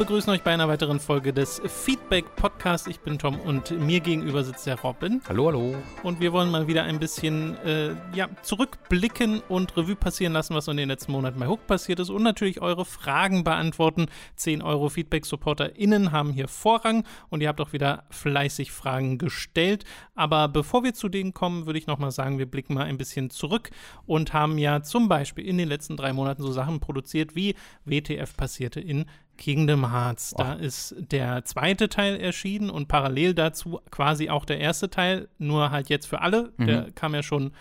Wir begrüßen euch bei einer weiteren Folge des Feedback Podcasts. Ich bin Tom und mir gegenüber sitzt der Robin. Hallo, hallo. Und wir wollen mal wieder ein bisschen äh, ja, zurückblicken und Revue passieren lassen, was in den letzten Monaten bei Hook passiert ist und natürlich eure Fragen beantworten. 10 Euro Feedback-SupporterInnen haben hier Vorrang und ihr habt auch wieder fleißig Fragen gestellt. Aber bevor wir zu denen kommen, würde ich nochmal sagen, wir blicken mal ein bisschen zurück und haben ja zum Beispiel in den letzten drei Monaten so Sachen produziert wie WTF passierte in Kingdom Hearts. Da oh. ist der zweite Teil erschienen und parallel dazu quasi auch der erste Teil, nur halt jetzt für alle. Mhm. Der kam ja schon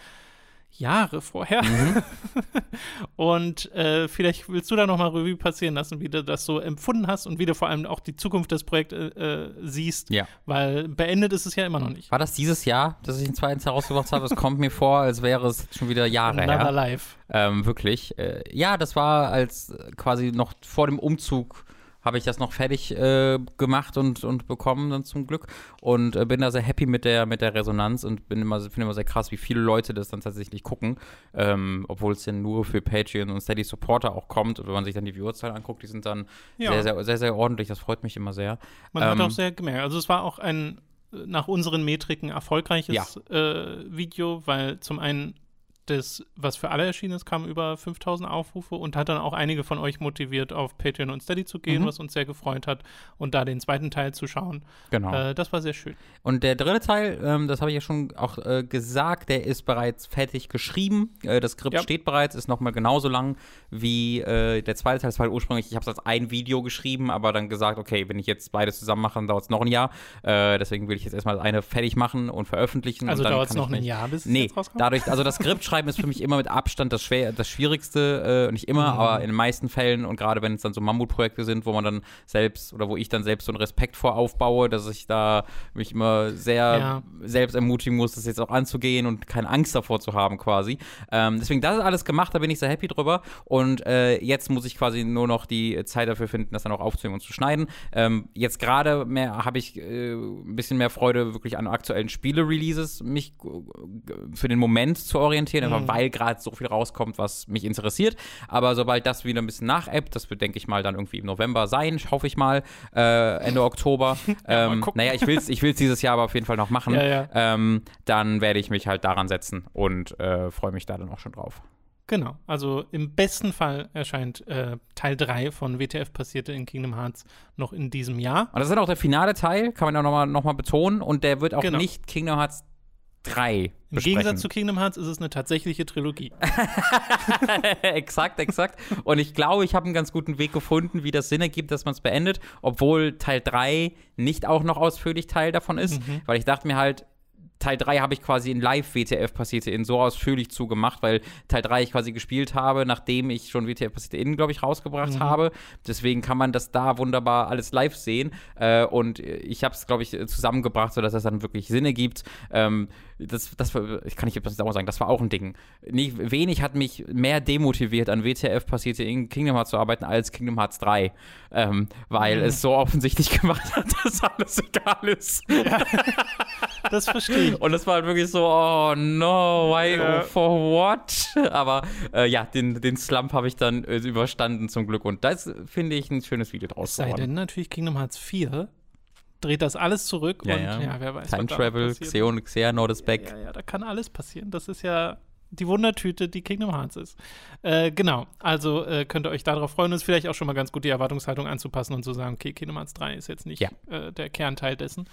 Jahre vorher. Mhm. und äh, vielleicht willst du da nochmal Revue passieren lassen, wie du das so empfunden hast und wie du vor allem auch die Zukunft des Projekts äh, äh, siehst. Ja. Weil beendet ist es ja immer noch nicht. War das dieses Jahr, dass ich den zweiten herausgebracht habe? Es kommt mir vor, als wäre es schon wieder Jahre Another her. Life. Ähm, wirklich. Äh, ja, das war als quasi noch vor dem Umzug habe ich das noch fertig äh, gemacht und, und bekommen dann zum Glück und äh, bin da sehr happy mit der mit der Resonanz und bin immer finde immer sehr krass, wie viele Leute das dann tatsächlich gucken, ähm, obwohl es ja nur für Patreon und Steady Supporter auch kommt und wenn man sich dann die Viewerzahlen anguckt, die sind dann ja. sehr, sehr sehr sehr ordentlich. Das freut mich immer sehr. Man ähm, hat auch sehr gemerkt. Also es war auch ein nach unseren Metriken erfolgreiches ja. äh, Video, weil zum einen das, was für alle erschienen ist, kam über 5000 Aufrufe und hat dann auch einige von euch motiviert, auf Patreon und Steady zu gehen, mhm. was uns sehr gefreut hat und da den zweiten Teil zu schauen. Genau. Äh, das war sehr schön. Und der dritte Teil, ähm, das habe ich ja schon auch äh, gesagt, der ist bereits fertig geschrieben. Äh, das Skript ja. steht bereits, ist nochmal genauso lang wie äh, der zweite Teil. Das war ursprünglich, ich habe es als ein Video geschrieben, aber dann gesagt, okay, wenn ich jetzt beide zusammen mache, dann dauert es noch ein Jahr. Äh, deswegen will ich jetzt erstmal eine fertig machen und veröffentlichen. Also dauert es noch ein Jahr, bis nee, es rauskommt? dadurch, also das Skript schreiben ist für mich immer mit Abstand das schwer, das Schwierigste, äh, nicht immer, mhm. aber in den meisten Fällen und gerade wenn es dann so Mammutprojekte sind, wo man dann selbst oder wo ich dann selbst so einen Respekt vor aufbaue, dass ich da mich immer sehr ja. selbst ermutigen muss, das jetzt auch anzugehen und keine Angst davor zu haben quasi. Ähm, deswegen, das ist alles gemacht, da bin ich sehr happy drüber und äh, jetzt muss ich quasi nur noch die Zeit dafür finden, das dann auch aufzunehmen und zu schneiden. Ähm, jetzt gerade mehr habe ich äh, ein bisschen mehr Freude wirklich an aktuellen Spiele-Releases, mich für den Moment zu orientieren. Einfach weil gerade so viel rauskommt, was mich interessiert. Aber sobald das wieder ein bisschen nachappt, das wird, denke ich mal, dann irgendwie im November sein, hoffe ich mal, äh, Ende Oktober. ja, ähm, naja, ich will es ich will's dieses Jahr aber auf jeden Fall noch machen. Ja, ja. Ähm, dann werde ich mich halt daran setzen und äh, freue mich da dann auch schon drauf. Genau, also im besten Fall erscheint äh, Teil 3 von WTF passierte in Kingdom Hearts noch in diesem Jahr. Und das ist dann auch der finale Teil, kann man auch nochmal noch mal betonen. Und der wird auch genau. nicht Kingdom Hearts 3 Im Gegensatz zu Kingdom Hearts ist es eine tatsächliche Trilogie. exakt, exakt. Und ich glaube, ich habe einen ganz guten Weg gefunden, wie das Sinn ergibt, dass man es beendet, obwohl Teil 3 nicht auch noch ausführlich Teil davon ist. Mhm. Weil ich dachte mir halt, Teil 3 habe ich quasi in Live-WTF passierte in so ausführlich zugemacht, weil Teil 3 ich quasi gespielt habe, nachdem ich schon WTF passierte in, glaube ich, rausgebracht mhm. habe. Deswegen kann man das da wunderbar alles live sehen. Äh, und ich habe es, glaube ich, zusammengebracht, sodass das dann wirklich Sinn ergibt. Ähm, das, das ich kann nicht das auch sagen, das war auch ein Ding. Nicht, wenig hat mich mehr demotiviert, an WTF passierte in Kingdom Hearts zu arbeiten, als Kingdom Hearts 3. Ähm, weil mhm. es so offensichtlich gemacht hat, dass alles egal ist. Ja. Das verstehe ich. Und es war halt wirklich so, oh no, why, ja. for what? Aber äh, ja, den, den Slump habe ich dann äh, überstanden zum Glück. Und das finde ich ein schönes Video draus. Sei denn natürlich Kingdom Hearts 4 dreht das alles zurück ja, und ja. ja, wer weiß. Time Travel, Xeon, Xehanort ist back. Ja, ja, da kann alles passieren. Das ist ja die Wundertüte, die Kingdom Hearts ist. Äh, genau, also äh, könnt ihr euch darauf freuen. Es ist vielleicht auch schon mal ganz gut, die Erwartungshaltung anzupassen und zu sagen, okay, Kingdom Hearts 3 ist jetzt nicht ja. äh, der Kernteil dessen.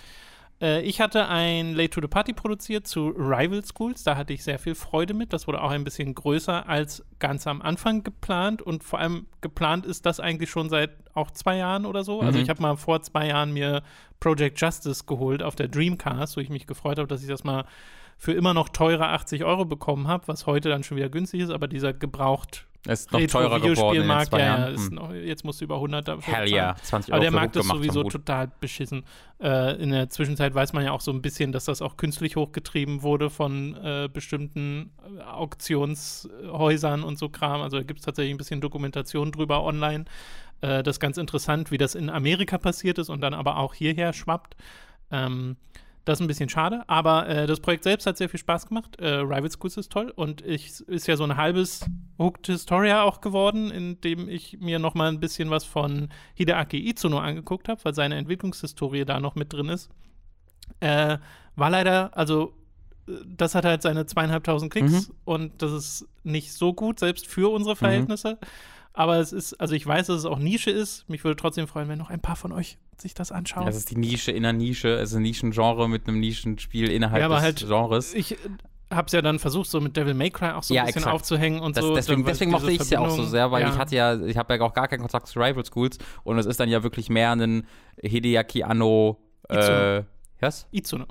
Äh, ich hatte ein Late to the Party produziert zu Rival Schools. Da hatte ich sehr viel Freude mit. Das wurde auch ein bisschen größer als ganz am Anfang geplant. Und vor allem geplant ist das eigentlich schon seit auch zwei Jahren oder so. Also mhm. Also ich habe mal vor zwei Jahren mir Project Justice geholt auf der Dreamcast, wo ich mich gefreut habe, dass ich das mal für immer noch teure 80 Euro bekommen habe, was heute dann schon wieder günstig ist, aber dieser gebraucht es ist noch Retro teurer geworden in den zwei ja, ja, noch, jetzt musst du über 100 dafür Hell ja, yeah. 20 Euro Aber der Markt ist sowieso total beschissen. Äh, in der Zwischenzeit weiß man ja auch so ein bisschen, dass das auch künstlich hochgetrieben wurde von äh, bestimmten äh, Auktionshäusern und so Kram. Also da gibt es tatsächlich ein bisschen Dokumentation drüber online. Äh, das ist ganz interessant, wie das in Amerika passiert ist und dann aber auch hierher schwappt. Ähm, Das ist ein bisschen schade, aber äh, das Projekt selbst hat sehr viel Spaß gemacht. Äh, Rival Schools ist toll und ich ist ja so ein halbes Hooked Historia auch geworden, in dem ich mir noch mal ein bisschen was von Hideaki Itsuno angeguckt habe, weil seine Entwicklungshistorie da noch mit drin ist. Äh, war leider, also das hat halt seine zweieinhalbtausend Klicks Mhm. und das ist nicht so gut, selbst für unsere Verhältnisse. Aber es ist, also ich weiß, dass es auch Nische ist. Mich würde trotzdem freuen, wenn noch ein paar von euch sich das anschauen. Das ist die Nische in der Nische, es ist ein Nischengenre mit einem Nischenspiel innerhalb Ja, aber des halt- Genres. ich äh, hab's ja dann versucht, so mit Devil May Cry auch so Ja, ein bisschen exakt. aufzuhängen und Das, so. deswegen deswegen mochte ich es ja auch so sehr, weil ja. ich hatte ja, ich habe ja auch gar keinen Kontakt zu Rival Schools und es ist dann ja wirklich mehr ein Hideaki Anno, äh, Itsuno. was? Itsuno.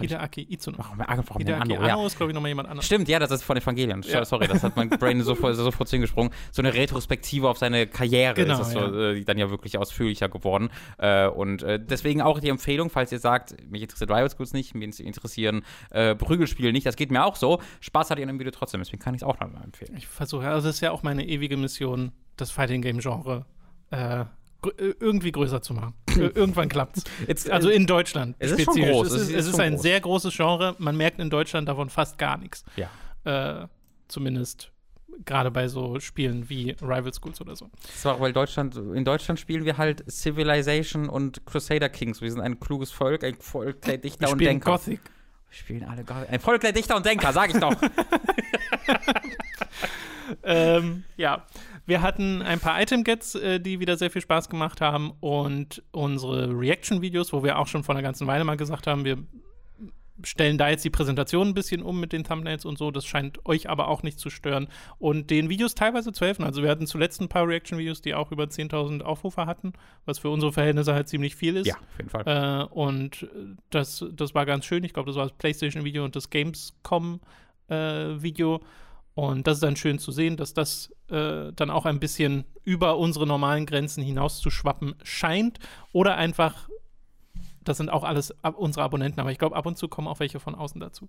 Hideaki Itsuno. Warum, warum Hideaki Anno? Anno ist, glaube ich, nochmal jemand anderes. Stimmt, ja, das ist von Evangelien. Ja. Sorry, das hat mein Brain sofort, sofort hingesprungen. So eine Retrospektive auf seine Karriere Genau, ist das so, ja. äh, dann ja wirklich ausführlicher geworden. Äh, und äh, deswegen auch die Empfehlung, falls ihr sagt, mich interessiert Rival Schools nicht, mich interessieren äh, Prügelspiele nicht, das geht mir auch so. Spaß hat ihr in dem Video trotzdem, deswegen kann ich es auch nochmal empfehlen. Ich versuche, also das ist ja auch meine ewige Mission, das Fighting Game Genre äh, irgendwie größer zu machen. Ir- Irgendwann klappt's. Jetzt, Also in Deutschland. es ist schon spezifisch. groß, Es es ist, es ist ein groß. sehr großes Genre. Man merkt in Deutschland davon fast gar nichts. ja. Äh, zumindest gerade bei so Spielen wie Rival Schools oder so. Das war auch, weil Deutschland, in Deutschland spielen wir halt Civilization und Crusader Kings. Wir sind ein kluges Volk, ein Volk der Dichter Wir und spielen Denker. Gothic. Wir spielen alle Go ein Volk der Dichter und Denker, sag ich doch. ähm, ja, wir hatten ein paar Item-Gets, äh, die wieder sehr viel Spaß gemacht haben und unsere Reaction-Videos, wo wir auch schon vor einer ganzen Weile mal gesagt haben, wir stellen da jetzt die Präsentation ein bisschen um mit den Thumbnails und so. Das scheint euch aber auch nicht zu stören und den Videos teilweise zu helfen. Also wir hatten zuletzt ein paar Reaction-Videos, die auch über 10.000 Aufrufe hatten, was für unsere Verhältnisse halt ziemlich viel ist. ja, auf jeden Fall. Äh, und das, das war ganz schön. Ich glaube, das war das PlayStation-Video und das Gamescom-Video. und das ist dann schön zu sehen, dass das äh, dann auch ein bisschen über unsere normalen Grenzen hinaus zu schwappen scheint. Oder einfach, das sind auch alles ab unsere Abonnenten, aber ich glaube, ab und zu kommen auch welche von außen dazu.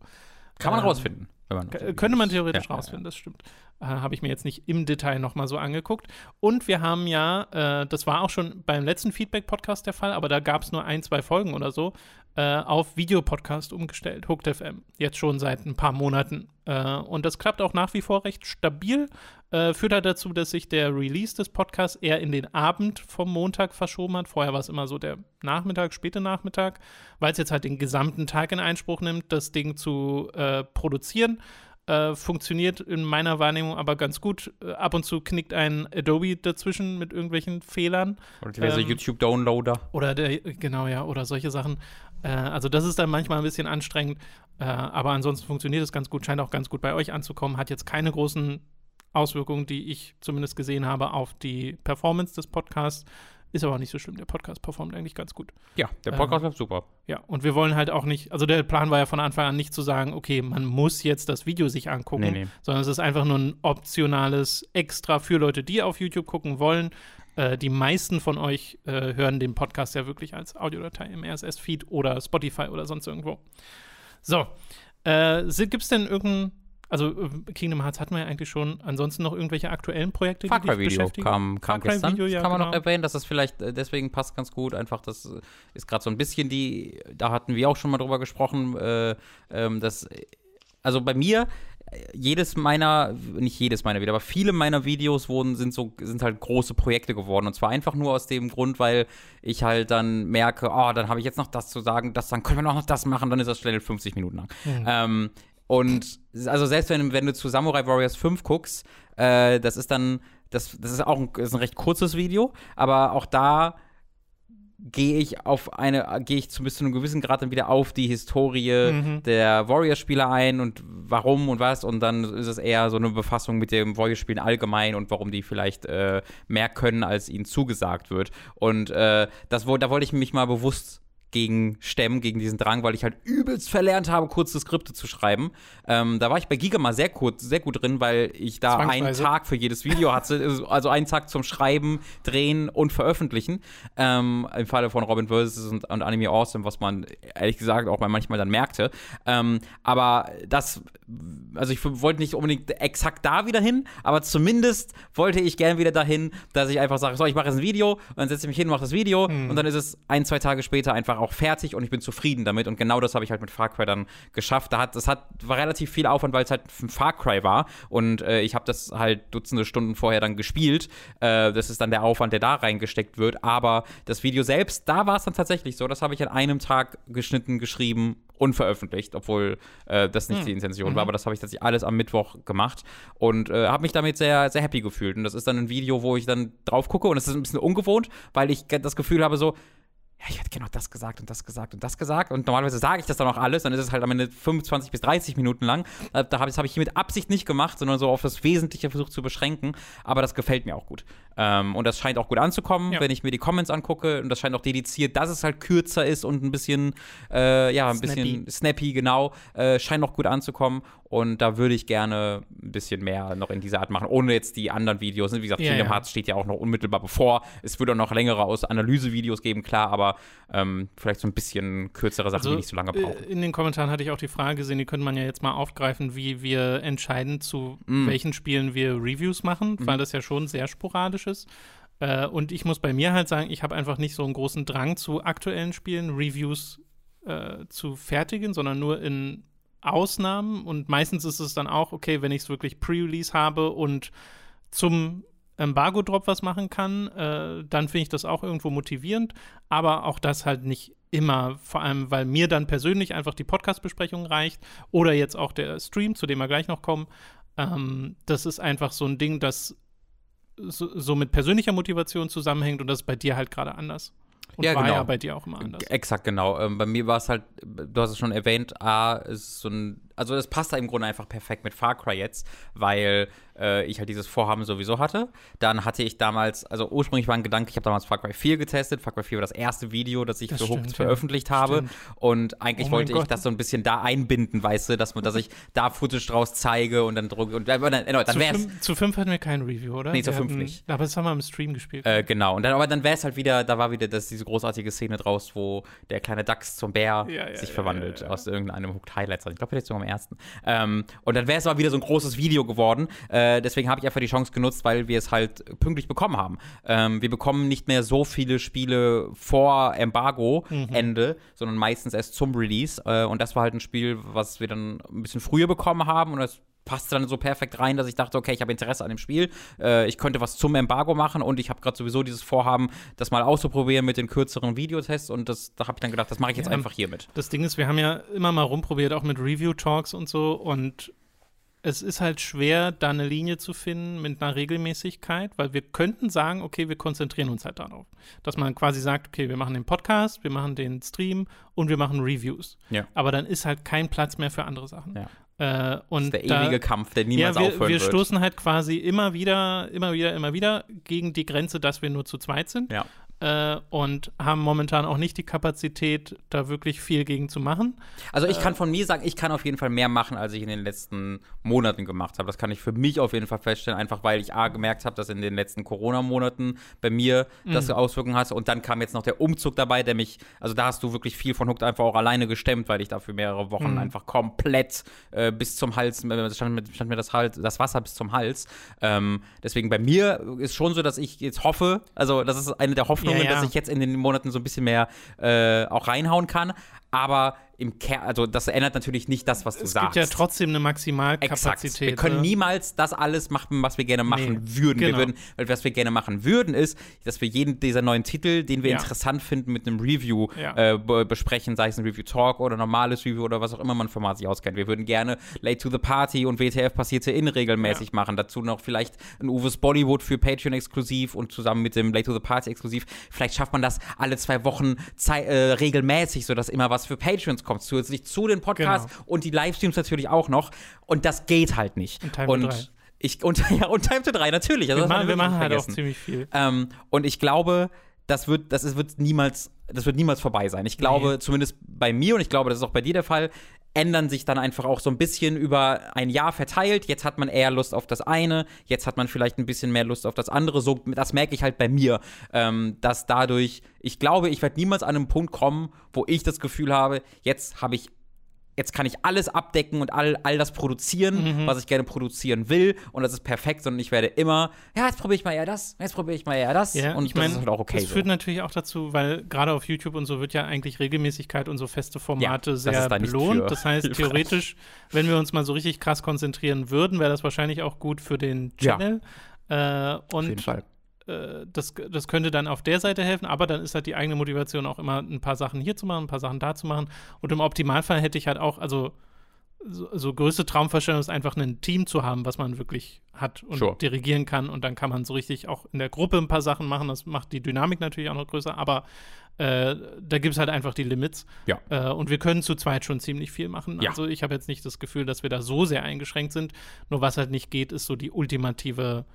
Kann man ähm, rausfinden. Wenn man Könnte man theoretisch Ja, rausfinden, das stimmt. Äh, Habe ich mir jetzt nicht im Detail nochmal so angeguckt. Und wir haben ja, äh, das war auch schon beim letzten Feedback-Podcast der Fall, aber da gab es nur ein, zwei Folgen oder so, äh, auf Videopodcast umgestellt, Hooked FM. Jetzt schon seit ein paar Monaten. Äh, und das klappt auch nach wie vor recht stabil. Äh, führt halt dazu, dass sich der Release des Podcasts eher in den Abend vom Montag verschoben hat. Vorher war es immer so der Nachmittag, späte Nachmittag, weil es jetzt halt den gesamten Tag in Anspruch nimmt, das Ding zu äh, produzieren. Äh, funktioniert in meiner Wahrnehmung aber ganz gut. Äh, ab und zu knickt ein Adobe dazwischen mit irgendwelchen Fehlern. Oder diverse ähm, YouTube-Downloader. Oder der, genau, ja, oder solche Sachen. Äh, also das ist dann manchmal ein bisschen anstrengend, äh, aber ansonsten funktioniert es ganz gut, scheint auch ganz gut bei euch anzukommen, hat jetzt keine großen Auswirkungen, die ich zumindest gesehen habe auf die Performance des Podcasts. Ist aber auch nicht so schlimm. Der Podcast performt eigentlich ganz gut. Ja, der ähm, Podcast läuft super. Ja, und wir wollen halt auch nicht, also der Plan war ja von Anfang an nicht zu sagen, okay, man muss jetzt das Video sich angucken, Nee, nee. sondern es ist einfach nur ein optionales Extra für Leute, die auf YouTube gucken wollen. Äh, die meisten von euch äh, hören den Podcast ja wirklich als Audiodatei im RSS-Feed oder Spotify oder sonst irgendwo. So, äh, gibt es denn irgendein, also äh, Kingdom Hearts hatten wir ja eigentlich schon, ansonsten noch irgendwelche aktuellen Projekte, Far Cry Video kam, kam gestern. Video, ja, das kann man noch genau. erwähnen, dass das vielleicht äh, deswegen passt ganz gut. Einfach, das ist gerade so ein bisschen die, da hatten wir auch schon mal drüber gesprochen, äh, ähm, dass, äh, also bei mir, jedes meiner, nicht jedes meiner Videos, aber viele meiner Videos wurden, sind so, sind halt große Projekte geworden. Und zwar einfach nur aus dem Grund, weil ich halt dann merke, oh, dann habe ich jetzt noch das zu sagen, das, dann können wir noch das machen, dann ist das schnell 50 Minuten lang. Ähm, und also selbst wenn, wenn du zu Samurai Warriors 5 guckst, äh, das ist dann, das, das ist auch ein, ist ein recht kurzes Video, aber auch da gehe ich auf eine, gehe ich zu bis zu einem gewissen Grad dann wieder auf die Historie Mhm. der Warriors-Spieler ein und warum und was und dann ist es eher so eine Befassung mit dem Warriors-Spielen allgemein und warum die vielleicht äh, mehr können, als ihnen zugesagt wird. Und äh, das, da wollte ich mich mal bewusst gegen stemmen, gegen diesen Drang, weil ich halt übelst verlernt habe, kurze Skripte zu schreiben. Ähm, da war ich bei Giga mal sehr, kurz, sehr gut drin, weil ich da einen. Tag für jedes Video hatte, also einen Tag zum Schreiben, Drehen und Veröffentlichen. Ähm, Im Falle von Robin vs. Und, und Anime Awesome, was man ehrlich gesagt auch mal manchmal dann merkte. Ähm, aber das also ich wollte nicht unbedingt exakt da wieder hin, aber zumindest wollte ich gerne wieder dahin, dass ich einfach sage, so, ich mache jetzt ein Video und dann setze ich mich hin, mache das Video mhm. und dann ist es ein, zwei Tage später einfach auch fertig und ich bin zufrieden damit und genau das habe ich halt mit Far Cry dann geschafft. Da hat, das hat, war relativ viel Aufwand, weil es halt ein Far Cry war und äh, ich habe das halt Dutzende Stunden vorher dann gespielt. Äh, das ist dann der Aufwand, der da reingesteckt wird, aber das Video selbst, da war es dann tatsächlich so, das habe ich an einem Tag geschnitten, geschrieben unveröffentlicht, obwohl äh, das nicht hm. die Intention mhm. war, aber das habe ich tatsächlich alles am Mittwoch gemacht und äh, habe mich damit sehr, sehr happy gefühlt. Und das ist dann ein Video, wo ich dann drauf gucke und es ist ein bisschen ungewohnt, weil ich das Gefühl habe, so, ja, ich hätte genau das gesagt und das gesagt und das gesagt. Und normalerweise sage ich das dann auch alles, dann ist es halt am Ende 25 bis 30 Minuten lang. Äh, da habe hab ich hier mit Absicht nicht gemacht, sondern so auf das Wesentliche versucht zu beschränken. Aber das gefällt mir auch gut. Ähm, und das scheint auch gut anzukommen, ja. wenn ich mir die Comments angucke. Und das scheint auch dediziert, dass es halt kürzer ist und ein bisschen, äh, ja, ein snappy. bisschen snappy, genau. Äh, scheint auch gut anzukommen. Und da würde ich gerne ein bisschen mehr noch in dieser Art machen, ohne jetzt die anderen Videos. Wie gesagt, ja, Kingdom ja. Hearts steht ja auch noch unmittelbar bevor. Es würde auch noch längere aus Analysevideos geben, klar, aber ähm, vielleicht so ein bisschen kürzere Sachen, also, die nicht so lange brauchen. In den Kommentaren hatte ich auch die Frage gesehen, die könnte man ja jetzt mal aufgreifen, wie wir entscheiden, zu mm. welchen Spielen wir Reviews machen, mm. weil das ja schon sehr sporadisch ist. Äh, und ich muss bei mir halt sagen, ich habe einfach nicht so einen großen Drang zu aktuellen Spielen, Reviews äh, zu fertigen, sondern nur in Ausnahmen. Und meistens ist es dann auch, okay, wenn ich es wirklich Pre-Release habe und zum Embargo-Drop was machen kann, äh, dann finde ich das auch irgendwo motivierend. Aber auch das halt nicht immer, vor allem, weil mir dann persönlich einfach die Podcast-Besprechung reicht oder jetzt auch der Stream, zu dem wir gleich noch kommen. Ähm, das ist einfach so ein Ding, das so, so mit persönlicher Motivation zusammenhängt und das ist bei dir halt gerade anders. Und ja, war genau. ja bei dir auch immer anders. Exakt, genau. Ähm, bei mir war es halt, du hast es schon erwähnt, A, ist so ein, also es passt da im Grunde einfach perfekt mit Far Cry jetzt, weil äh, ich halt dieses Vorhaben sowieso hatte. Dann hatte ich damals, also ursprünglich war ein Gedanke, ich habe damals Far Cry 4 getestet. Far Cry 4 war das erste Video, das ich das für Hooked ja. veröffentlicht habe. Stimmt. Und eigentlich oh wollte ich das so ein bisschen da einbinden, weißt du, dass, man, dass ich da Footage draus zeige und dann drucke. Und dann, dann, dann zu, fünf, zu fünf hatten wir kein Review, oder? Nee, zu wir fünf hatten, nicht. Aber das haben wir im Stream gespielt. Äh, genau. Und dann, aber dann wäre es halt wieder, da war wieder das, diese großartige Szene draus, wo der kleine Dachs zum Bär ja, ja, sich verwandelt aus irgendeinem Hooked Highlights. Ich glaube, vielleicht sogar ersten. Ähm, und dann wäre es aber wieder so ein großes Video geworden. Äh, deswegen habe ich einfach die Chance genutzt, weil wir es halt pünktlich bekommen haben. Ähm, wir bekommen nicht mehr so viele Spiele vor Embargo-Ende, mhm. sondern meistens erst zum Release. Äh, und das war halt ein Spiel, was wir dann ein bisschen früher bekommen haben und das passte dann so perfekt rein, dass ich dachte, okay, ich habe Interesse an dem Spiel, äh, ich könnte was zum Embargo machen und ich habe gerade sowieso dieses Vorhaben, das mal auszuprobieren mit den kürzeren Videotests und das, da habe ich dann gedacht, das mache ich jetzt ja, einfach hiermit. Das Ding ist, wir haben ja immer mal rumprobiert, auch mit Review-Talks und so und es ist halt schwer, da eine Linie zu finden mit einer Regelmäßigkeit, weil wir könnten sagen, okay, wir konzentrieren uns halt darauf. Dass man quasi sagt, okay, wir machen den Podcast, wir machen den Stream und wir machen Reviews. Ja. Aber dann ist halt kein Platz mehr für andere Sachen. Ja. Äh, und das ist der ewige da, Kampf, der niemals ja, wir, aufhören wir wird. Wir stoßen halt quasi immer wieder, immer wieder, immer wieder gegen die Grenze, dass wir nur zu zweit sind. Ja äh, und haben momentan auch nicht die Kapazität, da wirklich viel gegen zu machen. Also ich äh, kann von mir sagen, ich kann auf jeden Fall mehr machen, als ich in den letzten Monaten gemacht habe. Das kann ich für mich auf jeden Fall feststellen, einfach weil ich A gemerkt habe, dass in den letzten Corona-Monaten bei mir das mhm. Auswirkungen hatte. Und dann kam jetzt noch der Umzug dabei, der mich, also da hast du wirklich viel von Hooked einfach auch alleine gestemmt, weil ich dafür mehrere Wochen mhm. einfach komplett äh, bis zum Hals, äh, stand, stand, mir das, Hals, das Wasser bis zum Hals. Ähm, deswegen bei mir ist schon so, dass ich jetzt hoffe, also das ist eine der Hoffnungen, Hoffnungen, ja, ja. dass ich jetzt in den Monaten so ein bisschen mehr äh, auch reinhauen kann. Aber im Kern, also das ändert natürlich nicht das, was du es sagst. Es gibt ja trotzdem eine Maximalkapazität. Exakt. Wir können ne? niemals das alles machen, was wir gerne machen nee, würden. Genau. Wir würden. Was wir gerne machen würden, ist, dass wir jeden dieser neuen Titel, den wir ja. interessant finden, mit einem Review ja. äh, besprechen, sei es ein Review Talk oder normales Review oder was auch immer man Format sich auskennt. Wir würden gerne Late to the Party und WTF passierte in regelmäßig ja. machen. Dazu noch vielleicht ein Uwe's Bollywood für Patreon exklusiv und zusammen mit dem Late to the Party exklusiv. Vielleicht schafft man das alle zwei Wochen äh, regelmäßig, sodass immer was für Patreons kommt, zusätzlich zu den Podcasts genau. und die Livestreams natürlich auch noch. Und das geht halt nicht. Und Time und to 3. Ich, und, ja, und Time to 3, natürlich. Also wir, machen, wir machen halt auch ziemlich viel. Ähm, und ich glaube, das wird, das ist, wird niemals, das wird niemals vorbei sein. Ich glaube, nee. zumindest bei mir und ich glaube, das ist auch bei dir der Fall, ändern sich dann einfach auch so ein bisschen über ein Jahr verteilt. Jetzt hat man eher Lust auf das eine, jetzt hat man vielleicht ein bisschen mehr Lust auf das andere. So, das merke ich halt bei mir, ähm, dass dadurch, ich glaube, ich werde niemals an einen Punkt kommen, wo ich das Gefühl habe, jetzt habe ich jetzt kann ich alles abdecken und all, all das produzieren, Mhm. was ich gerne produzieren will. Und das ist perfekt, sondern ich werde immer, ja, jetzt probiere ich mal eher das, jetzt probiere ich mal eher das. Ja, und ich das meine, ist halt auch okay. das so. führt natürlich auch dazu, weil gerade auf YouTube und so wird ja eigentlich Regelmäßigkeit und so feste Formate das sehr da belohnt. Das heißt, theoretisch, wenn wir uns mal so richtig krass konzentrieren würden, wäre das wahrscheinlich auch gut für den Ja. Channel. Äh, Auf jeden und Fall. Äh, das, das könnte dann auf der Seite helfen, aber dann ist halt die eigene Motivation auch immer ein paar Sachen hier zu machen, ein paar Sachen da zu machen. Und im Optimalfall hätte ich halt auch, also so, so größte Traumvorstellung ist einfach ein Team zu haben, was man wirklich hat und Sure. dirigieren kann. Und dann kann man so richtig auch in der Gruppe ein paar Sachen machen. Das macht die Dynamik natürlich auch noch größer, aber äh, da gibt es halt einfach die Limits. Ja. Äh, und wir können zu zweit schon ziemlich viel machen. Ja. Also ich habe jetzt nicht das Gefühl, dass wir da so sehr eingeschränkt sind. Nur was halt nicht geht, ist so die ultimative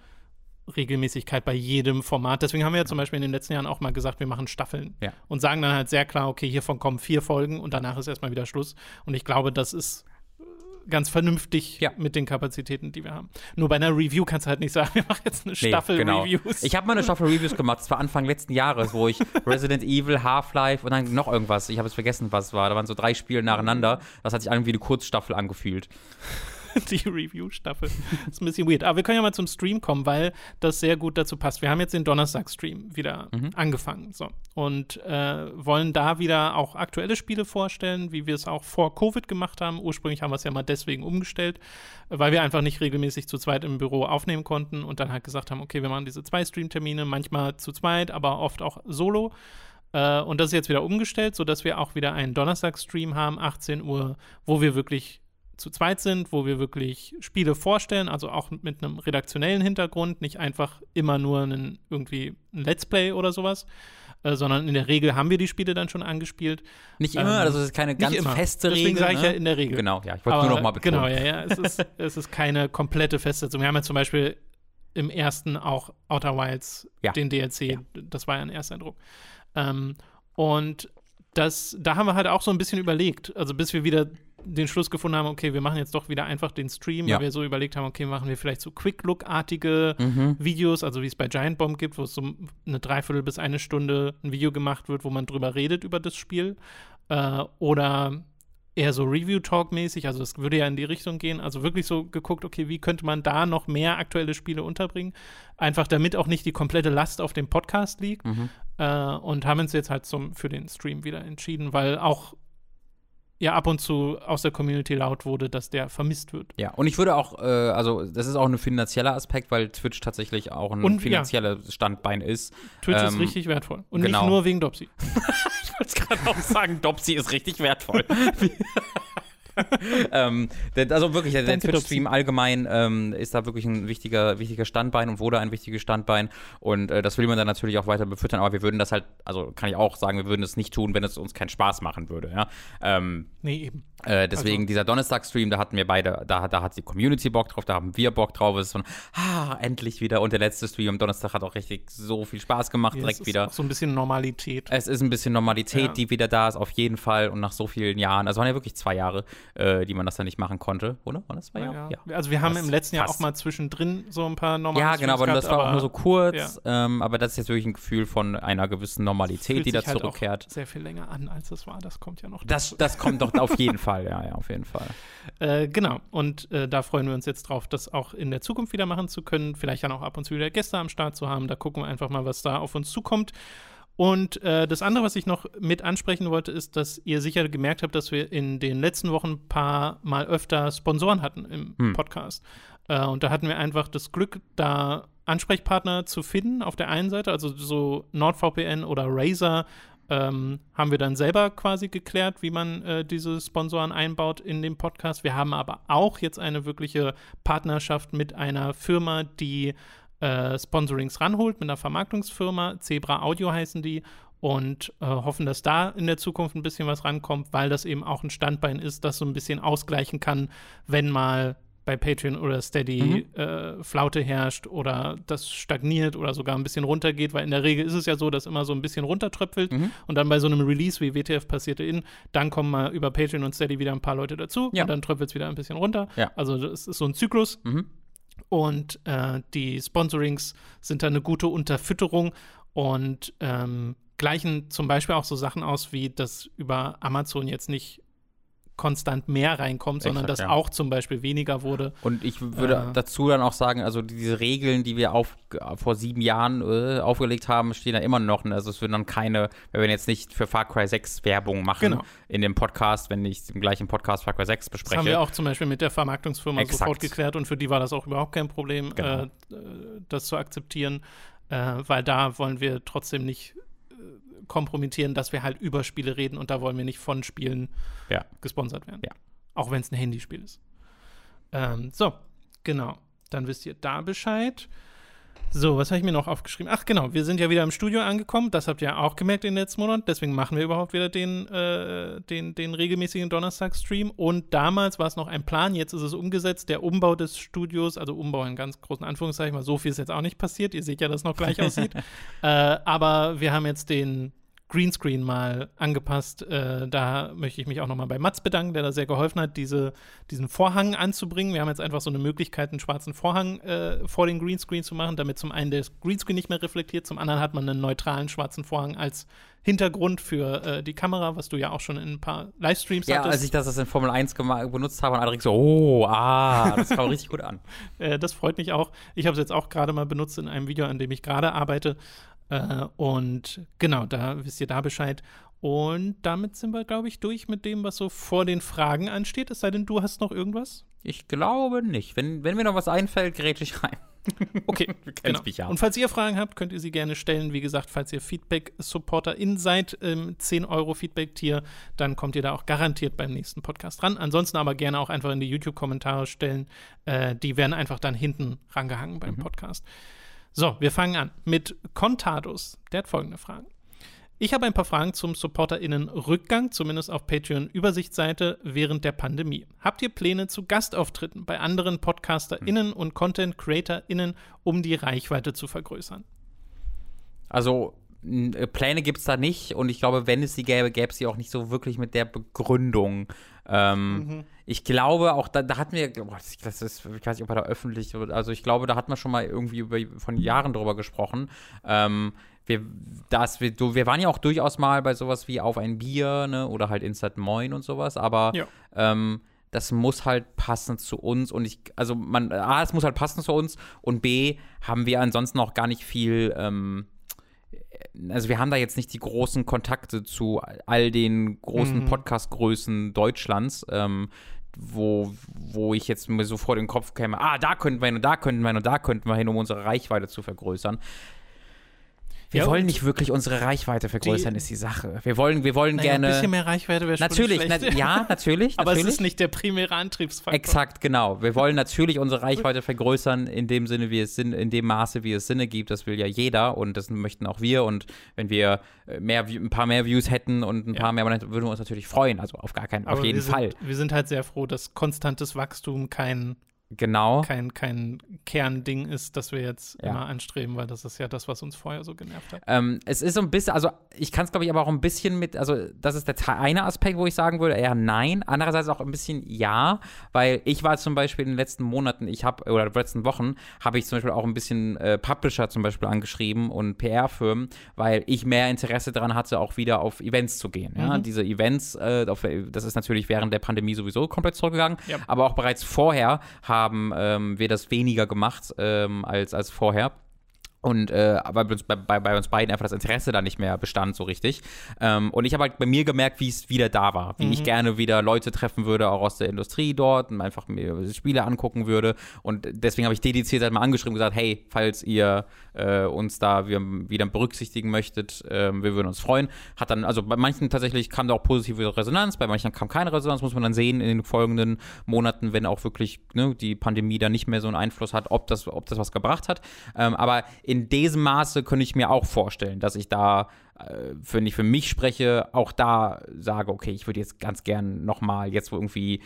Regelmäßigkeit bei jedem Format. Deswegen haben wir ja zum Beispiel in den letzten Jahren auch mal gesagt, wir machen Staffeln Ja. und sagen dann halt sehr klar, okay, hiervon kommen vier Folgen und danach ist erstmal wieder Schluss. Und ich glaube, das ist äh, ganz vernünftig Ja. mit den Kapazitäten, die wir haben. Nur bei einer Review kannst du halt nicht sagen, wir machen jetzt eine Nee, Staffel genau. Reviews. Ich habe mal eine Staffel Reviews gemacht, das war Anfang letzten Jahres, wo ich Resident Evil, Half-Life und dann noch irgendwas, ich habe es vergessen, was es war. Da waren so drei Spiele nacheinander. Das hat sich irgendwie eine Kurzstaffel angefühlt. die Review-Staffel. Ist ein bisschen weird. Aber wir können ja mal zum Stream kommen, weil das sehr gut dazu passt. Wir haben jetzt den Donnerstag-Stream wieder Mhm. angefangen. So. Und äh, wollen da wieder auch aktuelle Spiele vorstellen, wie wir es auch vor Covid gemacht haben. Ursprünglich haben wir es ja mal deswegen umgestellt, weil wir einfach nicht regelmäßig zu zweit im Büro aufnehmen konnten und dann halt gesagt haben, okay, wir machen diese zwei Stream-Termine, manchmal zu zweit, aber oft auch solo. Äh, und das ist jetzt wieder umgestellt, sodass wir auch wieder einen Donnerstag-Stream haben, 18 Uhr, wo wir wirklich zu zweit sind, wo wir wirklich Spiele vorstellen, also auch mit einem redaktionellen Hintergrund, nicht einfach immer nur einen, irgendwie ein Let's Play oder sowas, äh, sondern in der Regel haben wir die Spiele dann schon angespielt. Nicht Ähm, immer, also es ist keine ganz feste Deswegen Regel. sage ich ne? ja in der Regel. Genau, ja, ich wollte nur noch mal betonen. Genau, ja, ja. Es ist, es ist keine komplette Festsetzung. Wir haben ja zum Beispiel im ersten auch Outer Wilds, Ja. den DLC, Ja. das war ja ein Ersteindruck. Ähm, und das, da haben wir halt auch so ein bisschen überlegt, also bis wir wieder den Schluss gefunden haben, okay, wir machen jetzt doch wieder einfach den Stream, Ja. weil wir so überlegt haben, okay, machen wir vielleicht so Quick-Look-artige Mhm. Videos, also wie es bei Giant Bomb gibt, wo es so eine Dreiviertel bis eine Stunde ein Video gemacht wird, wo man drüber redet über das Spiel. Äh, oder eher so Review-Talk-mäßig, also es würde ja in die Richtung gehen. Also wirklich so geguckt, okay, wie könnte man da noch mehr aktuelle Spiele unterbringen? Einfach damit auch nicht die komplette Last auf dem Podcast liegt. Mhm. Äh, und haben uns jetzt halt zum, für den Stream wieder entschieden, weil auch ja ab und zu aus der Community laut wurde, dass der vermisst wird. Ja, und ich würde auch, äh, also das ist auch ein finanzieller Aspekt, weil Twitch tatsächlich auch ein Und, ja. finanzielles Standbein ist. Twitch ist Ähm, richtig wertvoll. Und genau. nicht nur wegen Dopsy. Ich wollte gerade auch sagen, Dopsy ist richtig wertvoll. ähm, also wirklich, der, der Twitch-Stream allgemein ähm, ist da wirklich ein wichtiger, wichtiger Standbein und wurde ein wichtiges Standbein. Und äh, das will man dann natürlich auch weiter befüttern, aber wir würden das halt, also kann ich auch sagen, wir würden es nicht tun, wenn es uns keinen Spaß machen würde. Ja? Ähm, Nee, eben. Äh, deswegen Also- dieser Donnerstag-Stream, da hatten wir beide, da, da hat die Community Bock drauf, da haben wir Bock drauf. Es ist so ein, ah, endlich wieder. Und der letzte Stream am Donnerstag hat auch richtig so viel Spaß gemacht, Ja, es direkt ist wieder. So ein bisschen Normalität. Es ist ein bisschen Normalität, Ja. die wieder da ist, auf jeden Fall. Und nach so vielen Jahren, also waren ja wirklich zwei Jahre, äh, die man das dann nicht machen konnte, oder? War das zwei Jahre? Ja. Also wir haben Fast, im letzten Jahr fast. auch mal zwischendrin so ein paar normale Ja, genau, aber Streams das war gehabt, auch nur so aber kurz. Ähm, aber das ist jetzt wirklich ein Gefühl von einer gewissen Normalität, die da sich halt zurückkehrt. Sehr viel länger an, als es war. Das kommt ja noch. Das, das kommt doch auf jeden Fall, ja, ja, auf jeden Fall. Äh, genau. Und äh, da freuen wir uns jetzt drauf, das auch in der Zukunft wieder machen zu können. Vielleicht dann auch ab und zu wieder Gäste am Start zu haben. Da gucken wir einfach mal, was da auf uns zukommt. Und äh, das andere, was ich noch mit ansprechen wollte, ist, dass ihr sicher gemerkt habt, dass wir in den letzten Wochen ein paar Mal öfter Sponsoren hatten im Hm. Podcast. Äh, und da hatten wir einfach das Glück, da Ansprechpartner zu finden auf der einen Seite, also so NordVPN oder Razer ähm, haben wir dann selber quasi geklärt, wie man äh, diese Sponsoren einbaut in den Podcast. Wir haben aber auch jetzt eine wirkliche Partnerschaft mit einer Firma, die äh, Sponsorings ranholt, mit einer Vermarktungsfirma. Zebra Audio heißen die. Und äh, hoffen, dass da in der Zukunft ein bisschen was rankommt, weil das eben auch ein Standbein ist, das so ein bisschen ausgleichen kann, wenn mal bei Patreon oder Steady äh, Flaute herrscht oder das stagniert oder sogar ein bisschen runtergeht, weil in der Regel ist es ja so, dass immer so ein bisschen runtertröpfelt Mhm. und dann bei so einem Release wie WTF passierte in, dann kommen mal über Patreon und Steady wieder ein paar Leute dazu Ja. und dann tröpfelt es wieder ein bisschen runter. Ja. Also das ist so ein Zyklus Mhm. Und äh, die Sponsorings sind da eine gute Unterfütterung und ähm, gleichen zum Beispiel auch so Sachen aus, wie dass über Amazon jetzt nicht konstant mehr reinkommt, sondern Exakt, dass ja. auch zum Beispiel weniger wurde. Und ich würde Äh. dazu dann auch sagen, also diese Regeln, die wir auf, vor sieben Jahren äh, aufgelegt haben, stehen da immer noch. Also es würden dann keine, wir werden jetzt nicht für Far Cry 6 Werbung machen Genau. in dem Podcast, wenn ich im gleichen Podcast Far Cry 6 bespreche. Das haben wir auch zum Beispiel mit der Vermarktungsfirma Exakt. sofort geklärt und für die war das auch überhaupt kein Problem, Genau. äh, das zu akzeptieren, äh, weil da wollen wir trotzdem nicht äh, kompromittieren, dass wir halt über Spiele reden und da wollen wir nicht von Spielen Ja. gesponsert werden. Ja. Auch wenn es ein Handyspiel ist. Ähm, so, genau. Dann wisst ihr da Bescheid. So, was habe ich mir noch aufgeschrieben? Ach genau, wir sind ja wieder im Studio angekommen. Das habt ihr auch gemerkt in den letzten Monaten. Deswegen machen wir überhaupt wieder den, äh, den, den regelmäßigen Donnerstag-Stream. Und damals war es noch ein Plan, jetzt ist es umgesetzt. Der Umbau des Studios, also Umbau in ganz großen Anführungszeichen, weil so viel ist jetzt auch nicht passiert. Ihr seht ja, dass es noch gleich aussieht. äh, aber wir haben jetzt den Greenscreen mal angepasst. Äh, da möchte ich mich auch nochmal bei Mats bedanken, der da sehr geholfen hat, diese, diesen Vorhang anzubringen. Wir haben jetzt einfach so eine Möglichkeit, einen schwarzen Vorhang äh, vor den Greenscreen zu machen, damit zum einen der Greenscreen nicht mehr reflektiert, zum anderen hat man einen neutralen schwarzen Vorhang als Hintergrund für äh, die Kamera, was du ja auch schon in ein paar Livestreams Ja, hattest. als ich das in Formel 1 gema- benutzt habe und Adrik so, oh, ah, das kam richtig gut an. Äh, das freut mich auch. Ich habe es jetzt auch gerade mal benutzt in einem Video, an dem ich gerade arbeite. Äh, und genau, da wisst ihr da Bescheid. Und damit sind wir, glaube ich, durch mit dem, was so vor den Fragen ansteht. Es sei denn, du hast noch irgendwas? Ich glaube nicht. Wenn, wenn mir noch was einfällt, gerät ich rein. Okay, genau. mich ja. Und falls ihr Fragen habt, könnt ihr sie gerne stellen. Wie gesagt, falls ihr Feedback-SupporterIn seid, im 10 Euro Feedback-Tier, dann kommt ihr da auch garantiert beim nächsten Podcast dran. Ansonsten aber gerne auch einfach in die YouTube-Kommentare stellen. Äh, die werden einfach dann hinten rangehangen beim Podcast. So, wir fangen an mit Contatus. Der hat folgende Fragen. Ich habe ein paar Fragen zum SupporterInnen-Rückgang, zumindest auf Patreon-Übersichtsseite während der Pandemie. Habt ihr Pläne zu Gastauftritten bei anderen PodcasterInnen und Content-CreatorInnen, um die Reichweite zu vergrößern? Also äh, Pläne gibt es da nicht und ich glaube, wenn es sie gäbe, gäbe es sie auch nicht so wirklich mit der Begründung. Ähm, Ich glaube, auch da, da hatten wir, boah, das, ist, ich weiß nicht, ob er da öffentlich, also ich glaube, da hat man schon mal irgendwie über, von Jahren drüber gesprochen. Ähm, wir, das, wir, wir waren ja auch durchaus mal bei sowas wie auf ein Bier, ne, oder halt Instant Moin und sowas, aber Ja. ähm, das muss halt passen zu uns und ich, also man, A, es muss halt passen zu uns und B, haben wir ansonsten auch gar nicht viel, ähm, also wir haben da jetzt nicht die großen Kontakte zu all den großen Mhm. Podcast-Größen Deutschlands, ähm, wo, wo ich jetzt mir so vor den Kopf käme, ah, da könnten wir hin und da könnten wir hin und da könnten wir hin, um unsere Reichweite zu vergrößern. Wir Ja, wollen nicht wirklich unsere Reichweite vergrößern, die- ist die Sache. Wir wollen, wir wollen Naja, gerne. Ein bisschen mehr Reichweite wäre schon natürlich, na, ja, natürlich. Aber natürlich. es ist nicht der primäre Antriebsfaktor. Exakt, genau. Wir wollen natürlich unsere Reichweite vergrößern, in dem Sinne, wie es Sinn, in dem Maße, wie es Sinne gibt. Das will ja jeder und das möchten auch wir. Und wenn wir äh, mehr, ein paar mehr Views hätten und ein Ja. paar mehr, Abonnenten, würden wir uns natürlich freuen. Also auf gar keinen, Aber auf jeden wir sind, Fall. Wir sind halt sehr froh, dass konstantes Wachstum kein, Genau. kein, kein Kernding ist, das wir jetzt Ja. immer anstreben, weil das ist ja das, was uns vorher so genervt hat. Ähm, es ist so ein bisschen, also ich kann es glaube ich aber auch ein bisschen mit, also das ist der eine Aspekt, wo ich sagen würde, eher nein. Andererseits auch ein bisschen ja, weil ich war zum Beispiel in den letzten Monaten, ich habe, oder in den letzten Wochen, habe ich zum Beispiel auch ein bisschen äh, Publisher zum Beispiel angeschrieben und PR-Firmen, weil ich mehr Interesse daran hatte, auch wieder auf Events zu gehen. Ja? Mhm. Diese Events, äh, auf, das ist natürlich während der Pandemie sowieso komplett zurückgegangen, Ja. aber auch bereits vorher haben ähm, wir das weniger gemacht ähm, als, als vorher. Und äh, weil bei uns, bei, bei, uns beiden einfach das Interesse da nicht mehr bestand, so richtig. Ähm, und ich habe halt bei mir gemerkt, wie es wieder da war. Wie ich gerne wieder Leute treffen würde, auch aus der Industrie dort und einfach mir Spiele angucken würde. Und deswegen habe ich dediziert halt mal angeschrieben und gesagt, hey, falls ihr äh, uns da wieder, berücksichtigen möchtet, ähm, wir würden uns freuen. Hat dann, also bei manchen tatsächlich kam da auch positive Resonanz, bei manchen kam keine Resonanz, muss man dann sehen in den folgenden Monaten, wenn auch wirklich ne, die Pandemie da nicht mehr so einen Einfluss hat, ob das, ob das was gebracht hat. Ähm, aber in diesem Maße könnte ich mir auch vorstellen, dass ich da, äh, wenn ich für mich spreche, auch da sage, okay, ich würde jetzt ganz gern nochmal, jetzt wo irgendwie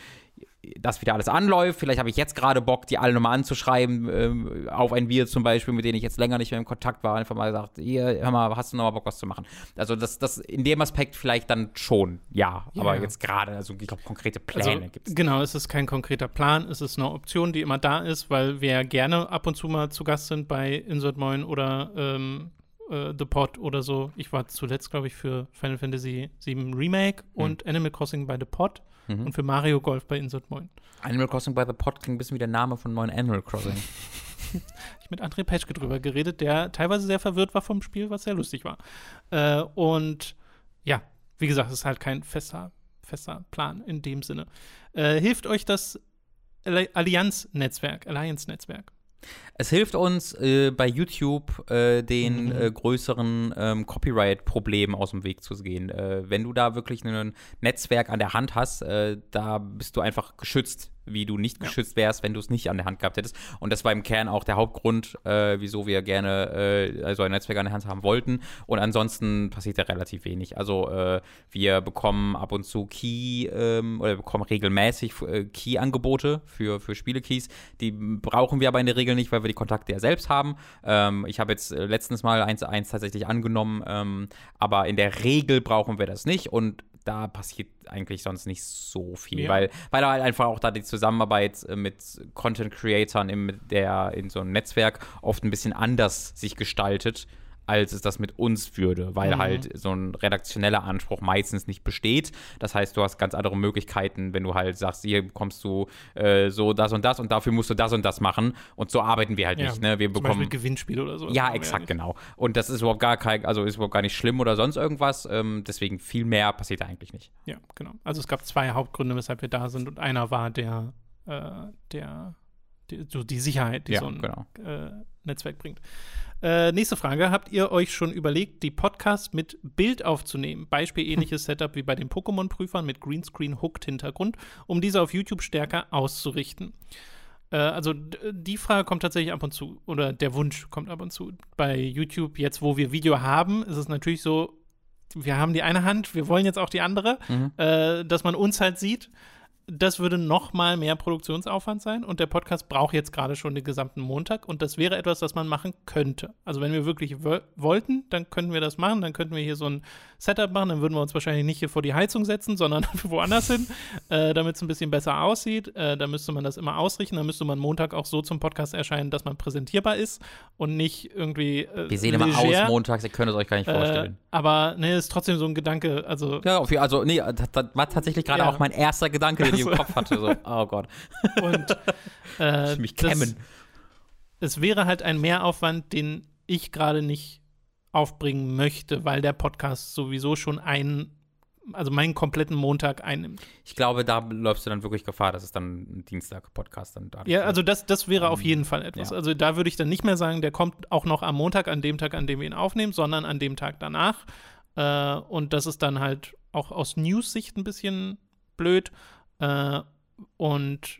das wieder alles anläuft, vielleicht habe ich jetzt gerade Bock, die alle nochmal anzuschreiben, ähm, auf ein Bier zum Beispiel, mit denen ich jetzt länger nicht mehr im Kontakt war, einfach mal gesagt, hier, hör mal, hast du nochmal Bock, was zu machen? Also das, das in dem Aspekt vielleicht dann schon, ja, Ja. aber jetzt gerade, also ich glaube, konkrete Pläne Also, gibt es. genau, es ist kein konkreter Plan, es ist eine Option, die immer da ist, weil wir gerne ab und zu mal zu Gast sind bei Insert Moin oder, ähm, äh, The Pod oder so. Ich war zuletzt, glaube ich, für Final Fantasy VII Remake und Animal Crossing bei The Pod Mhm. und für Mario Golf bei Insert Moin. Animal Crossing by the Pot klingt ein bisschen wie der Name von neuen Animal Crossing. Ich mit André Petschke drüber geredet, der teilweise sehr verwirrt war vom Spiel, was sehr lustig war. Äh, und ja, wie gesagt, es ist halt kein fester, fester Plan in dem Sinne. Äh, hilft euch das Alli- Allianz-Netzwerk, Alliance-Netzwerk? Es hilft uns äh, bei YouTube äh, den Mhm. äh, größeren ähm, Copyright-Problemen aus dem Weg zu gehen. Äh, wenn du da wirklich ein Netzwerk an der Hand hast, äh, da bist du einfach geschützt, wie du nicht geschützt wärst, wenn du es nicht an der Hand gehabt hättest. Und das war im Kern auch der Hauptgrund, äh, wieso wir gerne äh, also ein Netzwerk an der Hand haben wollten. Und ansonsten passiert ja relativ wenig. Also äh, wir bekommen ab und zu Key ähm, oder bekommen regelmäßig äh, Key-Angebote für, für Spiele-Keys. Die brauchen wir aber in der Regel nicht, weil wir die Kontakte ja selbst haben. Ähm, ich habe jetzt letztens mal eins, eins tatsächlich angenommen, ähm, aber in der Regel brauchen wir das nicht und da passiert eigentlich sonst nicht so viel, Ja. weil, weil halt einfach auch da die Zusammenarbeit äh, mit Content-Creatern in, der, in so einem Netzwerk oft ein bisschen anders sich gestaltet, als es das mit uns würde, weil Mhm. halt so ein redaktioneller Anspruch meistens nicht besteht. Das heißt, du hast ganz andere Möglichkeiten, wenn du halt sagst, hier bekommst du äh, so das und das und dafür musst du das und das machen. Und so arbeiten wir halt Ja, nicht. Ne? Wir Zum bekommen Beispiel Gewinnspiele oder so. Ja, exakt, nicht. genau. Und das ist überhaupt gar kein, also ist überhaupt gar nicht schlimm oder sonst irgendwas. Ähm, deswegen viel mehr passiert da eigentlich nicht. Ja, genau. Also es gab zwei Hauptgründe, weshalb wir da sind und einer war der, äh, der, die, so die Sicherheit, die Ja, so ein genau. äh, Netzwerk bringt. Äh, nächste Frage. Habt ihr euch schon überlegt, die Podcasts mit Bild aufzunehmen? Beispiel ähnliches Setup wie bei den Pokémon-Prüfern mit Greenscreen-Hooked-Hintergrund, um diese auf YouTube stärker auszurichten. Äh, also die Frage kommt tatsächlich ab und zu, oder der Wunsch kommt ab und zu. Bei YouTube, jetzt wo wir Video haben, ist es natürlich so, wir haben die eine Hand, wir wollen jetzt auch die andere, Mhm. äh, dass man uns halt sieht. Das würde noch mal mehr Produktionsaufwand sein und der Podcast braucht jetzt gerade schon den gesamten Montag und das wäre etwas, das man machen könnte. Also wenn wir wirklich wo wollten, dann könnten wir das machen, dann könnten wir hier so ein Setup machen, dann würden wir uns wahrscheinlich nicht hier vor die Heizung setzen, sondern woanders hin, äh, damit es ein bisschen besser aussieht. Äh, da müsste man das immer ausrichten, dann müsste man Montag auch so zum Podcast erscheinen, dass man präsentierbar ist und nicht irgendwie äh, Wir sehen immer leger. aus montags, ihr könnt es euch gar nicht Äh, vorstellen. aber ne, ist trotzdem so ein Gedanke, also Ja, also, nee, das, das war tatsächlich gerade Ja. auch mein erster Gedanke, den ich im Also. Kopf hatte. So, oh Gott, und äh, ich mich das- kämmen. es wäre halt ein Mehraufwand, den ich gerade nicht aufbringen möchte, weil der Podcast sowieso schon einen, also meinen kompletten Montag einnimmt. Ich glaube, da läufst du dann wirklich Gefahr, dass es dann ein Dienstag-Podcast dann da Ja, also das, das wäre auf jeden Fall etwas. Ja. Also da würde ich dann nicht mehr sagen, der kommt auch noch am Montag, an dem Tag, an dem wir ihn aufnehmen, sondern an dem Tag danach. Äh, und das ist dann halt auch aus News-Sicht ein bisschen blöd. Äh, und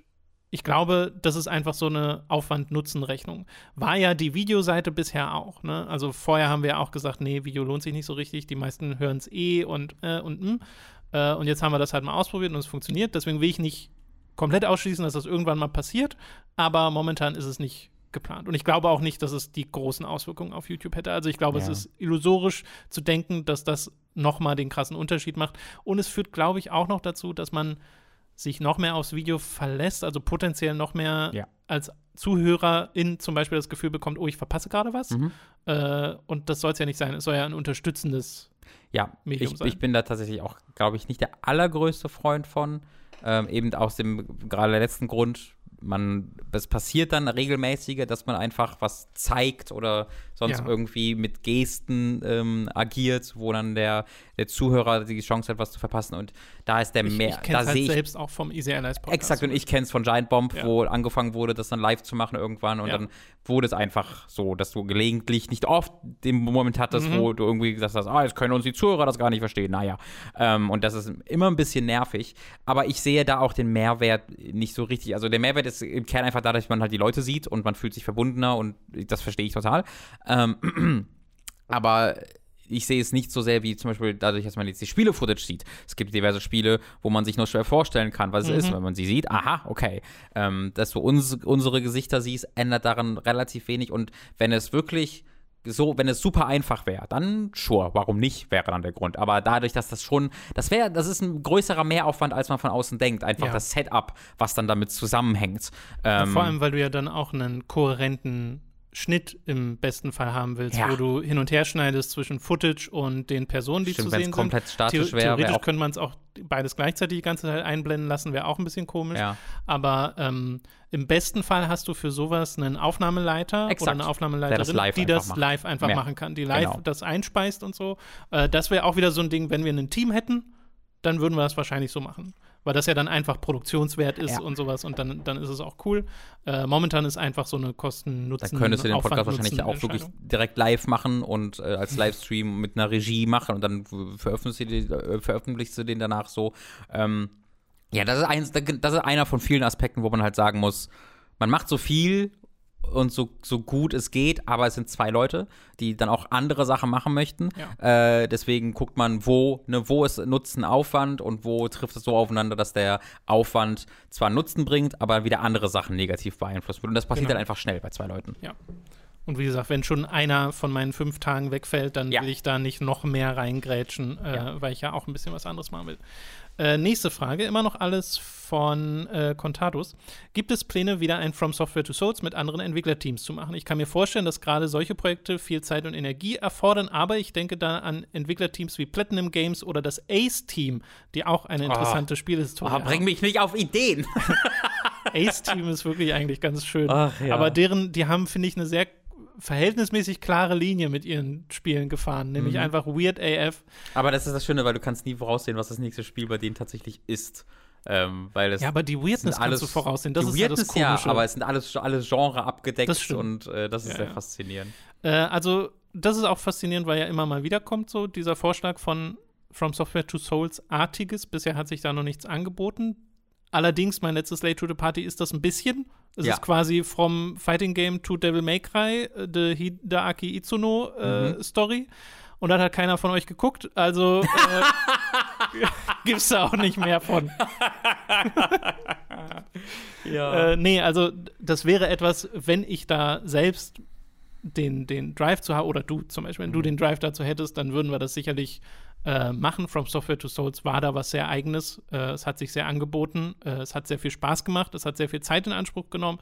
ich glaube, das ist einfach so eine Aufwand-Nutzen-Rechnung. War ja die Videoseite bisher auch. Ne? Also vorher haben wir auch gesagt, nee, Video lohnt sich nicht so richtig. Die meisten hören es eh und äh, und mm. äh, Und jetzt haben wir das halt mal ausprobiert und es funktioniert. Deswegen will ich nicht komplett ausschließen, dass das irgendwann mal passiert. Aber momentan ist es nicht geplant. Und ich glaube auch nicht, dass es die großen Auswirkungen auf YouTube hätte. Also ich glaube, es Ja. ist illusorisch zu denken, dass das nochmal den krassen Unterschied macht. Und es führt, glaube ich, auch noch dazu, dass man sich noch mehr aufs Video verlässt, also potenziell noch mehr Ja. als Zuhörerin zum Beispiel das Gefühl bekommt, oh, ich verpasse gerade was. Mhm. Äh, und das soll es ja nicht sein. Es soll ja ein unterstützendes Ja, Medium ich, sein. ich bin da tatsächlich auch, glaube ich, nicht der allergrößte Freund von. Ähm, eben aus dem gerade letzten Grund, man, es passiert dann regelmäßiger, dass man einfach was zeigt oder sonst Ja. irgendwie mit Gesten ähm, agiert, wo dann der, der Zuhörer die Chance hat, was zu verpassen. Und da ist der Ich, mehr, ich da kenne es halt ich selbst auch vom Easy Allies Podcast. Exakt, und ich kenne es von Giant Bomb, Ja. wo angefangen wurde, das dann live zu machen irgendwann. Und Ja. dann wurde es einfach so, dass du gelegentlich, nicht oft, den Moment hattest, Mhm. wo du irgendwie gesagt hast, ah, jetzt können uns die Zuhörer das gar nicht verstehen. Naja. Ähm, und das ist immer ein bisschen nervig. Aber ich sehe da auch den Mehrwert nicht so richtig. Also der Mehrwert ist im Kern einfach dadurch, dass man halt die Leute sieht und man fühlt sich verbundener und das verstehe ich total. Ähm, aber ich sehe es nicht so sehr wie zum Beispiel dadurch, dass man jetzt die Spiele-Footage sieht. Es gibt diverse Spiele, wo man sich nur schwer vorstellen kann, was es ist. Wenn man sie sieht, aha, okay. Ähm, dass du uns, unsere Gesichter siehst, ändert daran relativ wenig. Und wenn es wirklich so, wenn es super einfach wäre, dann sure, warum nicht, wäre dann der Grund. Aber dadurch, dass das schon, das wäre, das ist ein größerer Mehraufwand, als man von außen denkt. Einfach Ja. das Setup, was dann damit zusammenhängt. Ja, Ähm, vor allem, weil du ja dann auch einen kohärenten Schnitt im besten Fall haben willst, Ja. wo du hin und her schneidest zwischen Footage und den Personen, die Stimmt, zu sehen es komplett sind. statisch wäre, Theoretisch wäre auch. könnte man es auch beides gleichzeitig die ganze Zeit einblenden lassen, wäre auch ein bisschen komisch. Ja. Aber ähm, im besten Fall hast du für sowas einen Aufnahmeleiter Exakt. oder eine Aufnahmeleiterin, das die das macht. live einfach Ja. machen kann, die live Genau. das einspeist und so. Äh, das wäre auch wieder so ein Ding, wenn wir ein Team hätten, dann würden wir das wahrscheinlich so machen. Weil das ja dann einfach Produktionswert ist Ja. und sowas und dann, dann ist es auch cool. Äh, momentan ist einfach so eine Dann Kosten-Nutzen. könntest du den Podcast Aufwand- wahrscheinlich auch wirklich direkt live machen und äh, als Livestream mit einer Regie machen und dann veröffentlichst du, den- äh, veröffentlichst du den danach so. Ähm, ja, das ist, eins, das ist einer von vielen Aspekten, wo man halt sagen muss, man macht so viel und so, so gut es geht, aber es sind zwei Leute, die dann auch andere Sachen machen möchten. Äh, deswegen guckt man, wo, ne, wo ist Nutzen Aufwand und wo trifft es so aufeinander, dass der Aufwand zwar Nutzen bringt, aber wieder andere Sachen negativ beeinflusst wird. Und das passiert Genau. dann einfach schnell bei zwei Leuten. Ja. Und wie gesagt, wenn schon einer von meinen fünf Tagen wegfällt, dann Ja. will ich da nicht noch mehr reingrätschen, äh, Ja. weil ich ja auch ein bisschen was anderes machen will. Äh, nächste Frage, immer noch alles von äh, Contados. Gibt es Pläne, wieder ein From Software to Souls mit anderen Entwicklerteams zu machen? Ich kann mir vorstellen, dass gerade solche Projekte viel Zeit und Energie erfordern, aber ich denke da an Entwicklerteams wie Platinum Games oder das Ace-Team, die auch eine interessante Spielhistorie Oh, haben. bring mich nicht auf Ideen. Ace-Team ist wirklich eigentlich ganz schön. Ach, ja. Aber deren, die haben, finde ich, eine sehr verhältnismäßig klare Linie mit ihren Spielen gefahren, nämlich Mhm. einfach Weird AF. Aber das ist das Schöne, weil du kannst nie voraussehen, was das nächste Spiel bei denen tatsächlich ist. Ähm, weil es Ja, aber die Weirdness sind kannst du voraussehen. Das die ist ja das Weirdness, ja, Komische. aber es sind alles, alles Genre abgedeckt Das und äh, das ist Ja, sehr ja. faszinierend. Äh, also, das ist auch faszinierend, weil ja immer mal wieder kommt, so dieser Vorschlag von From Software to Souls-artiges. Bisher hat sich da noch nichts angeboten. Allerdings, mein letztes Late to the Party ist das ein bisschen. Es Ja. ist quasi vom Fighting Game to Devil May Cry, äh, the Hideaki Itsuno äh, Mhm. Story. Und dann hat keiner von euch geguckt, also äh, gibt's da auch nicht mehr von. Ja. Äh, nee, also das wäre etwas, wenn ich da selbst den, den Drive zu haben, oder du zum Beispiel, wenn du den Drive dazu hättest, dann würden wir das sicherlich äh, machen. From Software to Souls war da was sehr Eigenes. Äh, es hat sich sehr angeboten. Äh, es hat sehr viel Spaß gemacht. Es hat sehr viel Zeit in Anspruch genommen.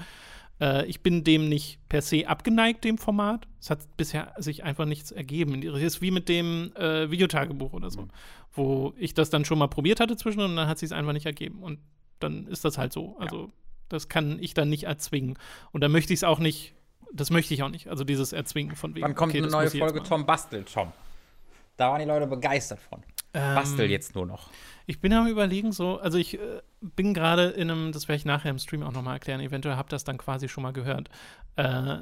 Äh, ich bin dem nicht per se abgeneigt, dem Format. Es hat bisher sich einfach nichts ergeben. Es ist wie mit dem äh, Videotagebuch oder so, wo ich das dann schon mal probiert hatte zwischen und dann hat es sich einfach nicht ergeben. Und dann ist das halt so. Also, das kann ich dann nicht erzwingen. Und da möchte ich es auch nicht, das möchte ich auch nicht. Also, dieses Erzwingen von wegen. Wann kommt okay, eine neue Folge. Tom Bastel, Tom? Da waren die Leute begeistert von. Ähm, Bastel jetzt nur noch. Ich bin am überlegen, so, also ich äh, bin gerade in einem, das werde ich nachher im Stream auch nochmal erklären, eventuell habt ihr das dann quasi schon mal gehört. Äh,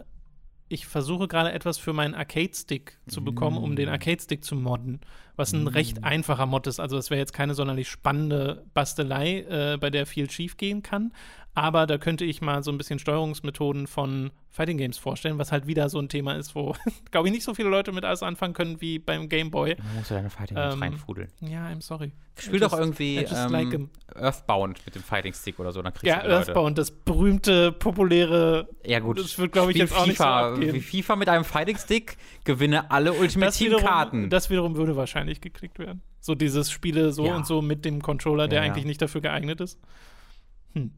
ich versuche gerade etwas für meinen Arcade-Stick zu bekommen, um Mm. den Arcade-Stick zu modden, was ein recht einfacher Mod ist. Also, das wäre jetzt keine sonderlich spannende Bastelei, äh, bei der viel schief gehen kann. Aber da könnte ich mal so ein bisschen Steuerungsmethoden von Fighting Games vorstellen, was halt wieder so ein Thema ist, wo, glaube ich, nicht so viele Leute mit alles anfangen können wie beim Game Boy. Man muss ja deine Fighting Ähm, reinfudeln. Ja, I'm sorry. Spiel I doch just- irgendwie just ähm, like. Earthbound mit dem Fighting Stick oder so, dann kriegst Ja, du Leute. Earthbound, das berühmte, populäre. Ja, gut. Das wird, glaube ich, jetzt auch nicht so FIFA, abgehen. Wie FIFA mit einem Fighting Stick, gewinne alle Ultimate Das Team wiederum, Karten. das wiederum würde wahrscheinlich geklickt werden. So dieses Spiele so Ja. und so mit dem Controller, der Ja, eigentlich nicht dafür geeignet ist. Hm.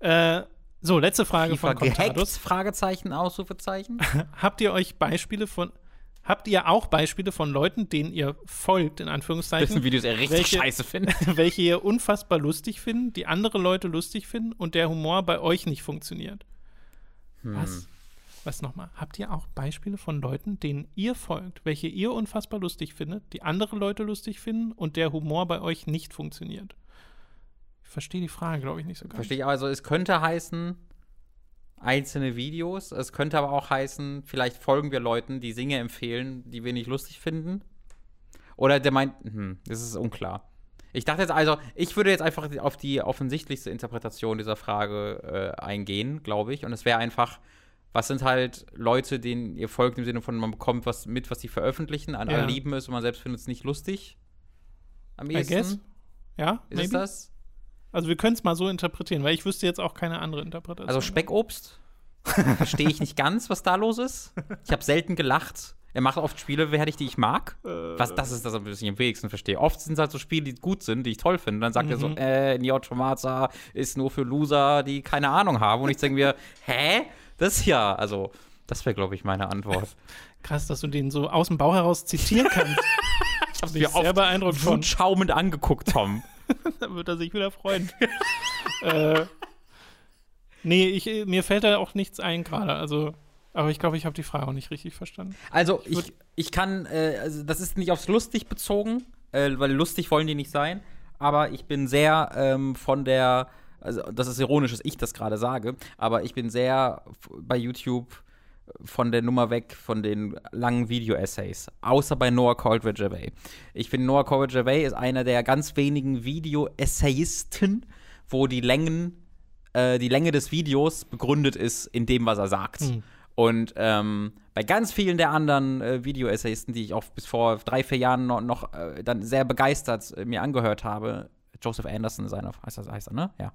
Äh, so, letzte Frage FIFA von? Contados. Fragezeichen, Ausrufezeichen. Habt ihr euch Beispiele von. Habt ihr auch Beispiele von Leuten, denen ihr folgt, in Anführungszeichen? Dessen Videos er richtig Welche- scheiße findet. welche ihr unfassbar lustig finden, die andere Leute lustig finden und der Humor bei euch nicht funktioniert. Hm. Was? Was nochmal? Habt ihr auch Beispiele von Leuten, denen ihr folgt, welche ihr unfassbar lustig findet, die andere Leute lustig finden und der Humor bei euch nicht funktioniert? Ich verstehe die Frage, glaube ich, nicht so ganz. Verstehe ich. Also, es könnte heißen, einzelne Videos. Es könnte aber auch heißen, vielleicht folgen wir Leuten, die Dinge empfehlen, die wir nicht lustig finden. Oder der meint, hm, das ist unklar. Ich dachte jetzt also, ich würde jetzt einfach auf die offensichtlichste Interpretation dieser Frage äh, eingehen, glaube ich. Und es wäre einfach, was sind halt Leute, denen ihr folgt, im Sinne von, man bekommt was mit, was sie veröffentlichen, an Ja. alle lieben es und man selbst findet es nicht lustig. Am I ehesten. guess. Ja, Ist maybe? das? Also wir können es mal so interpretieren, weil ich wüsste jetzt auch keine andere Interpretation. Also Speckobst verstehe ich nicht ganz, was da los ist. Ich habe selten gelacht. Er macht oft Spiele fertig, die ich mag. Was das ist, das was ich am wenigsten verstehe. Oft sind es halt so Spiele, die gut sind, die ich toll finde. Dann sagt er so, äh, Neo Automata ist nur für Loser, die keine Ahnung haben. Und ich denke mir, hä? Das ja, also, Das wäre, glaube ich, meine Antwort. Krass, dass du den so aus dem Bauch heraus zitieren kannst. ich habe mich sehr beeindruckt von. Wutschaumend angeguckt, Tom. da wird er sich wieder freuen. äh, nee, ich, mir fällt da auch nichts ein gerade. Also, aber ich glaube, ich habe die Frage auch nicht richtig verstanden. Also, ich, ich, ich kann, äh, also das ist nicht aufs lustig bezogen, äh, weil lustig wollen die nicht sein. Aber ich bin sehr ähm, von der, also das ist ironisch, dass ich das gerade sage, aber ich bin sehr bei YouTube von der Nummer weg von den langen Video-Essays. Außer bei Noah Caldwell-Gervais. Ich finde, Noah Caldwell-Gervais ist einer der ganz wenigen Video-Essayisten, wo die Längen, äh, die Länge des Videos begründet ist in dem, was er sagt. Hm. Und ähm, bei ganz vielen der anderen äh, Video-Essayisten, die ich auch bis vor drei, vier Jahren noch, noch äh, dann sehr begeistert äh, mir angehört habe, Joseph Anderson seiner, heißt, heißt er, ne? Ja.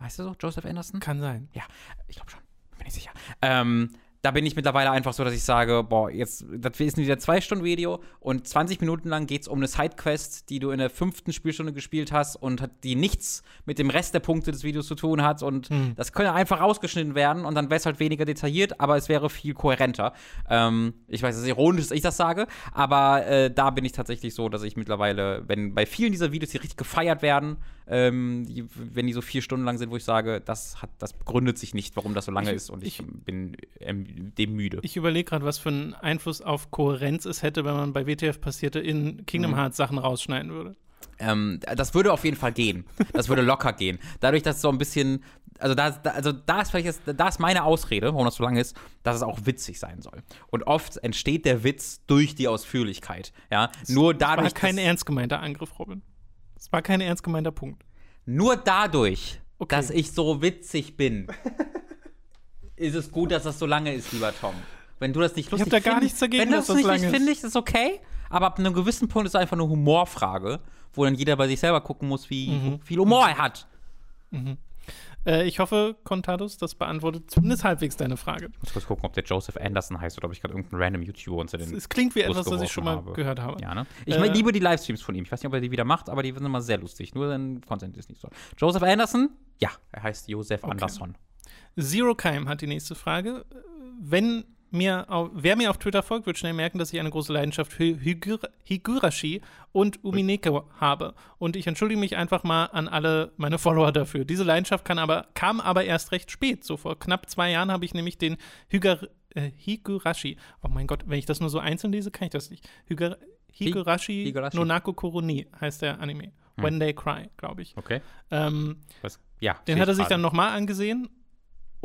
Heißt er so? Joseph Anderson? Kann sein. Ja, ich glaube schon. Bin ich sicher. Ähm, da bin ich mittlerweile einfach so, dass ich sage, boah, jetzt, das ist wieder zwei Stunden Video und 20 Minuten lang geht es um eine Sidequest, die du in der fünften Spielstunde gespielt hast und die nichts mit dem Rest der Punkte des Videos zu tun hat und mhm. das könnte einfach rausgeschnitten werden und dann wäre es halt weniger detailliert, aber es wäre viel kohärenter. Ähm, ich weiß, es ist ironisch, dass ich das sage, aber äh, da bin ich tatsächlich so, dass ich mittlerweile, wenn bei vielen dieser Videos, die richtig gefeiert werden, ähm, die, wenn die so vier Stunden lang sind, wo ich sage, das hat, das begründet sich nicht, warum das so lange ich, ist und ich, ich bin ähm, dem müde. Ich überlege gerade, was für einen Einfluss auf Kohärenz es hätte, wenn man bei WTF passierte in Kingdom mhm. Hearts Sachen rausschneiden würde. Ähm, das würde auf jeden Fall gehen. Das würde locker gehen. Dadurch, dass es so ein bisschen, also da, da, also da ist vielleicht, da ist meine Ausrede, warum das so lange ist, dass es auch witzig sein soll. Und oft entsteht der Witz durch die Ausführlichkeit. Ja, das, nur dadurch. Das war kein ernst gemeinter Angriff, Robin. Das war kein ernst gemeinter Punkt. Nur dadurch, okay. dass ich so witzig bin, ist es gut, dass das so lange ist, lieber Tom. Wenn du das nicht lustig findest. Ich habe da gar nichts dagegen, Wenn du das, das nicht lustig findest, ist okay. Aber ab einem gewissen Punkt ist es einfach eine Humorfrage, wo dann jeder bei sich selber gucken muss, wie mhm. viel Humor er hat. Mhm. Äh, ich hoffe, Contados, das beantwortet zumindest halbwegs deine Frage. Ich muss kurz gucken, ob der Joseph Anderson heißt oder ob ich gerade irgendeinen random YouTuber unter den. Es klingt wie Bus etwas, was ich schon mal habe. gehört habe. Ja, ne? Ich äh, liebe die Livestreams von ihm. Ich weiß nicht, ob er die wieder macht, aber die sind immer sehr lustig. Nur sein Content ist nicht so. Joseph Anderson? Ja, er heißt Joseph okay. Anderson. Zero Keim hat die nächste Frage. Wenn mir, auf, wer mir auf Twitter folgt, wird schnell merken, dass ich eine große Leidenschaft für Higurashi und Umineko habe. Und ich entschuldige mich einfach mal an alle meine Follower dafür. Diese Leidenschaft aber, kam aber erst recht spät. So vor knapp zwei Jahren habe ich nämlich den Hygar, äh, Higurashi. Oh mein Gott, wenn ich das nur so einzeln lese, kann ich das nicht. Hygar, Higurashi, Higurashi Nonako Koroni heißt der Anime. Hm. When They Cry, glaube ich. Okay. Ähm, Was? Ja, den hat er sich dann nochmal angesehen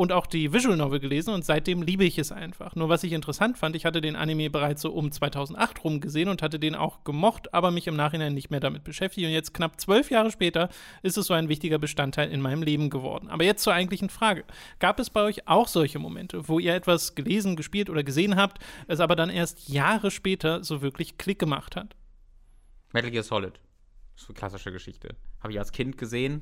und auch die Visual Novel gelesen und seitdem liebe ich es einfach. Nur was ich interessant fand, ich hatte den Anime bereits so um 2008 rum gesehen und hatte den auch gemocht, aber mich im Nachhinein nicht mehr damit beschäftigt. Und jetzt knapp zwölf Jahre später ist es so ein wichtiger Bestandteil in meinem Leben geworden. Aber jetzt zur eigentlichen Frage. Gab es bei euch auch solche Momente, wo ihr etwas gelesen, gespielt oder gesehen habt, es aber dann erst Jahre später so wirklich Klick gemacht hat? Metal Gear Solid. Das ist eine klassische Geschichte. Habe ich als Kind gesehen.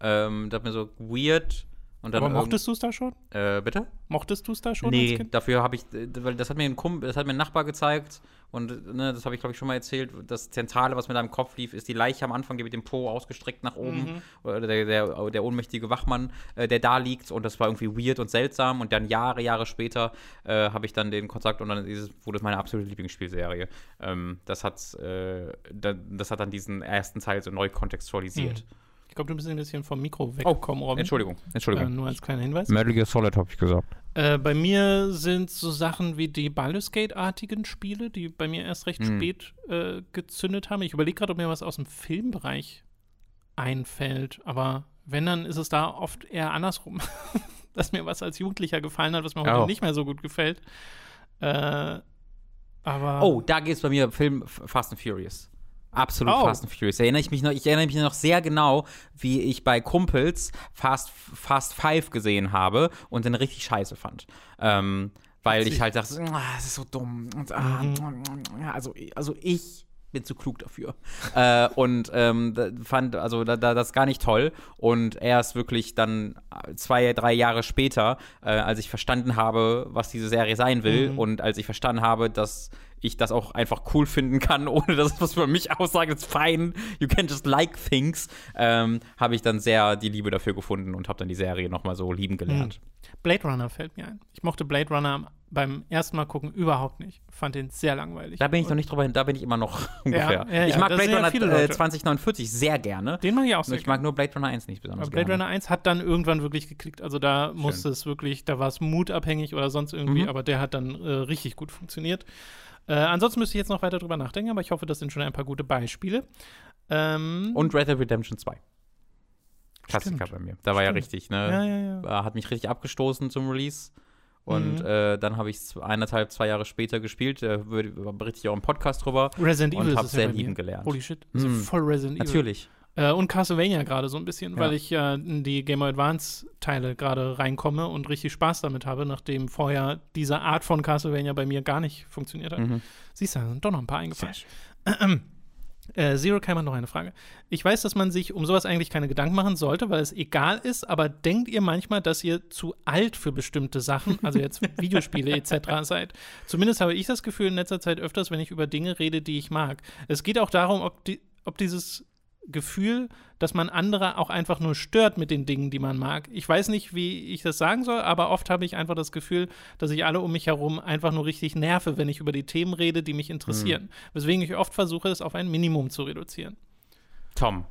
Ähm, das hat mir so weird aber mochtest du es da schon? Äh, bitte? Mochtest du es da schon? Nee, dafür habe ich, weil das hat mir ein Kumpel, das hat mir ein Nachbar gezeigt und ne, das habe ich, glaube ich, schon mal erzählt. Das Zentrale, was mit deinem Kopf lief, ist die Leiche am Anfang, die mit dem Po ausgestreckt nach oben. Mhm. Oder der, der, der ohnmächtige Wachmann, äh, der da liegt. Und das war irgendwie weird und seltsam. Und dann Jahre, Jahre später äh, habe ich dann den Kontakt und dann dieses, wurde es meine absolute Lieblingsspielserie. Ähm, das, hat, äh, das hat dann diesen ersten Teil so neu kontextualisiert. Mhm. Ich glaube, du bist ein bisschen vom Mikro weggekommen, oh, Robin. Entschuldigung, Entschuldigung. Äh, nur als kleiner Hinweis. Metal Gear Solid habe ich gesagt. Äh, bei mir sind so Sachen wie die Baldur's Gate-artigen Spiele, die bei mir erst recht hm. spät äh, gezündet haben. Ich überlege gerade, ob mir was aus dem Filmbereich einfällt, aber wenn, dann ist es da oft eher andersrum. dass mir was als Jugendlicher gefallen hat, was mir heute oh. nicht mehr so gut gefällt. Äh, aber oh, da geht es bei mir Film Fast and Furious. Absolut oh. Fast and Furious. Erinnere ich mich noch, ich erinnere mich noch sehr genau, wie ich bei Kumpels Fast, Fast Five gesehen habe und den richtig scheiße fand. Ähm, weil ich halt dachte, ah, das ist so dumm. Und, ah, mhm. also, also ich bin zu klug dafür. äh, und ähm, fand also da, da, das gar nicht toll. Und erst wirklich dann zwei, drei Jahre später, äh, als ich verstanden habe, was diese Serie sein will mhm. und als ich verstanden habe, dass ich das auch einfach cool finden kann, ohne dass es was für mich aussagt, it's fine, you can just like things, ähm, habe ich dann sehr die Liebe dafür gefunden und habe dann die Serie nochmal so lieben gelernt. Blade Runner fällt mir ein. Ich mochte Blade Runner beim ersten Mal gucken überhaupt nicht. Fand den sehr langweilig. Da bin ich noch nicht drüber hin, da bin ich immer noch ungefähr. ja, ja, ich mag das Blade ja Runner äh, Leute. 2049 sehr gerne. Den mag ich auch sehr ich mag nur Blade Runner 1 nicht besonders Aber Blade gerne. Runner 1 hat dann irgendwann wirklich geklickt. Also da musste es wirklich, da war es mutabhängig oder sonst irgendwie, Mhm. aber der hat dann äh, richtig gut funktioniert. Äh, ansonsten müsste ich jetzt noch weiter drüber nachdenken, aber ich hoffe, das sind schon ein paar gute Beispiele. Ähm, Und Red Dead Redemption 2. Klassiker bei mir. Da war ja richtig, ne? ja, ja, ja. äh, hat mich richtig abgestoßen zum Release. Und Mhm. äh, dann habe ich es eineinhalb, zwei Jahre später gespielt. Äh, würde- berichte ich auch im Podcast drüber. Resident und Evil es ja sehr lieben gelernt. Holy shit. Mhm. voll Resident Evil. Natürlich. Äh, und Castlevania gerade so ein bisschen, Ja. weil ich ja in die Game Boy Advance Teile gerade reinkomme und richtig Spaß damit habe, nachdem vorher diese Art von Castlevania bei mir gar nicht funktioniert hat. Mhm. Siehst du, da sind doch noch ein paar eingefallen. Äh, Zero Keimer noch eine Frage. Ich weiß, dass man sich um sowas eigentlich keine Gedanken machen sollte, weil es egal ist, aber denkt ihr manchmal, dass ihr zu alt für bestimmte Sachen, also jetzt Videospiele etc. seid? Zumindest habe ich das Gefühl in letzter Zeit öfters, wenn ich über Dinge rede, die ich mag. Es geht auch darum, ob, die, ob dieses Gefühl, dass man andere auch einfach nur stört mit den Dingen, die man mag. Ich weiß nicht, wie ich das sagen soll, aber oft habe ich einfach das Gefühl, dass ich alle um mich herum einfach nur richtig nerve, wenn ich über die Themen rede, die mich interessieren. Weswegen ich oft versuche, es auf ein Minimum zu reduzieren. Tom.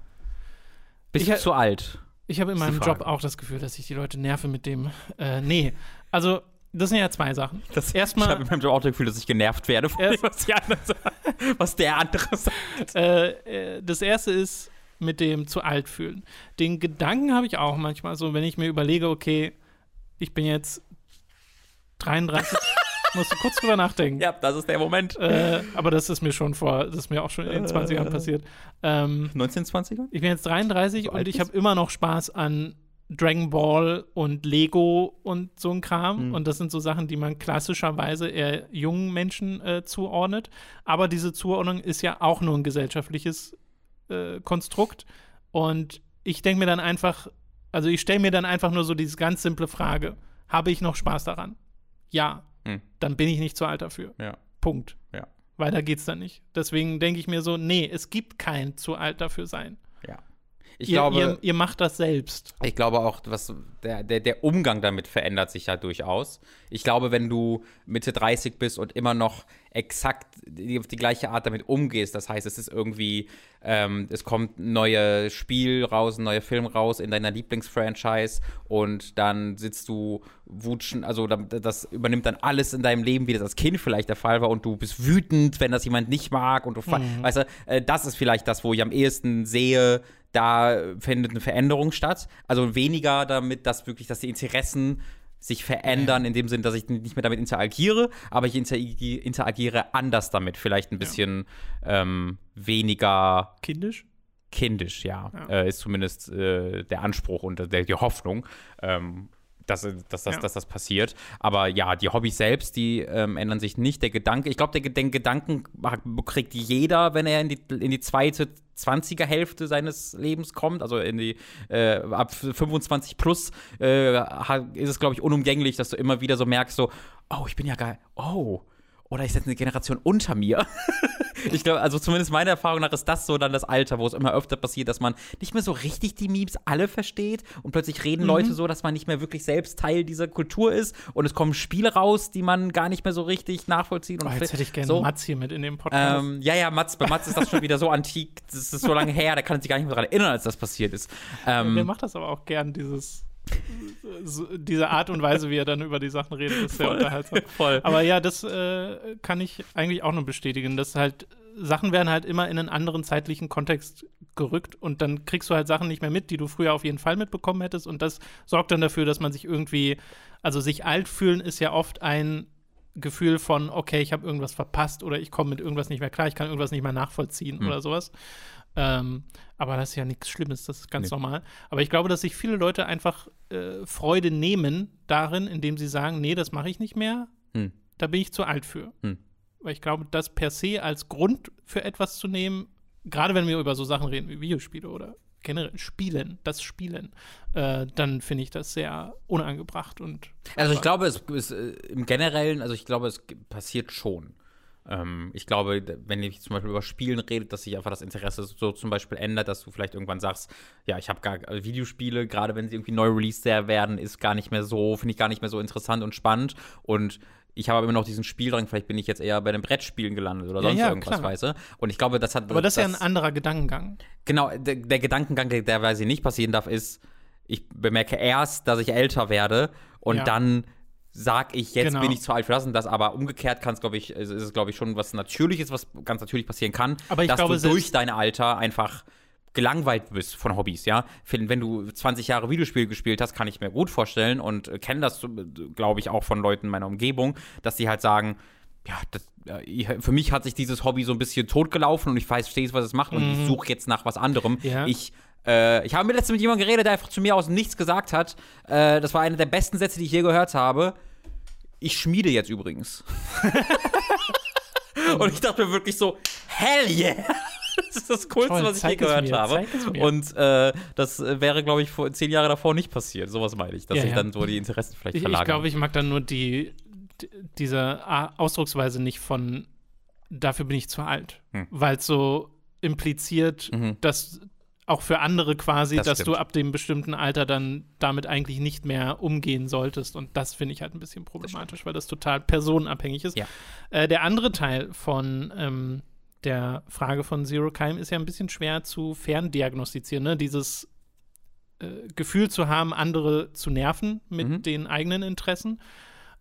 Bist Ich du zu alt? Ich habe in meinem. Job auch das Gefühl, dass ich die Leute nerve mit dem, äh, nee. Also, das sind ja zwei Sachen. Das, Erstmal- ich habe in meinem Job auch das Gefühl, dass ich genervt werde von Erst- dem, was, sagen, was der andere sagt. Äh, äh, das erste ist mit dem zu alt fühlen. Den Gedanken habe ich auch manchmal so, wenn ich mir überlege, okay, ich bin jetzt 33, musst du kurz drüber nachdenken. Ja, das ist der Moment. Äh, aber das ist mir schon vor, das ist mir auch schon in den 20ern passiert. Ähm, 1920er? ich bin jetzt 33 So und ich habe immer noch Spaß an Dragon Ball und Lego und so ein Kram. Mhm. Und das sind so Sachen, die man klassischerweise eher jungen Menschen äh, zuordnet. Aber diese Zuordnung ist ja auch nur ein gesellschaftliches äh, Konstrukt. Und ich denke mir dann einfach, also ich stelle mir dann einfach nur so diese ganz simple Frage: Habe ich noch Spaß daran? Ja. Hm. Dann bin ich nicht zu alt dafür. Ja. Punkt. Ja. Weiter geht's dann nicht. Deswegen denke ich mir so, nee, es gibt kein zu alt dafür sein. Ich ihr, glaube, ihr, ihr macht das selbst. Ich glaube auch, was der, der, der Umgang damit verändert sich ja durchaus. Ich glaube, wenn du Mitte 30 bist und immer noch exakt die, auf die gleiche Art damit umgehst, das heißt, es ist irgendwie, ähm, es kommt ein neues Spiel raus, ein neuer Film raus in deiner Lieblingsfranchise und dann sitzt du wutschen, also da- das übernimmt dann alles in deinem Leben, wie das als Kind vielleicht der Fall war und du bist wütend, wenn das jemand nicht mag und du, fa- weißt du, äh, das ist vielleicht das, wo ich am ehesten sehe, da findet eine Veränderung statt. Also weniger damit, dass wirklich, dass die Interessen sich verändern, in dem Sinn, dass ich nicht mehr damit interagiere, aber ich interagi- interagiere anders damit. Vielleicht ein bisschen ähm, weniger Kindisch? kindisch, ja. Ja. Äh, ist zumindest äh, der Anspruch und der, die Hoffnung. Ähm, dass, dass, dass, Ja. dass das passiert. Aber ja, die Hobbys selbst, die ähm, ändern sich nicht. Der Gedanke, ich glaube, der, den Gedanken kriegt jeder, wenn er in die, in die zweite 20er Hälfte seines Lebens kommt, also in die äh, ab 25 plus, äh, ist es, glaube ich, unumgänglich, dass du immer wieder so merkst, so, oh, ich bin ja geil, oh, oder ist jetzt eine Generation unter mir? ich glaube, also zumindest meiner Erfahrung nach ist das so dann das Alter, wo es immer öfter passiert, dass man nicht mehr so richtig die Memes alle versteht und plötzlich reden Mhm. Leute so, dass man nicht mehr wirklich selbst Teil dieser Kultur ist und es kommen Spiele raus, die man gar nicht mehr so richtig nachvollziehen und Oh, jetzt hätte ich gerne so. Mats hier mit in dem Podcast. Ähm, ja, ja, Mats, bei Mats ist das schon wieder so antik, das ist so lange her, der kann sich gar nicht mehr daran erinnern, als das passiert ist. Ähm, Der macht das aber auch gern, dieses, so, diese Art und Weise, wie er dann über die Sachen redet, ist sehr unterhaltsam. voll. Aber ja, das äh, kann ich eigentlich auch nur bestätigen, dass halt Sachen werden halt immer in einen anderen zeitlichen Kontext gerückt und dann kriegst du halt Sachen nicht mehr mit, die du früher auf jeden Fall mitbekommen hättest und das sorgt dann dafür, dass man sich irgendwie, also sich alt fühlen ist ja oft ein Gefühl von, okay, ich habe irgendwas verpasst oder ich komme mit irgendwas nicht mehr klar, ich kann irgendwas nicht mehr nachvollziehen Hm. oder sowas. Ähm, aber das ist ja nichts Schlimmes, das ist ganz Nee. normal. Aber ich glaube, dass sich viele Leute einfach äh, Freude nehmen darin, indem sie sagen, nee, das mache ich nicht mehr, Hm. da bin ich zu alt für. Hm. Weil ich glaube, das per se als Grund für etwas zu nehmen, gerade wenn wir über so Sachen reden wie Videospiele oder generell Spielen, das Spielen, äh, dann finde ich das sehr unangebracht und Also ich glaube, es ist äh, im Generellen, also ich glaube, es passiert schon. Ähm, ich glaube, wenn ich zum Beispiel über Spielen rede, dass sich einfach das Interesse so zum Beispiel ändert, dass du vielleicht irgendwann sagst, ja, ich habe gar also Videospiele, gerade wenn sie irgendwie neu released werden, ist gar nicht mehr so, finde ich gar nicht mehr so interessant und spannend. Und ich habe immer noch diesen Spieldrang, vielleicht bin ich jetzt eher bei den Brettspielen gelandet oder Ja, sonst ja, irgendwas, klar. weißt du? Und ich glaube, das hat. Aber das ist ja ein anderer Gedankengang. Genau, der, der Gedankengang, der der quasi nicht passieren darf, ist, ich bemerke erst, dass ich älter werde und Ja. dann sag ich, jetzt Genau. bin ich zu alt für das und das, aber umgekehrt kann es, glaube ich, ist es, glaube ich, schon was Natürliches, was ganz natürlich passieren kann, Aber ich dass glaube, du durch dein Alter einfach gelangweilt bist von Hobbys, ja. Wenn wenn du 20 Jahre Videospiele gespielt hast, kann ich mir gut vorstellen und äh, kenne das, glaube ich, auch von Leuten in meiner Umgebung, dass die halt sagen, ja, das, äh, für mich hat sich dieses Hobby so ein bisschen totgelaufen und ich weiß stets, was es macht und ich suche jetzt nach was anderem. Mhm. Ja. Ich äh, ich habe mir letztens mit jemandem geredet, der einfach zu mir aus Nichts gesagt hat. Äh, das war einer der besten Sätze, die ich je gehört habe. Ich schmiede jetzt übrigens. und ich dachte mir wirklich so, hell yeah! Das ist das Coolste, Toll, was ich je gehört mir, habe. Und äh, das äh, wäre, glaube ich, vor zehn Jahre davor nicht passiert. Sowas meine ich, dass Ja, sich ja. dann so die Interessen vielleicht Ich, ich glaube, ich mag dann nur die, die diese Ausdrucksweise nicht von dafür bin ich zu alt. Hm. Weil es so impliziert, Mhm. dass auch für andere quasi, Das dass du stimmt. ab dem bestimmten Alter dann damit eigentlich nicht mehr umgehen solltest. Und das finde ich halt ein bisschen problematisch, weil das total personenabhängig ist. Ja. Äh, der andere Teil von ähm, der Frage von Zero Keim ist ja ein bisschen schwer zu ferndiagnostizieren. Ne? Dieses äh, Gefühl zu haben, andere zu nerven mit Mhm. den eigenen Interessen.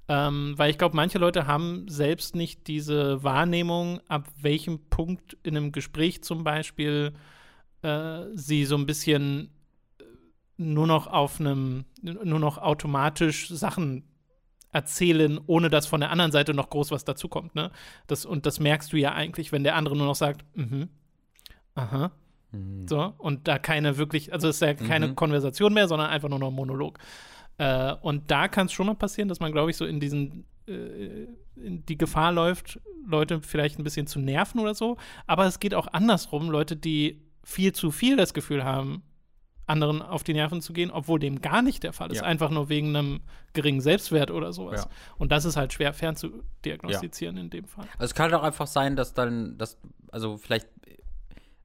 Ähm, weil ich glaube, manche Leute haben selbst nicht diese Wahrnehmung, ab welchem Punkt in einem Gespräch zum Beispiel äh, sie so ein bisschen äh, nur noch auf einem, nur noch automatisch Sachen erzählen, ohne dass von der anderen Seite noch groß was dazukommt. Ne? Das, und das merkst du ja eigentlich, wenn der andere nur noch sagt, mhm, aha, Mhm. so, und da keine wirklich, also es ist ja keine Mhm. Konversation mehr, sondern einfach nur noch ein Monolog. Äh, und da kann es schon mal passieren, dass man, glaube ich, so in diesen, äh, in die Gefahr läuft, Leute vielleicht ein bisschen zu nerven oder so. Aber es geht auch andersrum, Leute, die viel zu viel das Gefühl haben, anderen auf die Nerven zu gehen, obwohl dem gar nicht der Fall ist. Ja. Einfach nur wegen einem geringen Selbstwert oder sowas. Ja. Und das ist halt schwer fernzudiagnostizieren in dem Fall. Also es kann auch einfach sein, dass dann, dass, also vielleicht,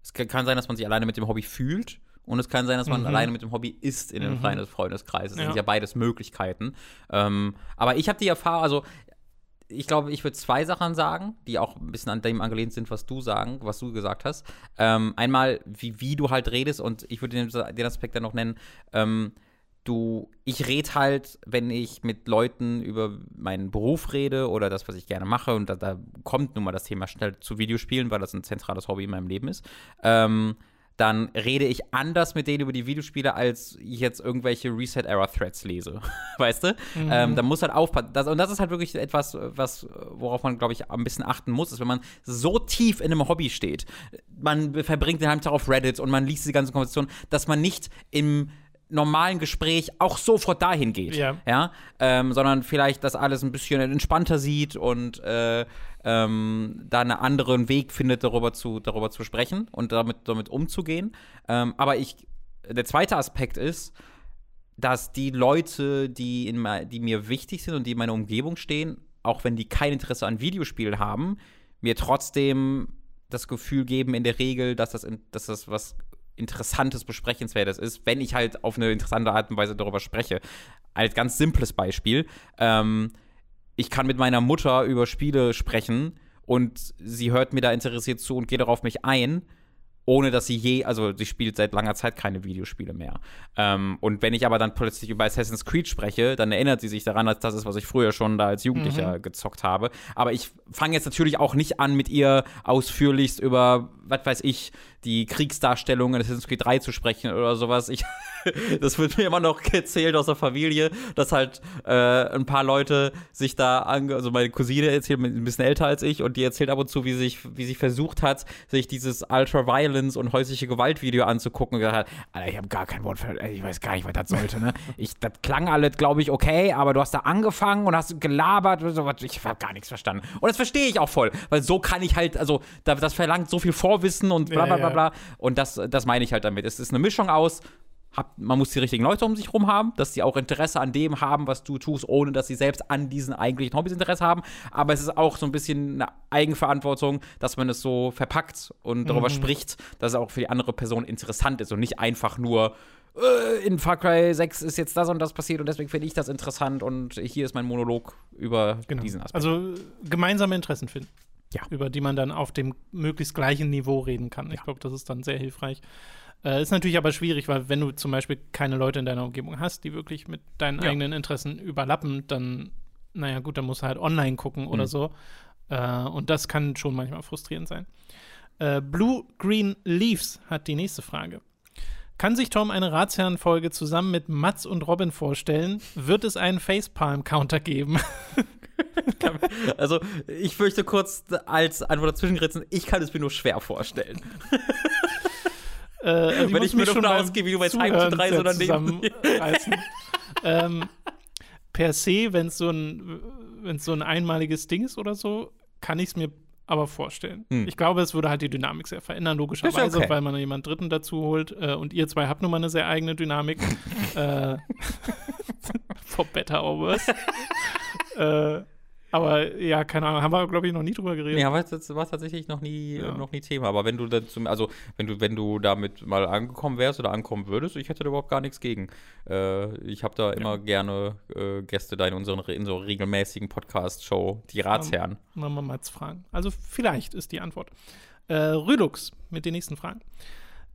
es kann- sein, dass man sich alleine mit dem Hobby fühlt und es kann sein, dass man Mhm. alleine mit dem Hobby ist in einem Mhm. Freundes Freundeskreis. Das Ja. sind ja beides Möglichkeiten. Ähm, aber ich habe die Erfahrung, also ich glaube, ich würde zwei Sachen sagen, die auch ein bisschen an dem angelehnt sind, was du sagen, was du gesagt hast. Ähm, einmal, wie, wie du halt redest und ich würde den, den Aspekt dann noch nennen, ähm, du, ich rede halt, wenn ich mit Leuten über meinen Beruf rede oder das, was ich gerne mache, und da, da kommt nun mal das Thema schnell zu Videospielen, weil das ein zentrales Hobby in meinem Leben ist, ähm, dann rede ich anders mit denen über die Videospiele, als ich jetzt irgendwelche Reset-Error-Threads lese. weißt du? Ähm, da muss halt aufpassen. Das, und das ist halt wirklich etwas, was, worauf man, glaube ich, ein bisschen achten muss, ist, wenn man so tief in einem Hobby steht, man verbringt den halben Tag auf Reddit und man liest die ganzen Konversationen, dass man nicht im normalen Gespräch auch sofort dahin geht. Ja. ja? Ähm, sondern vielleicht das alles ein bisschen entspannter sieht und äh, ähm, da einen anderen Weg findet, darüber zu, darüber zu sprechen und damit, damit umzugehen. Ähm, aber ich, der zweite Aspekt ist, dass die Leute, die, in, die mir wichtig sind und die in meiner Umgebung stehen, auch wenn die kein Interesse an Videospielen haben, mir trotzdem das Gefühl geben in der Regel, dass das, in, dass das was Interessantes, Besprechenswertes ist, wenn ich halt auf eine interessante Art und Weise darüber spreche. Als ganz simples Beispiel. Ähm, ich kann mit meiner Mutter über Spiele sprechen und sie hört mir da interessiert zu und geht auch auf mich ein, ohne dass sie je, also sie spielt seit langer Zeit keine Videospiele mehr. Ähm, und wenn ich aber dann plötzlich über Assassin's Creed spreche, dann erinnert sie sich daran, dass das ist, was ich früher schon da als Jugendlicher gezockt habe. Aber ich fange jetzt natürlich auch nicht an, mit ihr ausführlichst über, was weiß ich, die Kriegsdarstellung in Assassin's Creed 3 zu sprechen oder sowas. Ich, das wird mir immer noch erzählt aus der Familie, dass halt äh, ein paar Leute sich da, also meine Cousine erzählt, ein bisschen älter als ich, und die erzählt ab und zu, wie sich, wie sie versucht hat, sich dieses Ultra-Violence und häusliche Gewalt-Video anzugucken und gesagt hat, Alter, ich habe gar kein Wort für, ich weiß gar nicht, was das sollte, ne? Ich, das klang alles, glaube ich, okay, aber du hast da angefangen und hast gelabert und so was, ich habe gar nichts verstanden. Und das verstehe ich auch voll, weil so kann ich halt, also da- das verlangt so viel Vorwissen und bla bla bla bla. Und das, das meine ich halt damit. Es ist eine Mischung aus, hab, man muss die richtigen Leute um sich herum haben, dass sie auch Interesse an dem haben, was du tust, ohne dass sie selbst an diesen eigentlichen Hobbys Interesse haben. Aber es ist auch so ein bisschen eine Eigenverantwortung, dass man es so verpackt und darüber Mhm. spricht, dass es auch für die andere Person interessant ist und nicht einfach nur äh, in Far Cry 6 ist jetzt das und das passiert und deswegen finde ich das interessant und hier ist mein Monolog über Genau. diesen Aspekt. Also gemeinsame Interessen finden. Ja. Über die man dann auf dem möglichst gleichen Niveau reden kann. Ich glaube, das ist dann sehr hilfreich. Äh, ist natürlich aber schwierig, weil wenn du zum Beispiel keine Leute in deiner Umgebung hast, die wirklich mit deinen Ja. eigenen Interessen überlappen, dann, naja gut, dann musst du halt online gucken oder Mhm. so. Äh, und das kann schon manchmal frustrierend sein. Äh, Blue Green Leaves hat die nächste Frage. Kann sich Tom eine Ratsherrenfolge zusammen mit Mats und Robin vorstellen? Wird es einen Facepalm-Counter geben? Also, ich möchte kurz als Antwort dazwischen geritzen, ich kann es mir nur schwer vorstellen. Äh, also Wenn ich mir beim ausgehe, wie du bei Time to 3 sehr so daneben- zusammenreißen. ähm, per se, wenn es so ein, wenn's so ein einmaliges Ding ist oder so, kann ich es mir aber vorstellen. Hm. Ich glaube, es würde halt die Dynamik sehr verändern, logischerweise, okay. weil man jemanden Dritten dazu holt. Äh, und ihr zwei habt nun mal eine sehr eigene Dynamik. äh, for better or worse. äh, aber ja, keine Ahnung, haben wir, glaube ich, noch nie drüber geredet. Nee, aber das war tatsächlich noch nie, Ja. noch nie Thema. Aber wenn du dazu, also wenn du, wenn du damit mal angekommen wärst oder ankommen würdest, ich hätte da überhaupt gar nichts gegen. Äh, ich habe da immer gerne äh, Gäste da in unseren in so regelmäßigen Podcast-Show, die Ratsherren. Mal mal Mats fragen. Also vielleicht ist die Antwort. Äh, Rülux mit den nächsten Fragen.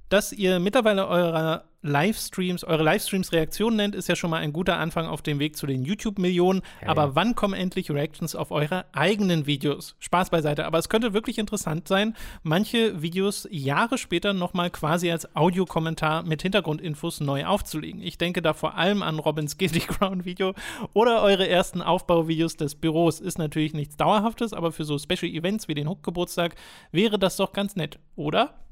Dass ihr mittlerweile eure Livestreams, eure Livestreams Reaktionen nennt, ist ja schon mal ein guter Anfang auf dem Weg zu den YouTube-Millionen. Ja, aber wann kommen endlich Reactions auf eure eigenen Videos? Spaß beiseite. Aber es könnte wirklich interessant sein, manche Videos Jahre später nochmal quasi als Audiokommentar mit Hintergrundinfos neu aufzulegen. Ich denke da vor allem an Robins Guilty Crown Video oder eure ersten Aufbauvideos des Büros. Ist natürlich nichts Dauerhaftes, aber für so Special Events wie den Hook-Geburtstag wäre das doch ganz nett, oder?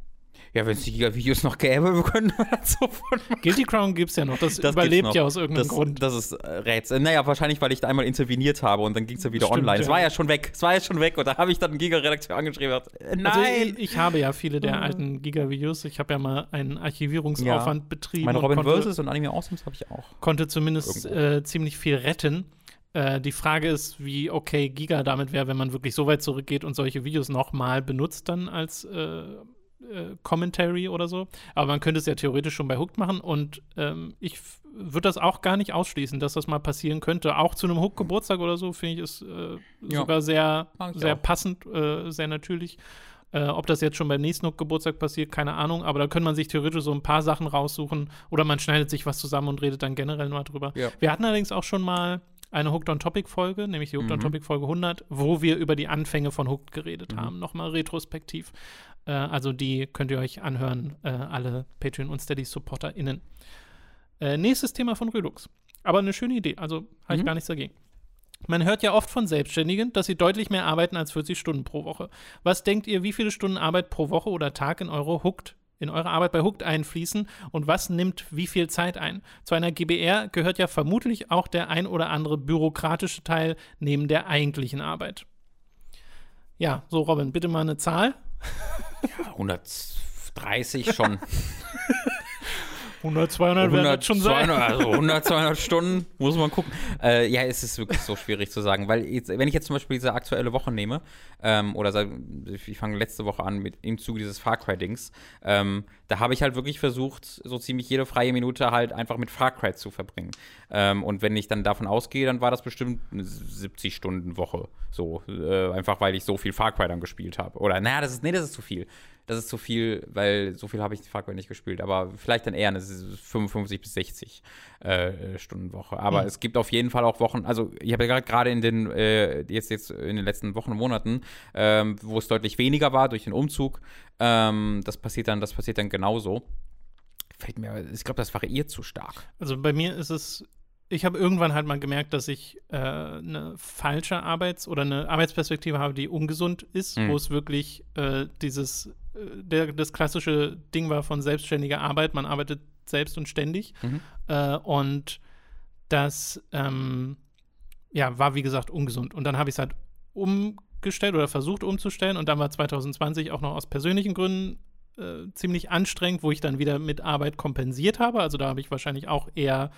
Ja, wenn es die Giga-Videos noch gäbe, wir können das sofort machen. Guilty Crown gibt's ja noch. Das, Das überlebt gibt's ja noch. aus irgendeinem das, Grund. Das ist äh, Rätsel. Naja, wahrscheinlich, weil ich da einmal interveniert habe und dann ging es ja wieder Stimmt, online. Es ja. war ja schon weg. Es war ja schon weg. Und da habe ich dann einen Giga-Redakteur angeschrieben und gesagt, äh, nein. Also ich, ich habe ja viele der alten Giga-Videos. Ich habe ja mal einen Archivierungsaufwand betrieben Meine Robin Versus und Anime Awesomes habe ich auch. konnte zumindest äh, ziemlich viel retten. Äh, die Frage ist, wie okay Giga damit wäre, wenn man wirklich so weit zurückgeht und solche Videos nochmal benutzt dann als äh, äh, Commentary oder so. Aber man könnte es ja theoretisch schon bei Hooked machen und ähm, ich würde das auch gar nicht ausschließen, dass das mal passieren könnte. Auch zu einem Hook-Geburtstag oder so finde ich es äh, Ja. sogar sehr, sehr auch. passend, äh, sehr natürlich. Äh, ob das jetzt schon beim nächsten Hook-Geburtstag passiert, keine Ahnung, aber da kann man sich theoretisch so ein paar Sachen raussuchen oder man schneidet sich was zusammen und redet dann generell mal drüber. Ja. Wir hatten allerdings auch schon mal eine Hooked on Topic Folge, nämlich die Hooked on Mhm. Topic Folge 100, wo wir über die Anfänge von Hooked geredet Mhm. haben, nochmal retrospektiv. Äh, also die könnt ihr euch anhören, äh, alle Patreon und Steady SupporterInnen. Äh, nächstes Thema von Relux. Aber eine schöne Idee, also habe ich Mhm. gar nichts dagegen. Man hört ja oft von Selbstständigen, dass sie deutlich mehr arbeiten als 40 Stunden pro Woche. Was denkt ihr, wie viele Stunden Arbeit pro Woche oder Tag in eure Hooked in eure Arbeit bei Hooked einfließen und was nimmt wie viel Zeit ein? Zu einer GBR gehört ja vermutlich auch der ein oder andere bürokratische Teil neben der eigentlichen Arbeit. Ja, so Robin, bitte mal eine Zahl. 130 schon. 100, 200 wäre das schon sein. 200, also 100, 200 Stunden, muss man gucken. Äh, ja, es ist wirklich so schwierig zu sagen, weil jetzt, wenn ich jetzt zum Beispiel diese aktuelle Woche nehme, ähm, oder ich fange letzte Woche an mit im Zuge dieses Far Cry-Dings, ähm, da habe ich halt wirklich versucht, so ziemlich jede freie Minute halt einfach mit Far Cry zu verbringen. Ähm, und wenn ich dann davon ausgehe, dann war das bestimmt eine 70-Stunden-Woche. So, äh, einfach weil ich so viel Far Cry dann gespielt habe. Oder, naja, das ist, nee, das ist zu viel. Das ist zu viel, weil so viel habe ich Far Cry nicht gespielt. Aber vielleicht dann eher eine 55 bis 60 äh, Stunden Woche. Aber Mhm. es gibt auf jeden Fall auch Wochen, also ich habe ja gerade- gerade in den, äh, jetzt, jetzt in den letzten Wochen und Monaten, ähm, wo es deutlich weniger war durch den Umzug, ähm, das passiert dann, das passiert dann genauso. Fällt mir, ich glaube, das variiert zu stark. Also bei mir ist es, ich habe irgendwann halt mal gemerkt, dass ich äh, eine falsche Arbeits- oder eine Arbeitsperspektive habe, die ungesund ist, Mhm. wo es wirklich äh, dieses, äh, der, das klassische Ding war von selbstständiger Arbeit, man arbeitet selbst und ständig. Mhm. Äh, und das, ähm, ja, war wie gesagt ungesund. Und dann habe ich es halt umgestellt oder versucht umzustellen und dann war 2020 auch noch aus persönlichen Gründen äh, ziemlich anstrengend, wo ich dann wieder mit Arbeit kompensiert habe. Also da habe ich wahrscheinlich auch eher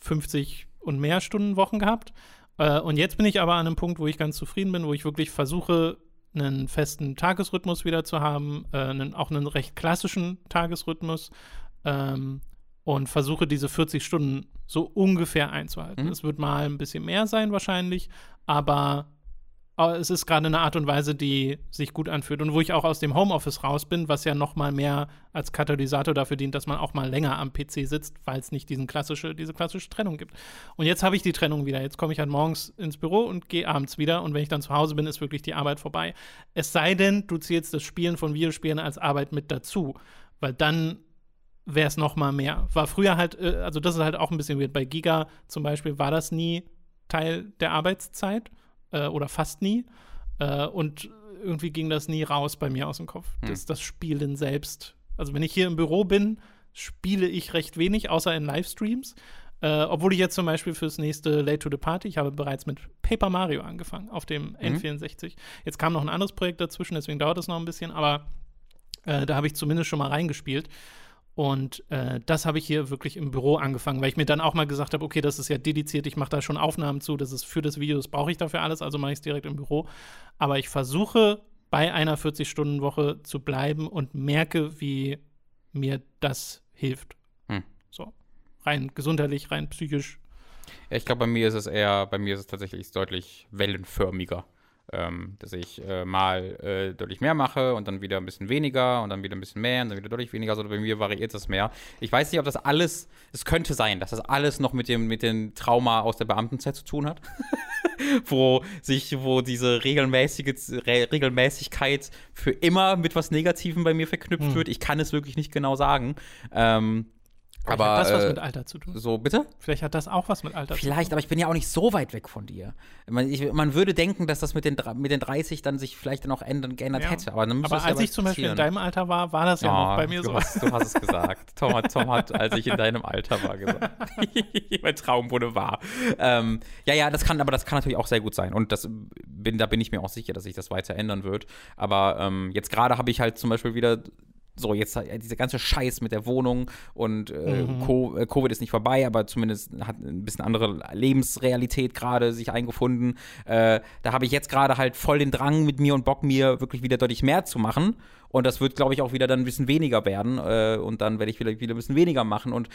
50 und mehr Stunden Wochen gehabt. Äh, und jetzt bin ich aber an einem Punkt, wo ich ganz zufrieden bin, wo ich wirklich versuche, einen festen Tagesrhythmus wieder zu haben, äh, einen, auch einen recht klassischen Tagesrhythmus ähm, und versuche diese 40 Stunden so ungefähr einzuhalten. Mhm. Es wird mal ein bisschen mehr sein wahrscheinlich, aber es ist gerade eine Art und Weise, die sich gut anfühlt und wo ich auch aus dem Homeoffice raus bin, was ja noch mal mehr als Katalysator dafür dient, dass man auch mal länger am PC sitzt, weil es nicht diesen klassische, diese klassische Trennung gibt. Und jetzt habe ich die Trennung wieder. Jetzt komme ich halt morgens ins Büro und gehe abends wieder und wenn ich dann zu Hause bin, ist wirklich die Arbeit vorbei. Es sei denn, du zählst das Spielen von Videospielen als Arbeit mit dazu, weil dann wäre es noch mal mehr. War früher halt, äh, also das ist halt auch ein bisschen weird. Bei Giga zum Beispiel war das nie Teil der Arbeitszeit äh, oder fast nie. Äh, und irgendwie ging das nie raus bei mir aus dem Kopf. Hm. Das, das Spielen selbst. Also wenn ich hier im Büro bin, spiele ich recht wenig, außer in Livestreams. Äh, obwohl ich jetzt zum Beispiel fürs nächste Late to the Party, ich habe bereits mit Paper Mario angefangen auf dem N64. Jetzt kam noch ein anderes Projekt dazwischen, deswegen dauert es noch ein bisschen, aber äh, da habe ich zumindest schon mal reingespielt. Und äh, das habe ich hier wirklich im Büro angefangen, weil ich mir dann auch mal gesagt habe, okay, das ist ja dediziert, ich mache da schon Aufnahmen zu, das ist für das Video, das brauche ich dafür alles, also mache ich es direkt im Büro. Aber ich versuche bei einer 40-Stunden-Woche zu bleiben und merke, wie mir das hilft. Hm. So. Rein gesundheitlich, rein psychisch. Ja, ich glaube, bei mir ist es eher, bei mir ist es tatsächlich deutlich wellenförmiger. Ähm, dass ich äh, mal äh, deutlich mehr mache und dann wieder ein bisschen weniger und dann wieder ein bisschen mehr und dann wieder deutlich weniger. Also bei mir variiert das mehr. Ich weiß nicht, ob das alles, es könnte sein, dass das alles noch mit dem, mit dem Trauma aus der Beamtenzeit zu tun hat. wo sich, wo diese regelmäßige Re Regelmäßigkeit für immer mit was Negativem bei mir verknüpft Hm. wird. Ich kann es wirklich nicht genau sagen. Ähm, Vielleicht aber hat das was äh, mit Alter zu tun. so, bitte? Vielleicht hat das auch was mit Alter zu tun. Vielleicht, aber ich bin ja auch nicht so weit weg von dir. Man, ich, man würde denken, dass das mit den, mit den 30 dann sich vielleicht dann auch ändern, geändert Ja. hätte. Aber, dann Aber es ja als ich zum Beispiel in deinem Alter war, war das ja Ja, noch bei mir du so. Hast, du hast es gesagt. Tom, hat- Tom hat, als ich in deinem Alter war, gesagt. mein Traum wurde wahr. Ähm, ja, ja, das kann, aber das kann natürlich auch sehr gut sein. Und das bin, da bin ich mir auch sicher, dass sich das weiter ändern wird. Aber ähm, jetzt gerade habe ich halt zum Beispiel wieder so, jetzt äh, dieser ganze Scheiß mit der Wohnung und äh, Mhm. Co äh, Covid ist nicht vorbei, aber zumindest hat ein bisschen andere Lebensrealität gerade sich eingefunden. Äh, da habe ich jetzt gerade halt voll den Drang mit mir und Bock, mir wirklich wieder deutlich mehr zu machen. Und das wird, glaube ich, auch wieder dann ein bisschen weniger werden. Äh, und dann werde ich wieder, wieder ein bisschen weniger machen. Und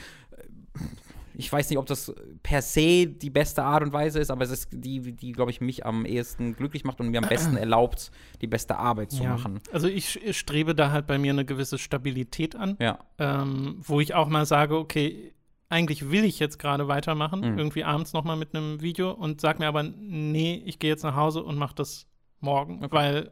ich weiß nicht, ob das per se die beste Art und Weise ist, aber es ist die, die glaube ich, mich am ehesten glücklich macht und mir am besten erlaubt, die beste Arbeit zu Ja. machen. Also ich ich strebe da halt bei mir eine gewisse Stabilität an, Ja. ähm, wo ich auch mal sage, okay, eigentlich will ich jetzt gerade weitermachen, Mhm. irgendwie abends noch mal mit einem Video und sag mir aber, nee, ich gehe jetzt nach Hause und mache das morgen, Okay. weil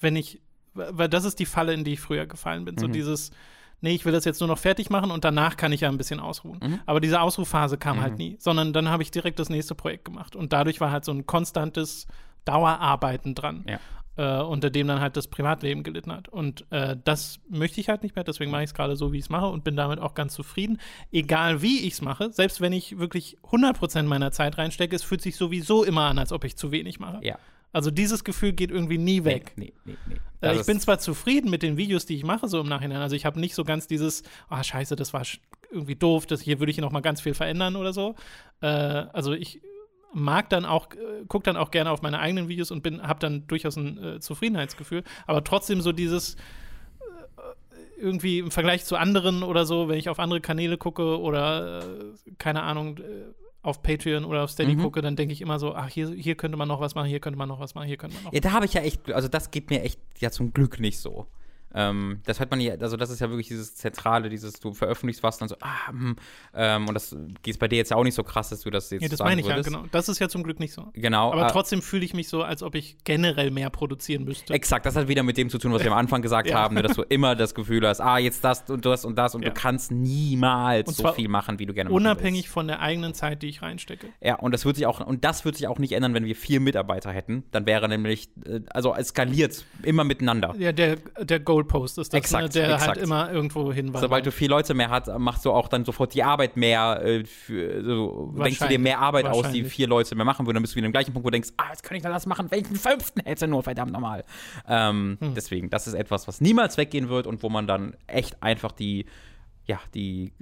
wenn ich, weil das ist die Falle, in die ich früher gefallen bin, so Mhm. dieses Nee, ich will das jetzt nur noch fertig machen und danach kann ich ja ein bisschen ausruhen. Mhm. Aber diese Ausruhphase kam Mhm. halt nie, sondern dann habe ich direkt das nächste Projekt gemacht. Und dadurch war halt so ein konstantes Dauerarbeiten dran. Ja. äh, unter dem dann halt das Privatleben gelitten hat. Und äh, das möchte ich halt nicht mehr, deswegen mache ich es gerade so, wie ich es mache und bin damit auch ganz zufrieden. Egal wie ich es mache, selbst wenn ich wirklich 100% meiner Zeit reinstecke, es fühlt sich sowieso immer an, als ob ich zu wenig mache. Ja. Also dieses Gefühl geht irgendwie nie weg. Nee, nee, nee. Äh, Das ich ist- bin zwar zufrieden mit den Videos, die ich mache, so im Nachhinein. Also ich habe nicht so ganz dieses, ah, scheiße, das war irgendwie doof, das hier würde ich noch mal ganz viel verändern oder so. Äh, also ich mag dann auch, äh, guck dann auch gerne auf meine eigenen Videos und bin, habe dann durchaus ein äh, Zufriedenheitsgefühl. Aber trotzdem so dieses äh, irgendwie im Vergleich zu anderen oder so, wenn ich auf andere Kanäle gucke oder äh, keine Ahnung, äh, auf Patreon oder auf Steady Mhm. gucke, dann denke ich immer so, ach, hier, hier könnte man noch was machen, hier könnte man noch was machen, hier könnte man noch Ja, da habe ich ja echt, also das geht mir echt ja zum Glück nicht so. Ähm, das hört man ja, also das ist ja wirklich dieses Zentrale, dieses, du veröffentlichst was und dann so, ah, hm, ähm, und das geht bei dir jetzt ja auch nicht so krass, dass du das jetzt Ja, das meine ich würdest. ja, genau. Das ist ja zum Glück nicht so. Genau. Aber äh, trotzdem fühle ich mich so, als ob ich generell mehr produzieren müsste. Exakt, das hat wieder mit dem zu tun, was wir am Anfang gesagt Ja. haben, ne, dass du immer das Gefühl hast, ah, jetzt das und das und das und Ja. du kannst niemals so viel machen, wie du gerne machen Unabhängig von der eigenen Zeit, die ich reinstecke. Ja, und das wird sich auch und das wird sich auch nicht ändern, wenn wir vier Mitarbeiter hätten. Dann wäre nämlich, äh, also es skaliert immer miteinander. Ja, der, der Goalpost ist das, Exakt, ne, der exakt. halt immer irgendwo hinwandert. Sobald du vier Leute mehr hast, machst du auch dann sofort die Arbeit mehr, äh, für, so, denkst du dir mehr Arbeit aus, die vier Leute mehr machen würden, dann bist du wieder im gleichen Punkt, wo du denkst, ah, jetzt kann ich da das machen, welchen fünften hätte nur, verdammt nochmal. Ähm, Hm. Deswegen, das ist etwas, was niemals weggehen wird und wo man dann echt einfach die, ja, die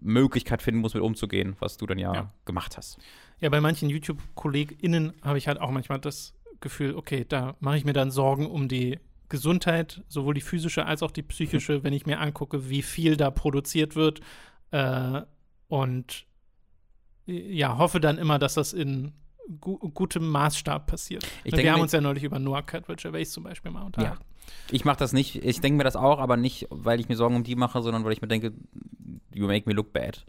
Möglichkeit finden muss, mit umzugehen, was du dann ja, Ja. gemacht hast. Ja, bei manchen YouTube-KollegInnen habe ich halt auch manchmal das Gefühl, okay, da mache ich mir dann Sorgen um die Gesundheit, sowohl die physische als auch die psychische, wenn ich mir angucke, wie viel da produziert wird. Äh, und ja, hoffe dann immer, dass das in gu gutem Maßstab passiert. Ich Wir haben uns ja neulich über Noah Cadwell Gervais zum Beispiel mal unterhalten. Ich mache das nicht, ich denke mir das auch, aber nicht, weil ich mir Sorgen um die mache, sondern weil ich mir denke, you make me look bad.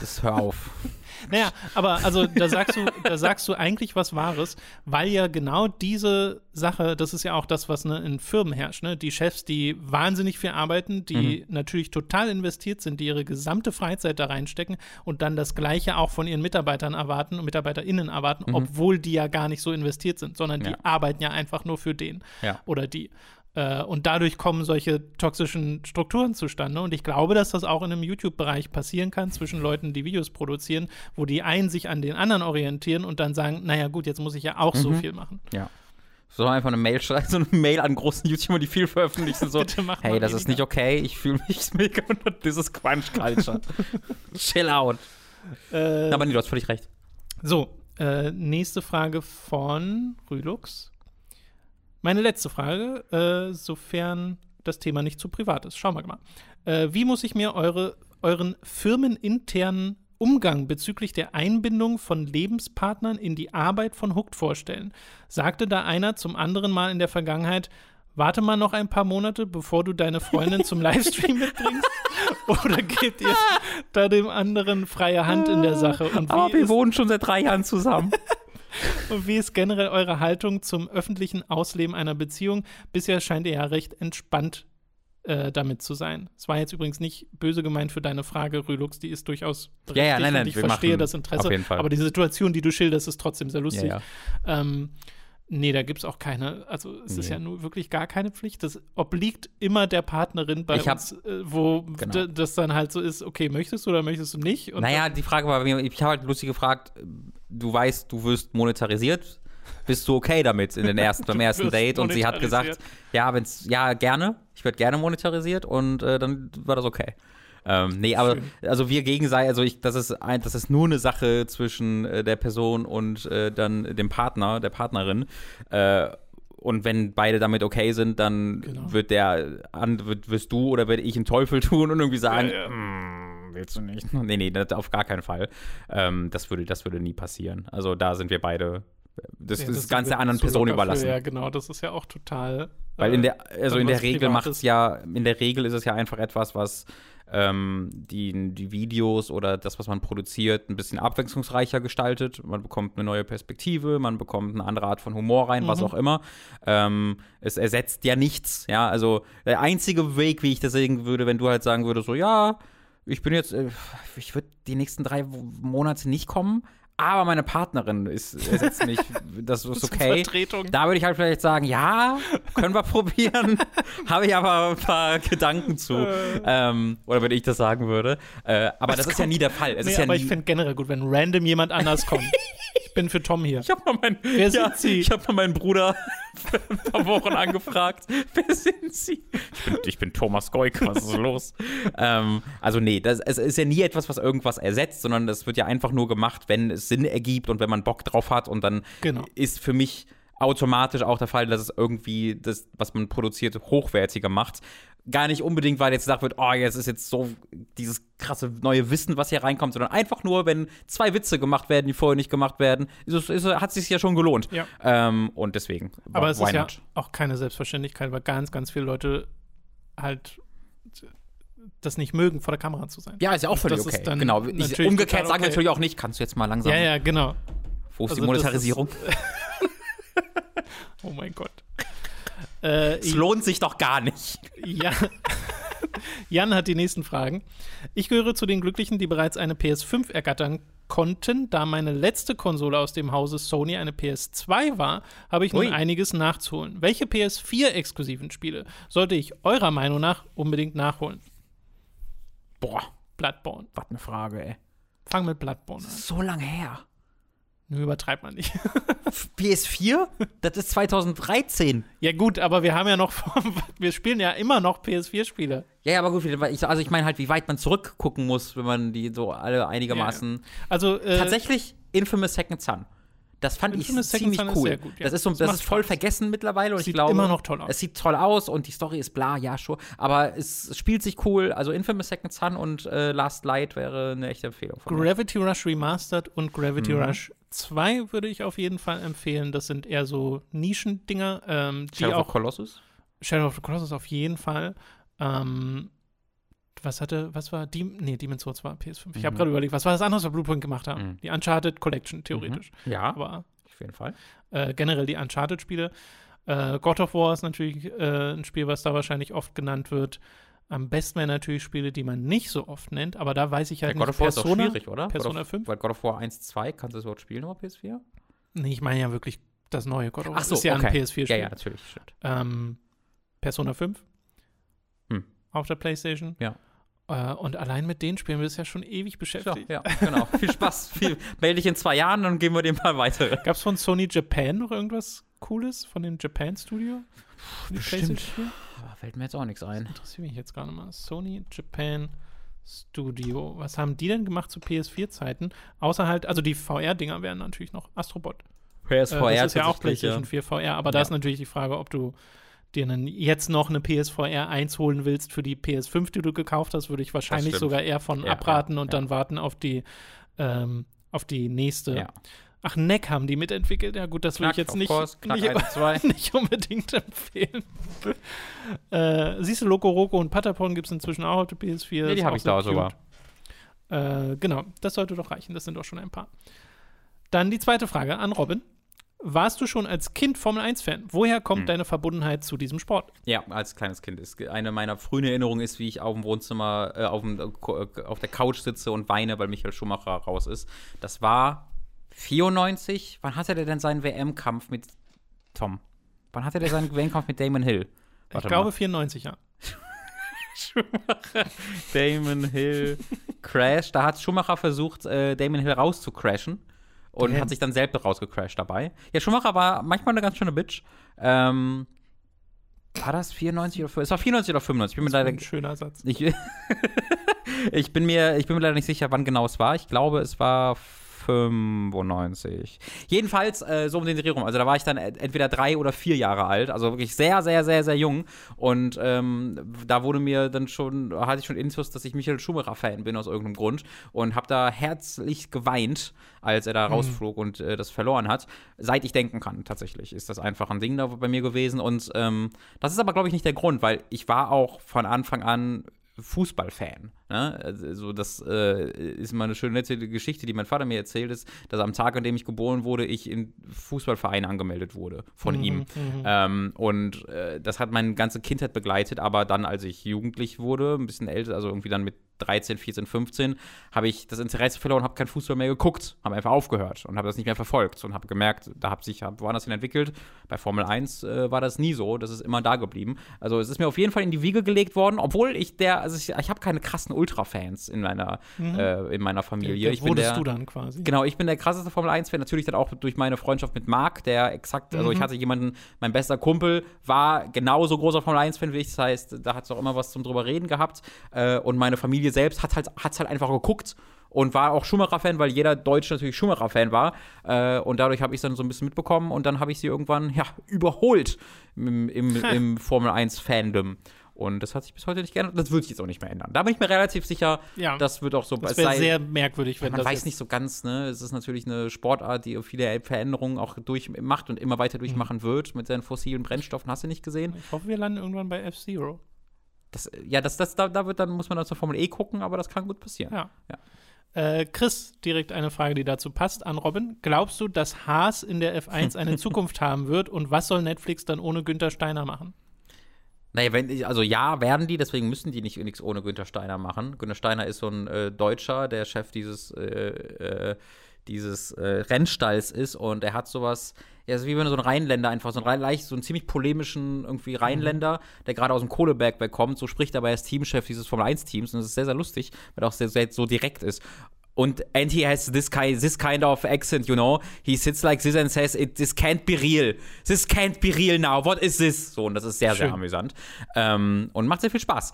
Das hör auf. Naja, aber also da sagst du, da sagst du eigentlich was Wahres, weil ja genau diese Sache, das ist ja auch das, was ne, in Firmen herrscht, ne? Die Chefs, die wahnsinnig viel arbeiten, die natürlich total investiert sind, die ihre gesamte Freizeit da reinstecken und dann das Gleiche auch von ihren Mitarbeitern erwarten und MitarbeiterInnen erwarten, obwohl die ja gar nicht so investiert sind, sondern die Ja. arbeiten ja einfach nur für den Ja. oder die. Äh, und dadurch kommen solche toxischen Strukturen zustande. Und ich glaube, dass das auch in einem YouTube-Bereich passieren kann, zwischen Leuten, die Videos produzieren, wo die einen sich an den anderen orientieren und dann sagen, naja gut, jetzt muss ich ja auch so viel machen. Ja. So einfach eine Mail schreiben, so eine Mail an großen YouTuber, die viel veröffentlichen, so, hey, das ist weniger. nicht okay, ich fühle mich mega unter dieses Crunch-Culture. Chill out. Äh, Aber nee, du hast völlig recht. So, äh, nächste Frage von Rülux. Meine letzte Frage, äh, sofern das Thema nicht zu privat ist. Schauen wir mal. Äh, wie muss ich mir eure, euren firmeninternen Umgang bezüglich der Einbindung von Lebenspartnern in die Arbeit von Hooked vorstellen? Sagte da einer zum anderen Mal in der Vergangenheit, warte mal noch ein paar Monate, bevor du deine Freundin zum Livestream mitbringst? Oder gebt ihr da dem anderen freie Hand in der Sache? Und Aber wir ist wohnen schon seit drei Jahren zusammen. und wie ist generell eure Haltung zum öffentlichen Ausleben einer Beziehung? Bisher scheint ihr ja recht entspannt äh, damit zu sein. Es war jetzt übrigens nicht böse gemeint für deine Frage, Rülux, die ist durchaus Ja, ja, berechtigt nein, nein, ich verstehe das Interesse. auf jeden Fall. Aber die Situation, die du schilderst, ist trotzdem sehr lustig. ja, ja. Ähm, nee, da gibt es auch keine, also es ist Nee. ja nur wirklich gar keine Pflicht. Das obliegt immer der Partnerin bei Ich hab- uns, äh, wo Genau. das dann halt so ist, okay, möchtest du oder möchtest du nicht? Und Naja, die Frage war ich habe halt lustig gefragt, du weißt, du wirst monetarisiert. Bist du okay damit in den ersten, beim ersten Date? Und sie hat gesagt, ja, wenn's, ja, gerne. Ich werde gerne monetarisiert und äh, dann war das okay. Ähm, nee, aber Schön. also wir gegenseitig, also ich, das ist ein, das ist nur eine Sache zwischen äh, der Person und äh, dann dem Partner, der Partnerin. Äh, und wenn beide damit okay sind, dann Genau. wird der an, wird, wirst du oder werde ich einen Teufel tun und irgendwie sagen, Ja, ja. "Mm, willst du nicht? Nee, nee, auf gar keinen Fall. Ähm, das würde, das würde nie passieren. Also da sind wir beide. Das Ja, ist das Ganze anderen Personen überlassen. Ja, genau, das ist ja auch total. Weil äh, in der, also in der was Regel macht es ja, in der Regel ist es ja einfach etwas, was ähm, die, die Videos oder das, was man produziert, ein bisschen abwechslungsreicher gestaltet. Man bekommt eine neue Perspektive, man bekommt eine andere Art von Humor rein, was Mhm. auch immer. Ähm, es ersetzt ja nichts, ja. Also der einzige Weg, wie ich das sehen würde, wenn du halt sagen würdest, so ja, ich bin jetzt, äh, ich würde die nächsten drei Monate nicht kommen, aber meine Partnerin ist, ersetzt mich, das ist okay. Da würde ich halt vielleicht sagen, ja, können wir probieren. Habe ich aber ein paar Gedanken zu. ähm, oder wenn ich das sagen würde. Äh, aber das ist ja nie der Fall. Es nee, ist ja aber nie, ich finde generell gut, wenn random jemand anders kommt. ich bin für Tom hier. ich habe mal, meinen- Wer ja, hab mal meinen Bruder für ein paar Wochen angefragt. Wer sind Sie? Ich bin, ich bin Thomas Goik, was ist los? ähm, also nee, das, es ist ja nie etwas, was irgendwas ersetzt, sondern das wird ja einfach nur gemacht, wenn es Sinn ergibt und wenn man Bock drauf hat und dann Genau. ist für mich automatisch auch der Fall, dass es irgendwie das, was man produziert, hochwertiger macht. Gar nicht unbedingt, weil jetzt gesagt wird, oh, jetzt ist jetzt so dieses krasse neue Wissen, was hier reinkommt, sondern einfach nur, wenn zwei Witze gemacht werden, die vorher nicht gemacht werden, ist es, ist, hat es sich ja schon gelohnt. Ja. Ähm, und deswegen. Aber es ist ja not? auch keine Selbstverständlichkeit, weil ganz, ganz viele Leute halt das nicht mögen, vor der Kamera zu sein. Ja, ist ja auch völlig ist okay. Genau. Ich, umgekehrt sagen wir okay. natürlich auch nicht, kannst du jetzt mal langsam. Ja, ja, genau. Wo ist Also die Monetarisierung? Oh mein Gott. Äh, Es lohnt sich doch gar nicht. ja. Jan hat die nächsten Fragen. Ich gehöre zu den Glücklichen, die bereits eine PS5 ergattern konnten. Da meine letzte Konsole aus dem Hause Sony eine PS2 war, habe ich nun Ui. einiges nachzuholen. Welche PS4-exklusiven Spiele sollte ich eurer Meinung nach unbedingt nachholen? Boah, Bloodborne. was eine Frage, ey. Fang mit Bloodborne an. So lang her. Nur übertreibt man nicht. PS4? Das ist 2013. ja, gut, aber wir haben ja noch, wir spielen ja immer noch PS4-Spiele. Ja, ja, aber gut, also ich meine halt, wie weit man zurückgucken muss, wenn man die so alle einigermaßen. Also, äh, Tatsächlich Infamous Second Son. Das fand ich ziemlich cool. gut, ja. Das ist so, Das das, ist voll Spaß. vergessen mittlerweile und Sieht ich glaube, immer noch toll aus. Es sieht toll aus und die Story ist bla, ja schon, aber es spielt sich cool. Also Infamous Second Son und äh, Last Light wäre eine echte Empfehlung von mir. Gravity Rush Remastered und Gravity Mhm. Rush 2 würde ich auf jeden Fall empfehlen. Das sind eher so Nischendinger, ähm, die Shadow of auch Colossus? Shadow of the Colossus auf jeden Fall. Ähm, was hatte, was war, Dem nee, Demon's Souls war PS5. Ich habe Mhm. gerade überlegt, was war das andere, was wir Bluepoint gemacht haben? Mhm. Die Uncharted Collection, theoretisch. Ja, Aber auf jeden Fall. äh, generell die Uncharted-Spiele. Äh, God of War ist natürlich äh, ein Spiel, was da wahrscheinlich oft genannt wird. Am besten wären natürlich Spiele, die man nicht so oft nennt, aber da weiß ich Ja, halt God nicht. of War ist auch Persona, schwierig, oder? Persona God of, 5? Weil God of War 1, 2, kannst du das überhaupt spielen auf PS4? Nee, ich meine ja wirklich das neue God of War. Ach so, ist ja okay. ein PS4-Spiel. Ja, ja, natürlich. Ähm, Persona 5 Hm. auf der PlayStation. Ja. Äh, und allein mit den Spielen bist du ja schon ewig Ja, beschäftigt. ja, genau. Viel Spaß. Viel, melde dich in zwei Jahren, dann gehen wir dem mal weiter. Gab es von Sony Japan noch irgendwas Cooles von dem Japan Studio? Bestimmt. Aber fällt mir jetzt auch nichts ein. Interessiert mich jetzt gerade mal. Sony Japan Studio. Was haben die denn gemacht zu PS4-Zeiten? Außer halt, also die VR-Dinger wären natürlich noch Astrobot. PSVR Äh, das ist ja auch PlayStation 4 VR, aber da Ja. ist natürlich die Frage, ob du dir dann jetzt noch eine PSVR 1 holen willst für die PS5, die du gekauft hast, würde ich wahrscheinlich sogar eher von Ja, abraten ja, und ja. dann warten auf die ähm, auf die nächste. Ach, NEC haben die mitentwickelt. Ja gut, das will Knack, ich jetzt nicht, course, nicht, 1, 2. nicht unbedingt empfehlen. äh, siehst du, Loco Roco und Patapon gibt es inzwischen auch auf der PS4. Nee, die habe ich da sogar. Äh, genau, das sollte doch reichen. Das sind doch schon ein paar. Dann die zweite Frage an Robin. Warst du schon als Kind Formel 1-Fan? Woher kommt Hm. deine Verbundenheit zu diesem Sport? Ja, als kleines Kind. Ist eine meiner frühen Erinnerungen ist, wie ich auf dem Wohnzimmer, äh, auf, dem, äh, auf der Couch sitze und weine, weil Michael Schumacher raus ist. Das war 94. Wann hatte der denn seinen WM-Kampf mit Tom? Wann hatte der seinen WM-Kampf mit Damon Hill? ich glaube 94, ja. Damon Hill Crash. Da hat Schumacher versucht, äh, Damon Hill rauszcrashen und Damn. hat sich dann selbst rausgecrashed dabei. Ja, Schumacher war manchmal eine ganz schöne Bitch. Ähm, war das 94 oder 95? Es war 94 oder 95. Ich bin mir Das war leider ein schöner Satz. ich, ich, bin mir, ich bin mir leider nicht sicher, wann genau es war. Ich glaube, es war 95. Jedenfalls äh, so um den Dreh rum. Also da war ich dann ent- entweder drei oder vier Jahre alt. Also wirklich sehr, sehr, sehr, sehr jung. Und ähm, da wurde mir dann schon, hatte ich schon Infos, dass ich Michael Schumacher-Fan bin aus irgendeinem Grund. Und habe da herzlich geweint, als er da rausflog und äh, das verloren hat. Seit ich denken kann, tatsächlich, ist das einfach ein Ding da bei mir gewesen. Und ähm, das ist aber, glaube ich, nicht der Grund, weil ich war auch von Anfang an Fußballfan. Ne? Also das äh, ist mal eine schöne nette Geschichte, die mein Vater mir erzählt ist, dass am Tag, an dem ich geboren wurde, ich in Fußballvereine angemeldet wurde von Mhm, ihm. mhm. Ähm, und äh, das hat meine ganze Kindheit begleitet, aber dann, als ich jugendlich wurde, ein bisschen älter, also irgendwie dann mit 13, 14, 15, habe ich das Interesse verloren, habe kein Fußball mehr geguckt, habe einfach aufgehört und habe das nicht mehr verfolgt und habe gemerkt, da hat sich hab woanders hin entwickelt. Bei Formel 1 äh, war das nie so, das ist immer da geblieben. Also es ist mir auf jeden Fall in die Wiege gelegt worden, obwohl ich der, also ich, ich habe keine krassen Ultra-Fans in meiner, äh, in meiner Familie. Der ich bin wurdest der, du dann quasi. Genau, ich bin der krasseste Formel 1-Fan, natürlich dann auch durch meine Freundschaft mit Marc, der exakt, also Mhm. ich hatte jemanden, mein bester Kumpel war genauso großer Formel 1-Fan wie ich, das heißt, da hat es auch immer was zum drüber reden gehabt. Äh, und meine Familie selbst hat halt, hat's halt einfach geguckt und war auch Schumacher-Fan, weil jeder Deutsche natürlich Schumacher-Fan war. Äh, und dadurch habe ich es dann so ein bisschen mitbekommen und dann habe ich sie irgendwann, ja, überholt im, im, im Formel 1-Fandom. Und das hat sich bis heute nicht geändert. Das wird sich jetzt auch nicht mehr ändern. Da bin ich mir relativ sicher, Ja. das wird auch so Das wäre sehr merkwürdig, wenn man das weiß jetzt- nicht so ganz, ne? Es ist natürlich eine Sportart, die viele Veränderungen auch durchmacht und immer weiter durchmachen Mhm. wird mit seinen fossilen Brennstoffen. Hast du nicht gesehen? Ich hoffe, wir landen irgendwann bei F-Zero. Das, ja, das, das, da, da wird dann, muss man dann zur Formel E gucken, aber das kann gut passieren. Ja. Ja. Äh, Chris, direkt eine Frage, die dazu passt, an Robin. Glaubst du, dass Haas in der F1 eine Zukunft haben wird und was soll Netflix dann ohne Günther Steiner machen? Naja, wenn, also ja, werden die, deswegen müssen die nicht nichts ohne Günther Steiner machen. Günther Steiner ist so ein äh, Deutscher, der Chef dieses, äh, äh, dieses äh, Rennstalls ist und er hat sowas, ja, ist wie wenn so ein Rheinländer einfach, so ein leicht, so einen ziemlich polemischen irgendwie Rheinländer, der gerade aus dem Kohleberg wegkommt, so spricht er aber als Teamchef dieses Formel-1-Teams und das ist sehr, sehr lustig, weil er auch sehr, sehr so direkt ist. Und and he has this kind, this kind of accent, you know. He sits like this and says, it, this can't be real. This can't be real now. What is this? So, und das ist sehr, Schön. sehr amüsant. Ähm, und macht sehr viel Spaß.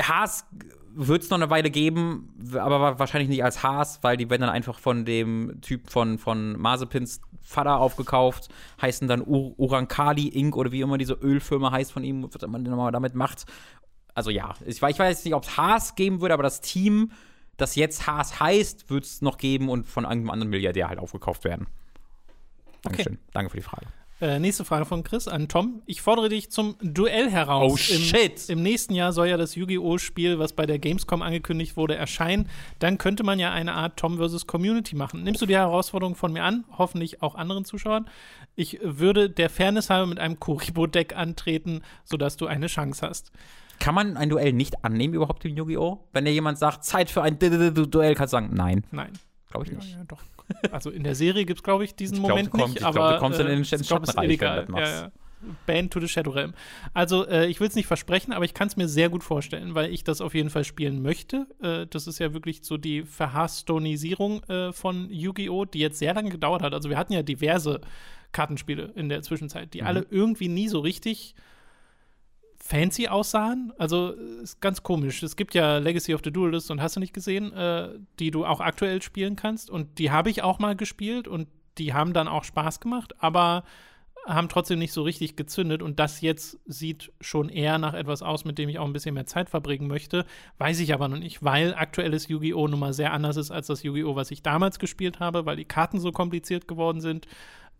Haas wird es noch eine Weile geben, aber wahrscheinlich nicht als Haas, weil die werden dann einfach von dem Typ von, von Mazepins Vater aufgekauft, heißen dann Ur Urankali Inc. oder wie immer diese Ölfirma heißt von ihm, was man nochmal damit macht. Also ja, ich, ich weiß nicht, ob es Haas geben würde, aber das Team, das jetzt Haas heißt, wird es noch geben und von irgendeinem anderen Milliardär halt aufgekauft werden. Dankeschön. Danke für die Frage. Äh, nächste Frage von Chris an Tom. Ich fordere dich zum Duell heraus. Oh, shit. Im, Im nächsten Jahr soll ja das Yu-Gi-Oh! Spiel, was bei der Gamescom angekündigt wurde, erscheinen. Dann könnte man ja eine Art Tom vs. Community machen. Nimmst du die Herausforderung von mir an? Hoffentlich auch anderen Zuschauern. Ich würde der Fairness halber mit einem Kuribo-Deck antreten, sodass du eine Chance hast. Kann man ein Duell nicht annehmen überhaupt im Yu-Gi-Oh? Wenn dir jemand sagt, Zeit für ein Duell, kannst du sagen, nein. Nein. Glaube ich Ja, nicht. ja, doch. Also in der Serie gibt es, glaube ich, diesen Ich glaub, Moment kommst- nicht. ich glaub, aber, du kommst dann in den äh, glaub, es ist Schattenreich, wenn du das machst. Ja, ja. Band to the Shadow Realm. Also, äh, ich will es nicht versprechen, aber ich kann es mir sehr gut vorstellen, weil ich das auf jeden Fall spielen möchte. Äh, das ist ja wirklich so die Verhasstonisierung äh, von Yu-Gi-Oh!, die jetzt sehr lange gedauert hat. Also, wir hatten ja diverse Kartenspiele in der Zwischenzeit, Mhm. die alle irgendwie nie so richtig fancy aussahen. Also ist ganz komisch. Es gibt ja Legacy of the Duelist und hast du nicht gesehen, äh, die du auch aktuell spielen kannst. Und die habe ich auch mal gespielt und die haben dann auch Spaß gemacht, aber haben trotzdem nicht so richtig gezündet. Und das jetzt sieht schon eher nach etwas aus, mit dem ich auch ein bisschen mehr Zeit verbringen möchte. Weiß ich aber noch nicht, weil aktuelles Yu-Gi-Oh! nun mal sehr anders ist als das Yu-Gi-Oh! was ich damals gespielt habe, weil die Karten so kompliziert geworden sind.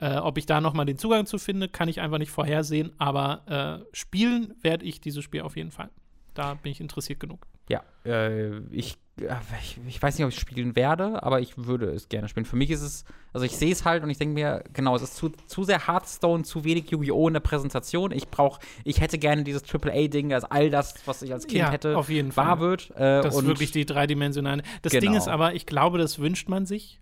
Äh, ob ich da noch mal den Zugang zu finde, kann ich einfach nicht vorhersehen. Aber äh, spielen werde ich dieses Spiel auf jeden Fall. Da bin ich interessiert genug. Ja, äh, ich, äh, ich, ich weiß nicht, ob ich spielen werde, aber ich würde es gerne spielen. Für mich ist es, also ich sehe es halt und ich denke mir, genau, es ist zu, zu sehr Hearthstone, zu wenig Yu-Gi-Oh! in der Präsentation. Ich brauche, ich hätte gerne dieses AAA-Ding, dass all das, was ich als Kind Ja, hätte, auf jeden wahr Fall. wird. Äh, Das ist wirklich die dreidimensionale. Das Genau. Ding ist aber, ich glaube, das wünscht man sich.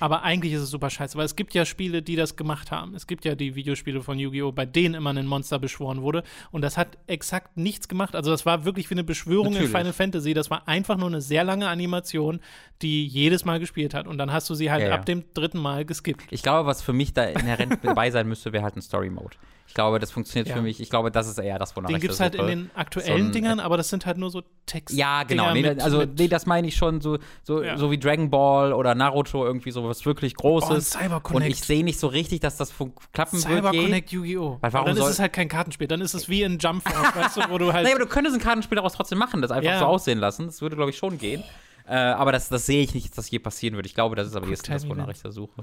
Aber eigentlich ist es super scheiße, weil es gibt ja Spiele, die das gemacht haben. Es gibt ja die Videospiele von Yu-Gi-Oh!, bei denen immer ein Monster beschworen wurde. Und das hat exakt nichts gemacht. Also, das war wirklich wie eine Beschwörung Natürlich. in Final Fantasy. Das war einfach nur eine sehr lange Animation, die jedes Mal gespielt hat. Und dann hast du sie halt Ja, ja. ab dem dritten Mal geskippt. Ich glaube, was für mich da inhärent dabei sein müsste, wäre halt ein Story-Mode. Ich glaube, das funktioniert Ja. für mich. Ich glaube, das ist eher das, wonach Den ich gibt es halt in den aktuellen So ein- Dingern, aber das sind halt nur so Text. Ja, genau. Nee, mit, also, nee, das meine ich schon so, so, Ja. so wie Dragon Ball oder Naruto, irgendwie sowas wirklich Großes. Oh, und Cyber und Connect. ich sehe nicht so richtig, dass das klappen Cyber wird. je. Connect Yu-Gi-Oh! Weil warum dann ist es halt kein Kartenspiel, dann ist es wie in Jump weißt du, wo du halt. Nee, aber du könntest ein Kartenspiel daraus trotzdem machen, das einfach Ja. so aussehen lassen. Das würde, glaube ich, schon gehen. Äh, aber das, das sehe ich nicht, dass das je passieren wird. Ich glaube, das ist aber jetzt das, wonach ich da suche.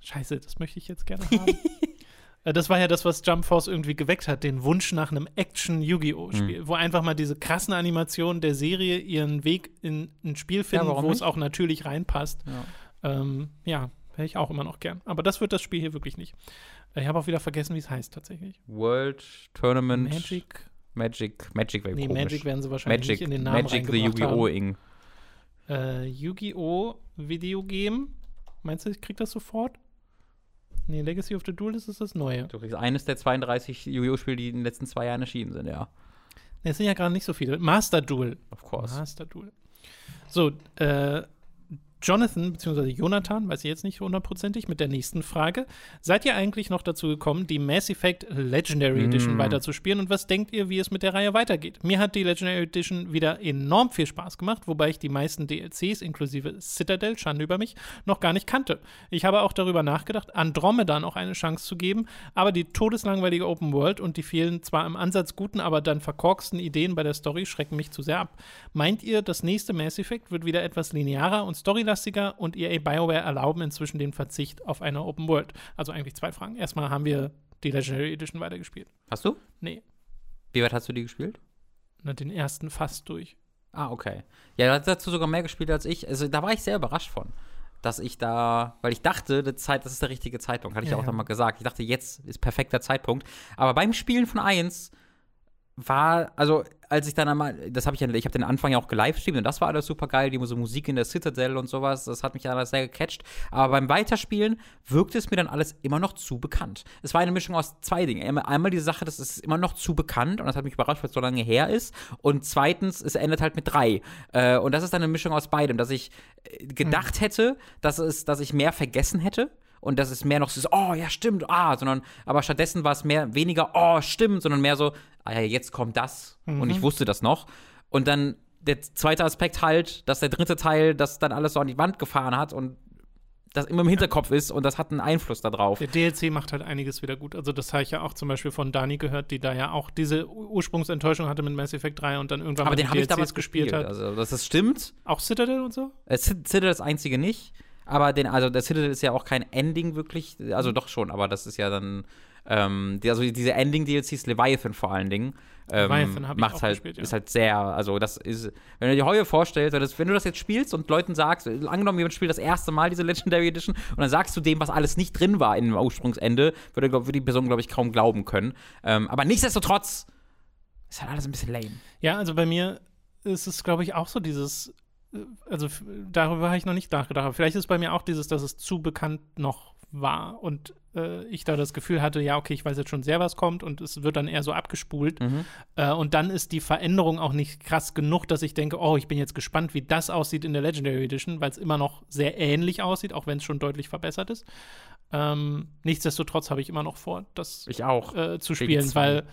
Scheiße, das möchte ich jetzt gerne haben. Äh, Das war ja das, was Jump Force irgendwie geweckt hat, den Wunsch nach einem Action-Yu-Gi-Oh!-Spiel, Mhm. wo einfach mal diese krassen Animationen der Serie ihren Weg in ein Spiel finden, warum wo es auch natürlich reinpasst. Ja. Ähm, ja, hätte ich auch immer noch gern. Aber das wird das Spiel hier wirklich nicht. Äh, Ich habe auch wieder vergessen, wie es heißt tatsächlich. World Tournament Magic? Magic Magic wäre Nee, komisch. Magic werden sie wahrscheinlich Magic, nicht in den Namen Magic the Yu-Gi-Oh! Ing. Äh, Yu-Gi-Oh! Videogame. Meinst du, ich krieg das sofort? Nee, Legacy of the Duelist ist das neue. Du kriegst eines der 32 Yu-Gi-Oh! Spiele, die in den letzten zwei Jahren erschienen sind, ja. Nee, es sind ja gerade nicht so viele. Master Duel. Of course. Master Duel. So, äh, Jonathan, beziehungsweise Jonathan, weiß ich jetzt nicht hundertprozentig, mit der nächsten Frage. Seid ihr eigentlich noch dazu gekommen, die Mass Effect Legendary Edition Mm. weiterzuspielen? Und was denkt ihr, wie es mit der Reihe weitergeht? Mir hat die Legendary Edition wieder enorm viel Spaß gemacht, wobei ich die meisten DLCs, inklusive Citadel, Schande über mich, noch gar nicht kannte. Ich habe auch darüber nachgedacht, Andromeda noch eine Chance zu geben, aber die todeslangweilige Open World und die vielen zwar im Ansatz guten, aber dann verkorksten Ideen bei der Story schrecken mich zu sehr ab. Meint ihr, das nächste Mass Effect wird wieder etwas linearer und storylastiger und EA BioWare erlauben inzwischen den Verzicht auf eine Open World? Also eigentlich zwei Fragen. Erstmal haben wir die Legendary Edition weitergespielt. Hast du? Nee, Wie weit hast du die gespielt? na, den ersten fast durch. Ah, okay. Ja, du hast dazu sogar mehr gespielt als ich. Also da war ich sehr überrascht von. Dass ich da, weil ich dachte, die Zeit, das ist der richtige Zeitpunkt, hatte ich Ja, auch ja. noch mal gesagt. Ich dachte, jetzt ist perfekter Zeitpunkt. Aber beim Spielen von 1 war, also als ich dann einmal, das habe ich ja, ich habe den Anfang ja auch gelivestreamt und das war alles super geil, die Musik in der Citadel und sowas, das hat mich alles sehr gecatcht. Aber beim Weiterspielen wirkte es mir dann alles immer noch zu bekannt. Es war eine Mischung aus zwei Dingen. Einmal die Sache, das ist immer noch zu bekannt und das hat mich überrascht, weil es so lange her ist. Und zweitens, es endet halt mit drei. Äh, und das ist dann eine Mischung aus beidem, dass ich äh, gedacht hätte, dass, es, dass ich mehr vergessen hätte und dass es mehr noch so, oh ja, stimmt, ah, sondern, aber stattdessen war es mehr, weniger, oh, stimmt, sondern mehr so, ah ja, jetzt kommt das mhm. und ich mhm. wusste das noch. Und dann der zweite Aspekt halt, dass der dritte Teil das dann alles so an die Wand gefahren hat und das immer im Hinterkopf ist und das hat einen Einfluss darauf. Der DLC macht halt einiges wieder gut. Also das habe ich ja auch zum Beispiel von Dani gehört, die da ja auch diese Ursprungsenttäuschung hatte mit Mass Effect 3 und dann irgendwann Aber den habe ich damals gespielt. gespielt. Hat. Also das, das stimmt. Auch Citadel und so? Äh, Citadel das einzige nicht. Aber den, also der Citadel ist ja auch kein Ending wirklich, also mhm. doch schon, aber das ist ja dann, ähm, die, also diese Ending-DLCs, Leviathan vor allen Dingen, ähm, macht halt, gespielt, ja. ist halt sehr, also das ist, wenn du dir heute vorstellst, das, wenn du das jetzt spielst und Leuten sagst, angenommen, jemand spielt das erste Mal diese Legendary Edition und dann sagst du dem, was alles nicht drin war dem Ursprungsende, würde, würde die Person, glaube ich, kaum glauben können. Ähm, aber nichtsdestotrotz ist halt alles ein bisschen lame. Ja, also bei mir ist es, glaube ich, auch so dieses also darüber habe ich noch nicht nachgedacht. Aber vielleicht ist bei mir auch dieses, dass es zu bekannt noch war und äh, ich da das Gefühl hatte, ja, okay, ich weiß jetzt schon sehr, was kommt und es wird dann eher so abgespult. Mhm. Äh, und dann ist die Veränderung auch nicht krass genug, dass ich denke, oh, ich bin jetzt gespannt, wie das aussieht in der Legendary Edition, weil es immer noch sehr ähnlich aussieht, auch wenn es schon deutlich verbessert ist. Ähm, nichtsdestotrotz habe ich immer noch vor, das ich auch. Äh, zu spielen, weil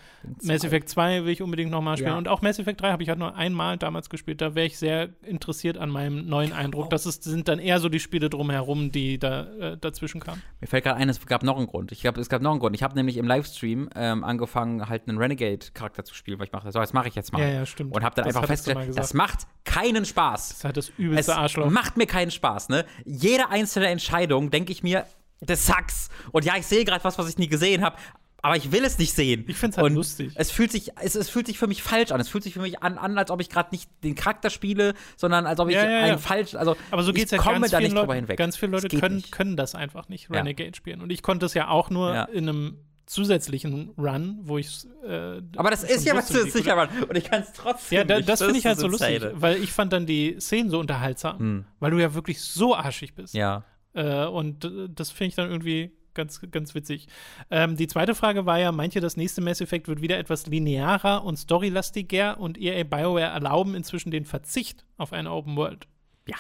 Mass Effect 2 will ich unbedingt nochmal spielen. Ja. Und auch Mass Effect 3 habe ich halt nur einmal damals gespielt. Da wäre ich sehr interessiert an meinem neuen Eindruck. Oh. Das ist, sind dann eher so die Spiele drumherum, die da äh, dazwischen kamen. Mir fällt gerade ein, es gab noch einen Grund. Ich glaube, es gab noch einen Grund. Ich habe nämlich im Livestream ähm, angefangen, halt einen Renegade-Charakter zu spielen, weil ich mache, so, das mache ich jetzt mal. Ja, ja, stimmt. Und habe dann das einfach festgestellt, das macht keinen Spaß. Das ist halt das übelste es Arschloch. macht mir keinen Spaß, ne? Jede einzelne Entscheidung, denke ich mir, das sucks. Und ja, ich sehe gerade was, was ich nie gesehen habe. Aber ich will es nicht sehen. Ich finde es halt und lustig. Es fühlt, sich, es, es fühlt sich für mich falsch an. Es fühlt sich für mich an, an als ob ich gerade nicht den Charakter spiele, sondern als ob ich ja, ja, ja. einen falsch. Also Aber so geht es ja komme ganz da nicht Leute, drüber hinweg. Ganz viele Leute können, können das einfach nicht, Renegade spielen. Und ich konnte es ja auch nur in einem zusätzlichen Run, wo ich äh, Aber das ist ja was zusätzlicher Run und ich kann es trotzdem Ja, da, das, das finde ich halt so lustig, weil ich fand dann die Szenen so unterhaltsam, hm. weil du ja wirklich so arschig bist. Ja. Äh, und das finde ich dann irgendwie ganz, ganz witzig. Ähm, die zweite Frage war ja, meint ihr, das nächste Mass Effect wird wieder etwas linearer und storylastiger und EA BioWare erlauben inzwischen den Verzicht auf eine Open World? Ja,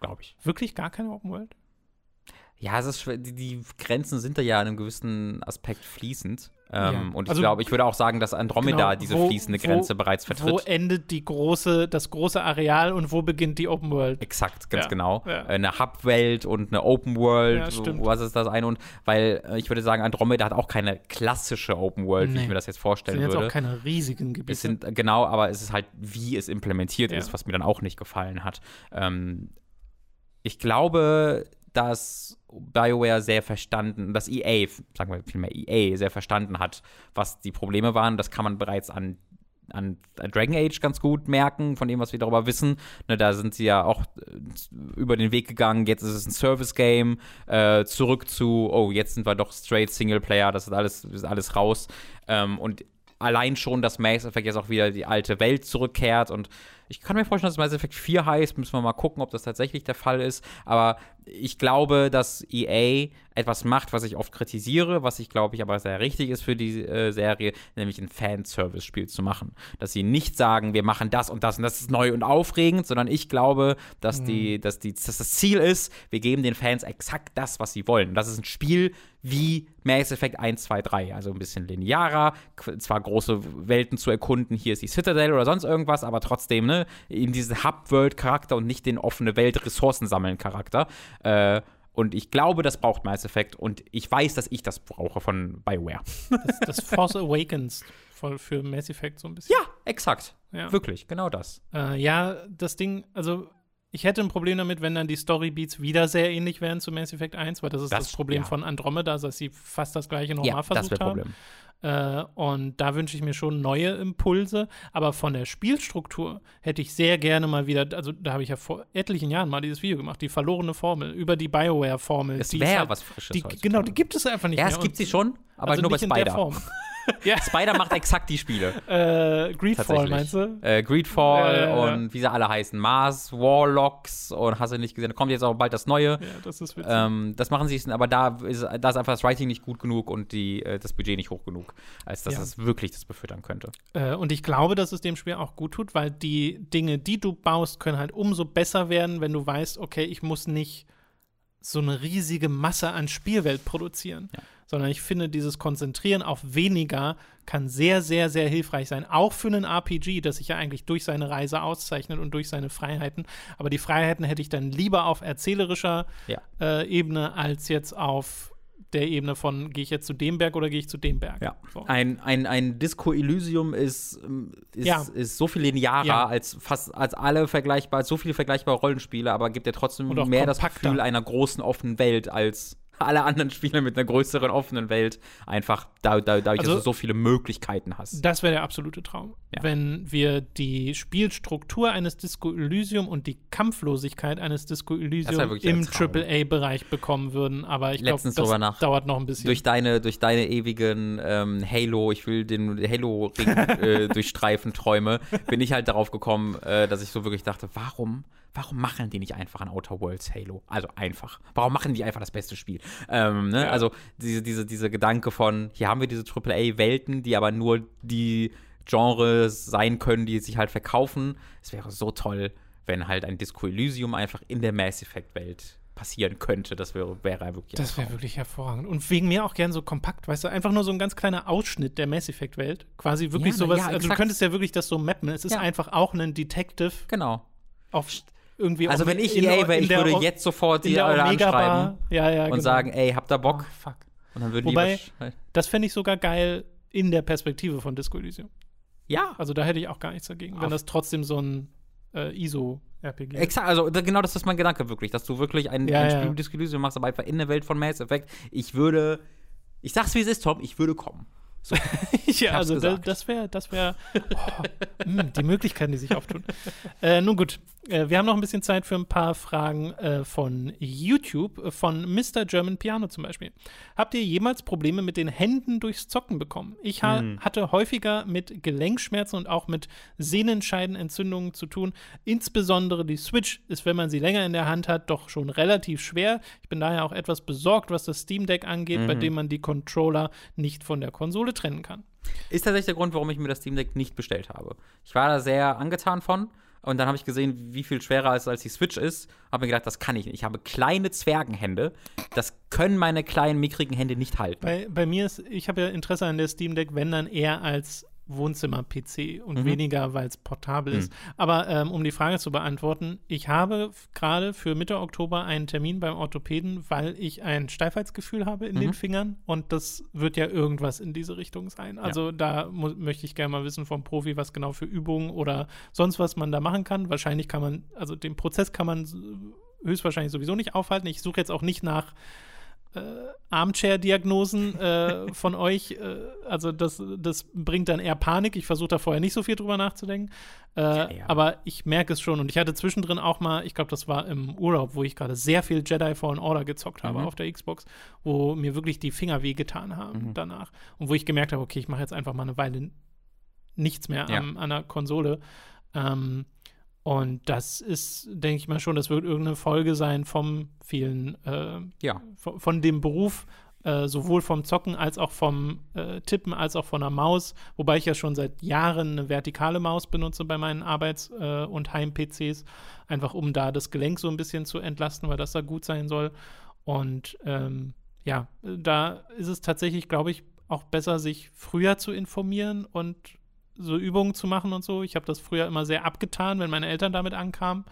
glaube ich. Wirklich gar keine Open World? Ja, es ist schwer, die, die, Grenzen sind da ja in einem gewissen Aspekt fließend. Ähm, ja. Und ich also, glaube, ich würde auch sagen, dass Andromeda genau, diese fließende Grenze wo, bereits vertritt. Wo endet die große, das große Areal und wo beginnt die Open World? Exakt, ganz ja. genau. Ja. Eine Hub-Welt und eine Open World. Ja, was ist das eine? Und weil äh, ich würde sagen, Andromeda hat auch keine klassische Open World, nee. wie ich mir das jetzt vorstellen würde. Es sind jetzt auch keine riesigen Gebiete. Es sind, genau, aber es ist halt, wie es implementiert ist, was mir dann auch nicht gefallen hat. Ähm, ich glaube, dass BioWare sehr verstanden, dass EA, sagen wir vielmehr EA, sehr verstanden hat, was die Probleme waren. Das kann man bereits an an Dragon Age ganz gut merken, von dem, was wir darüber wissen. Ne, da sind sie ja auch äh, über den Weg gegangen. Jetzt ist es ein Service-Game. Äh, zurück zu, oh, jetzt sind wir doch straight Singleplayer. Das ist alles, ist alles raus. Ähm, und allein schon, dass Mass Effect jetzt auch wieder die alte Welt zurückkehrt und ich kann mir vorstellen, dass Mass Effect 4 heißt. Müssen wir mal gucken, ob das tatsächlich der Fall ist. Aber ich glaube, dass EA etwas macht, was ich oft kritisiere, was ich glaube ich aber sehr richtig ist für die äh, Serie, nämlich ein Fanservice-Spiel zu machen. Dass sie nicht sagen, wir machen das und das und das ist neu und aufregend, sondern ich glaube, dass, mhm. die, dass, die, dass das Ziel ist, wir geben den Fans exakt das, was sie wollen. Das ist ein Spiel wie Mass Effect 1, 2, 3. Also ein bisschen linearer, zwar große Welten zu erkunden, hier ist die Citadel oder sonst irgendwas, aber trotzdem, ne, in diesen Hub-World-Charakter und nicht den offene Welt Ressourcen sammeln Charakter. Äh, und ich glaube, das braucht Mass Effect und ich weiß, dass ich das brauche von BioWare. Das, das Force Awakens für, Mass Effect so ein bisschen. Ja, exakt. Ja. Wirklich, genau das. Äh, ja, das Ding, also ich hätte ein Problem damit, wenn dann die Storybeats wieder sehr ähnlich wären zu Mass Effect 1, weil das ist das, das Problem ja. von Andromeda, dass sie fast das gleiche nochmal ja, versucht das haben. Problem. Äh, und da wünsche ich mir schon neue Impulse. Aber von der Spielstruktur hätte ich sehr gerne mal wieder, also da habe ich ja vor etlichen Jahren mal dieses Video gemacht, die verlorene Formel, über die BioWare-Formel. Es wäre halt, was Frisches. Die, genau, die gibt es einfach nicht ja, mehr. Ja, es gibt sie schon, aber also nur bei Spider. Ja. Spider macht exakt die Spiele. Äh, Greedfall, meinst du? Äh, Greedfall ja. und wie sie alle heißen. Mars, Warlocks und hast du nicht gesehen. Da kommt jetzt auch bald das Neue. Ja, das ist witzig. Ähm, das machen sie, aber da ist, da ist einfach das Writing nicht gut genug und die, äh, das Budget nicht hoch genug, als dass Ja. es wirklich das befüttern könnte. Äh, und ich glaube, dass es dem Spiel auch gut tut, weil die Dinge, die du baust, können halt umso besser werden, wenn du weißt, okay, ich muss nicht so eine riesige Masse an Spielwelt produzieren. Ja. Sondern ich finde, dieses Konzentrieren auf weniger kann sehr, sehr, sehr hilfreich sein. Auch für einen RPG, das sich ja eigentlich durch seine Reise auszeichnet und durch seine Freiheiten. Aber die Freiheiten hätte ich dann lieber auf erzählerischer Ja. äh, Ebene als jetzt auf der Ebene von, gehe ich jetzt zu dem Berg oder gehe ich zu dem Berg. Ja. So. Ein, ein, ein Disco Elysium ist, ähm, ist, Ja. ist so viel linearer Ja. als fast als alle vergleichbar, als so viele vergleichbare Rollenspiele, aber gibt ja trotzdem mehr das kompakter. Gefühl einer großen offenen Welt als alle anderen Spiele mit einer größeren offenen Welt. Einfach da, da, dadurch, Also- dass du so viele Möglichkeiten hast. Das wäre der absolute Traum. Ja. Wenn wir die Spielstruktur eines Disco Elysium und die Kampflosigkeit eines Disco Elysium im. AAA-Bereich bekommen würden. Aber ich glaube, das dauert noch ein bisschen. durch deine, durch deine ewigen ähm, Halo, ich will den Halo-Ring äh, durchstreifen Träume, bin ich halt darauf gekommen, äh, dass ich so wirklich dachte, warum, warum machen die nicht einfach ein Outer Worlds Halo? Also einfach. Warum machen die einfach das beste Spiel? Ähm, ne? Ja. Also diese, diese, diese Gedanke von, hier haben wir diese AAA-Welten, die aber nur die Genres sein können, die sich halt verkaufen. Es wäre so toll, wenn halt ein Disco Elysium einfach in der Mass Effect-Welt passieren könnte. Das wäre, wäre wirklich das wäre wirklich hervorragend. Und wegen mir auch gern so kompakt, weißt du, einfach nur so ein ganz kleiner Ausschnitt der Mass Effect-Welt. Quasi wirklich Ja, sowas, ja, also du könntest ja wirklich das so mappen. Es ist Ja. einfach auch ein Detective Genau. auf irgendwie Also wenn ich in EA wäre, ich würde jetzt sofort die alle anschreiben. Ja, ja, und genau. sagen, ey, habt ihr Oh, Bock? fuck. Und dann würden Wobei- die wahrsch- Das fände ich sogar geil in der Perspektive von Disco Elysium. Ja, Also da hätte ich auch gar nichts dagegen, wenn Auf- das trotzdem so ein äh, ISO-RPG ist. exakt, also da, genau das ist mein Gedanke wirklich, dass du wirklich ein, Ja, ein ja. Spiel mit Disco Elysium machst, aber einfach in der Welt von Mass Effect. Ich würde, ich sag's wie es ist, Tom, ich würde kommen. ja, hab's also gesagt. das wäre, das wäre oh, mh, die Möglichkeiten, die sich auftun. äh, nun gut, wir haben noch ein bisschen Zeit für ein paar Fragen äh, von YouTube, äh, von Mr. German Piano zum Beispiel. Habt ihr jemals Probleme mit den Händen durchs Zocken bekommen? Ich ha Hm. hatte häufiger mit Gelenkschmerzen und auch mit Sehnenscheidenentzündungen zu tun. Insbesondere die Switch ist, wenn man sie länger in der Hand hat, doch schon relativ schwer. Ich bin daher auch etwas besorgt, was das Steam Deck angeht, bei Mhm. dem man die Controller nicht von der Konsole trennen kann. Ist tatsächlich der Grund, warum ich mir das Steam Deck nicht bestellt habe. Ich war da sehr angetan von und dann habe ich gesehen, wie viel schwerer es als die Switch ist. Habe mir gedacht, das kann ich nicht. Ich habe kleine Zwergenhände. Das können meine kleinen, mickrigen Hände nicht halten. Bei, bei mir ist, ich habe ja Interesse an der Steam Deck, wenn dann eher als Wohnzimmer-PC und Mhm. weniger, weil es portabel ist. Aber ähm, um die Frage zu beantworten, ich habe gerade für Mitte Oktober einen Termin beim Orthopäden, weil ich ein Steifheitsgefühl habe in den Mhm. Fingern und das wird ja irgendwas in diese Richtung sein. Also da mu- möchte ich gerne mal wissen vom Profi, was genau für Übungen oder sonst was man da machen kann. Wahrscheinlich kann man, also den Prozess kann man höchstwahrscheinlich sowieso nicht aufhalten. Ich suche jetzt auch nicht nach äh, Armchair-Diagnosen äh, von euch. Äh, also das, das bringt dann eher Panik. Ich versuche da vorher nicht so viel drüber nachzudenken. Äh, ja. Aber ich merke es schon. Und ich hatte zwischendrin auch mal, ich glaube, das war im Urlaub, wo ich gerade sehr viel Jedi Fallen Order gezockt habe Mhm. auf der Xbox, wo mir wirklich die Finger wehgetan haben Mhm. danach. Und wo ich gemerkt habe, okay, ich mache jetzt einfach mal eine Weile nichts mehr Ja. am, an der Konsole. Ähm, und das ist, denke ich mal schon, das wird irgendeine Folge sein vom vielen, äh, Ja. von, von dem Beruf, äh, sowohl vom Zocken als auch vom äh, Tippen, als auch von der Maus. Wobei ich ja schon seit Jahren eine vertikale Maus benutze bei meinen Arbeits- äh, und Heim-PCs, einfach um da das Gelenk so ein bisschen zu entlasten, weil das da gut sein soll. Und ähm, ja, da ist es tatsächlich, glaube ich, auch besser, sich früher zu informieren und so Übungen zu machen und so. Ich habe das früher immer sehr abgetan, wenn meine Eltern damit ankamen.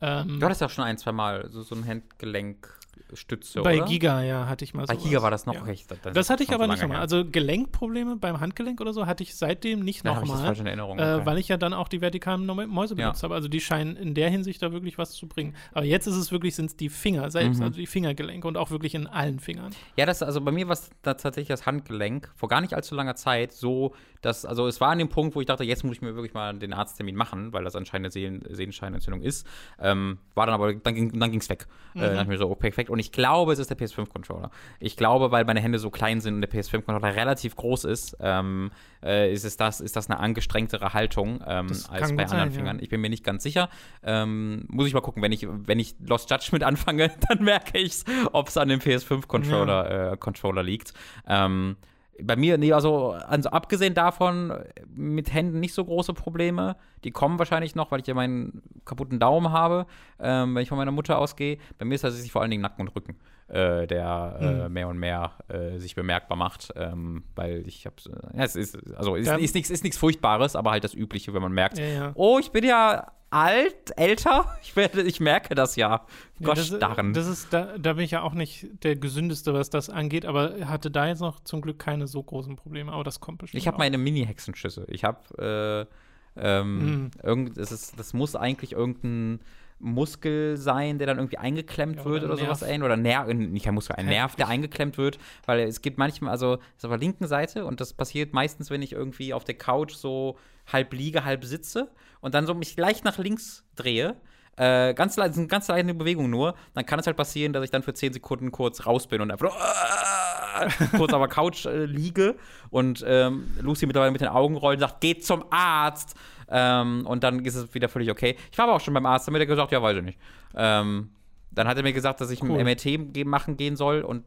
Ähm, Du hattest ja schon ein, zwei Mal so, so ein Handgelenkstütze, bei oder? Giga, ja, hatte ich mal Bei sowas. Giga war das noch ja. recht. Das, Das hatte ich aber so nicht nochmal. Also Gelenkprobleme beim Handgelenk oder so hatte ich seitdem nicht nochmal. falsch in Erinnerung. Äh, okay. weil ich ja dann auch die vertikalen Mäuse Ja. benutzt habe. Also die scheinen in der Hinsicht da wirklich was zu bringen. Aber jetzt ist es wirklich, sind es die Finger selbst, Mhm. also die Fingergelenke und auch wirklich in allen Fingern. Ja, das, also bei mir war es tatsächlich das Handgelenk vor gar nicht allzu langer Zeit so, dass, also es war an dem Punkt, wo ich dachte, jetzt muss ich mir wirklich mal den Arzttermin machen, weil das anscheinend eine Sehnen, Sehenscheinentzündung ist. Äh, Ähm, war dann aber, dann ging dann ging's weg. Mhm. Äh, dann dachte ich mir so, oh, perfekt. Und ich glaube, es ist der PS5-Controller. Ich glaube, weil meine Hände so klein sind und der PS5-Controller relativ groß ist, ähm, äh, ist, es das, ist das eine angestrengtere Haltung ähm, als bei anderen sein, ja. Fingern. Ich bin mir nicht ganz sicher. Ähm, muss ich mal gucken, wenn ich, wenn ich Lost Judgment anfange, dann merke ich ob es an dem PS5-Controller äh, Controller liegt. Ähm, bei mir, nee, also, also abgesehen davon, mit Händen nicht so große Probleme. Die kommen wahrscheinlich noch, weil ich ja meinen kaputten Daumen habe, ähm, wenn ich von meiner Mutter ausgehe. Bei mir ist das tatsächlich vor allen Dingen Nacken und Rücken, äh, der äh, Hm. mehr und mehr äh, sich bemerkbar macht. Ähm, weil ich habe, ja, es ist, also ist, Ja. ist nichts ist nichts Furchtbares, aber halt das Übliche, wenn man merkt, Ja, ja. oh, ich bin ja alt, älter, ich, werde, ich merke das ja. Ja, Gosh, das, das ist, da, da bin ich ja auch nicht der gesündeste, was das angeht, aber hatte da jetzt noch zum Glück keine so großen Probleme, aber das kommt bestimmt. Ich habe meine Mini-Hexenschüsse. Ich habe, äh, ähm, Mhm. irgend, es ist, das muss eigentlich irgendein Muskel sein, der dann irgendwie eingeklemmt Ja, wird oder sowas Nerv. ähnlich. Oder Nerv, nicht ein Muskel, ein? Nerv, der eingeklemmt wird. Weil es gibt manchmal, also das ist auf der linken Seite und das passiert meistens, wenn ich irgendwie auf der Couch so halb liege, halb sitze und dann so mich leicht nach links drehe. Äh, ganz leicht, sind ganz leichte Bewegung nur, dann kann es halt passieren, dass ich dann für 10 Sekunden kurz raus bin und einfach nur, kurz auf der Couch äh, liege und ähm, Lucy mittlerweile mit den Augen rollt und sagt, geht zum Arzt. Ähm, und dann ist es wieder völlig okay. Ich war aber auch schon beim Arzt, damit er gesagt, ja, weiß ich nicht. Ähm, dann hat er mir gesagt, dass ich Cool. ein MRT machen gehen soll und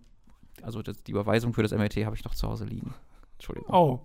also das, die Überweisung für das MRT habe ich noch zu Hause liegen. Entschuldigung. Oh,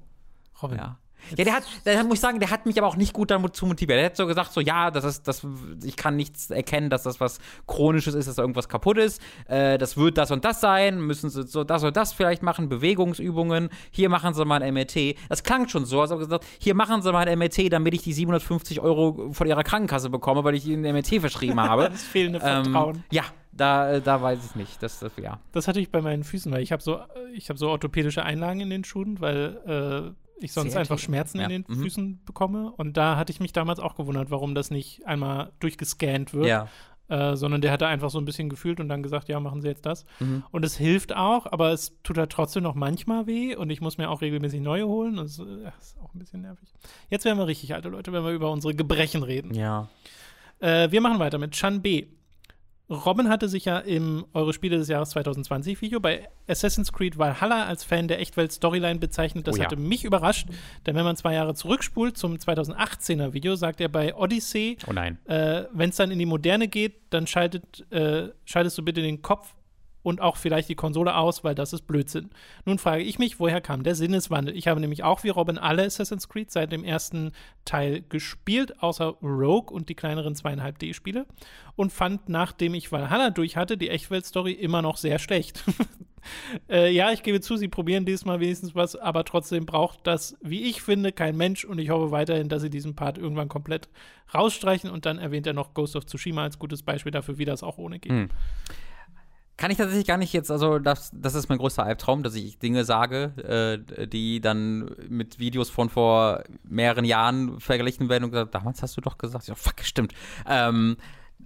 Robin. Ja. Ja, der hat, der hat, muss ich sagen, der hat mich aber auch nicht gut dazu motiviert. Der hat so gesagt, so, ja, das ist, das, ich kann nichts erkennen, dass das was Chronisches ist, dass da irgendwas kaputt ist. Äh, das wird das und das sein. Müssen sie so das und das vielleicht machen, Bewegungsübungen. Hier machen sie mal ein MRT. Das klang schon so, als ob er gesagt, hier machen sie mal ein MRT, damit ich die 750 Euro von ihrer Krankenkasse bekomme, weil ich ihnen ein MRT verschrieben habe. Das fehlende Ähm, Vertrauen. ja, da, da weiß ich nicht. Das, das, ja. Das hatte ich bei meinen Füßen, weil ich habe so, ich habe so orthopädische Einlagen in den Schuhen, weil äh, ich sonst CRT. einfach Schmerzen Ja. in den Mhm. Füßen bekomme. Und da hatte ich mich damals auch gewundert, warum das nicht einmal durchgescannt wird, Ja. äh, sondern der hatte einfach so ein bisschen gefühlt und dann gesagt, ja, machen Sie jetzt das. Mhm. Und es hilft auch, aber es tut halt trotzdem noch manchmal weh und ich muss mir auch regelmäßig neue holen. Das äh, ist auch ein bisschen nervig. Jetzt werden wir richtig alte Leute, wenn wir über unsere Gebrechen reden. Ja. Äh, wir machen weiter mit Chan B. Robin hatte sich ja im Eure Spiele des Jahres 2020 Video bei Assassin's Creed Valhalla als Fan der Echtwelt-Storyline bezeichnet. Das Oh ja. hatte mich überrascht, denn wenn man zwei Jahre zurückspult zum 2018er Video, sagt er bei Odyssey, Oh nein. äh, wenn es dann in die Moderne geht, dann schaltet, äh, schaltest du bitte den Kopf und auch vielleicht die Konsole aus, weil das ist Blödsinn. Nun frage ich mich, woher kam der Sinneswandel? Ich habe nämlich auch wie Robin alle Assassin's Creed seit dem ersten Teil gespielt, außer Rogue und die kleineren 2,5D-Spiele und fand, nachdem ich Valhalla durch hatte, die Echtwelt-Story immer noch sehr schlecht. äh, ja, ich gebe zu, sie probieren diesmal wenigstens was, aber trotzdem braucht das, wie ich finde, kein Mensch und ich hoffe weiterhin, dass sie diesen Part irgendwann komplett rausstreichen und dann erwähnt er noch Ghost of Tsushima als gutes Beispiel dafür, wie das auch ohne geht. Hm. Kann ich tatsächlich gar nicht jetzt, also das, das ist mein größter Albtraum, dass ich Dinge sage, äh, die dann mit Videos von vor mehreren Jahren verglichen werden und gesagt, damals hast du doch gesagt, ja, fuck, stimmt. Ähm,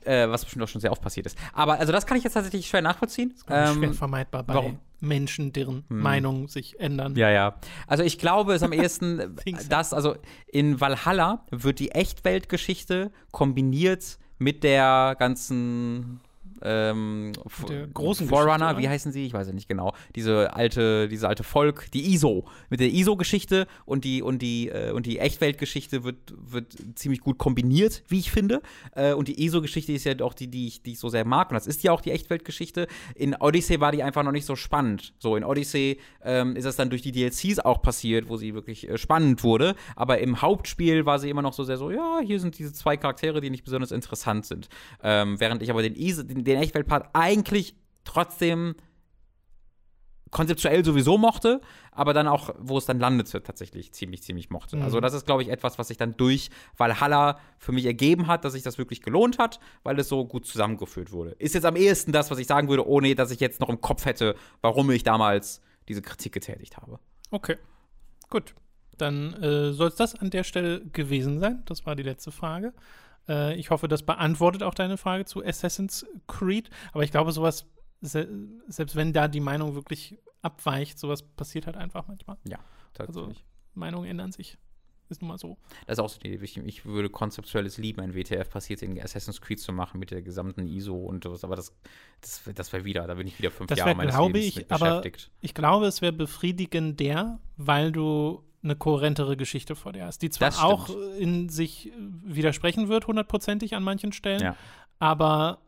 äh, was bestimmt auch schon sehr oft passiert ist. Aber also das kann ich jetzt tatsächlich schwer nachvollziehen. Schwer Ähm, vermeidbar bei warum? Menschen, deren Meinungen sich ändern. ja, ja. Also ich glaube, es am ehesten, Things dass, also in Valhalla wird die Echtweltgeschichte kombiniert mit der ganzen ähm, der großen Forerunner, wie heißen sie? Ich weiß ja nicht genau. Diese alte, diese alte Volk, die ISO. Mit der ISO-Geschichte und die, und die, äh, und die Echtweltgeschichte wird, wird ziemlich gut kombiniert, wie ich finde. Äh, und die ISO-Geschichte ist ja auch die, die ich, die ich so sehr mag. Und das ist ja auch die Echtweltgeschichte. In Odyssey war die einfach noch nicht so spannend. So, in Odyssey ähm, ist das dann durch die DLCs auch passiert, wo sie wirklich äh, spannend wurde. Aber im Hauptspiel war sie immer noch so sehr so, ja, hier sind diese zwei Charaktere, die nicht besonders interessant sind. Ähm, während ich aber den, ISO, den, den Echtweltpart eigentlich trotzdem konzeptuell sowieso mochte, aber dann auch, wo es dann landete, tatsächlich ziemlich, ziemlich mochte. Mhm. Also das ist, glaube ich, etwas, was sich dann durch Valhalla für mich ergeben hat, dass sich das wirklich gelohnt hat, weil es so gut zusammengeführt wurde. Ist jetzt am ehesten das, was ich sagen würde, ohne dass ich jetzt noch im Kopf hätte, warum ich damals diese Kritik getätigt habe. Okay, gut. Dann äh, soll es das an der Stelle gewesen sein. Das war die letzte Frage. Äh, ich hoffe, das beantwortet auch deine Frage zu Assassin's Creed. Aber ich glaube, sowas, se selbst wenn da die Meinung wirklich abweicht, sowas passiert halt einfach manchmal. Ja, Also tatsächlich. Meinungen ändern sich Ist nun mal so. Das ist auch so die Idee. Ich, würde konzeptuelles lieben, ein WTF passiert in Assassin's Creed zu machen mit der gesamten ISO und sowas. Aber das, das, das wäre wieder, da bin ich wieder fünf Das Jahre meines glaube Lebens ich, mit aber beschäftigt. ich glaube, es wäre befriedigender, weil du eine kohärentere Geschichte vor dir hast, die zwar auch in sich widersprechen wird, hundertprozentig an manchen Stellen, Ja. aber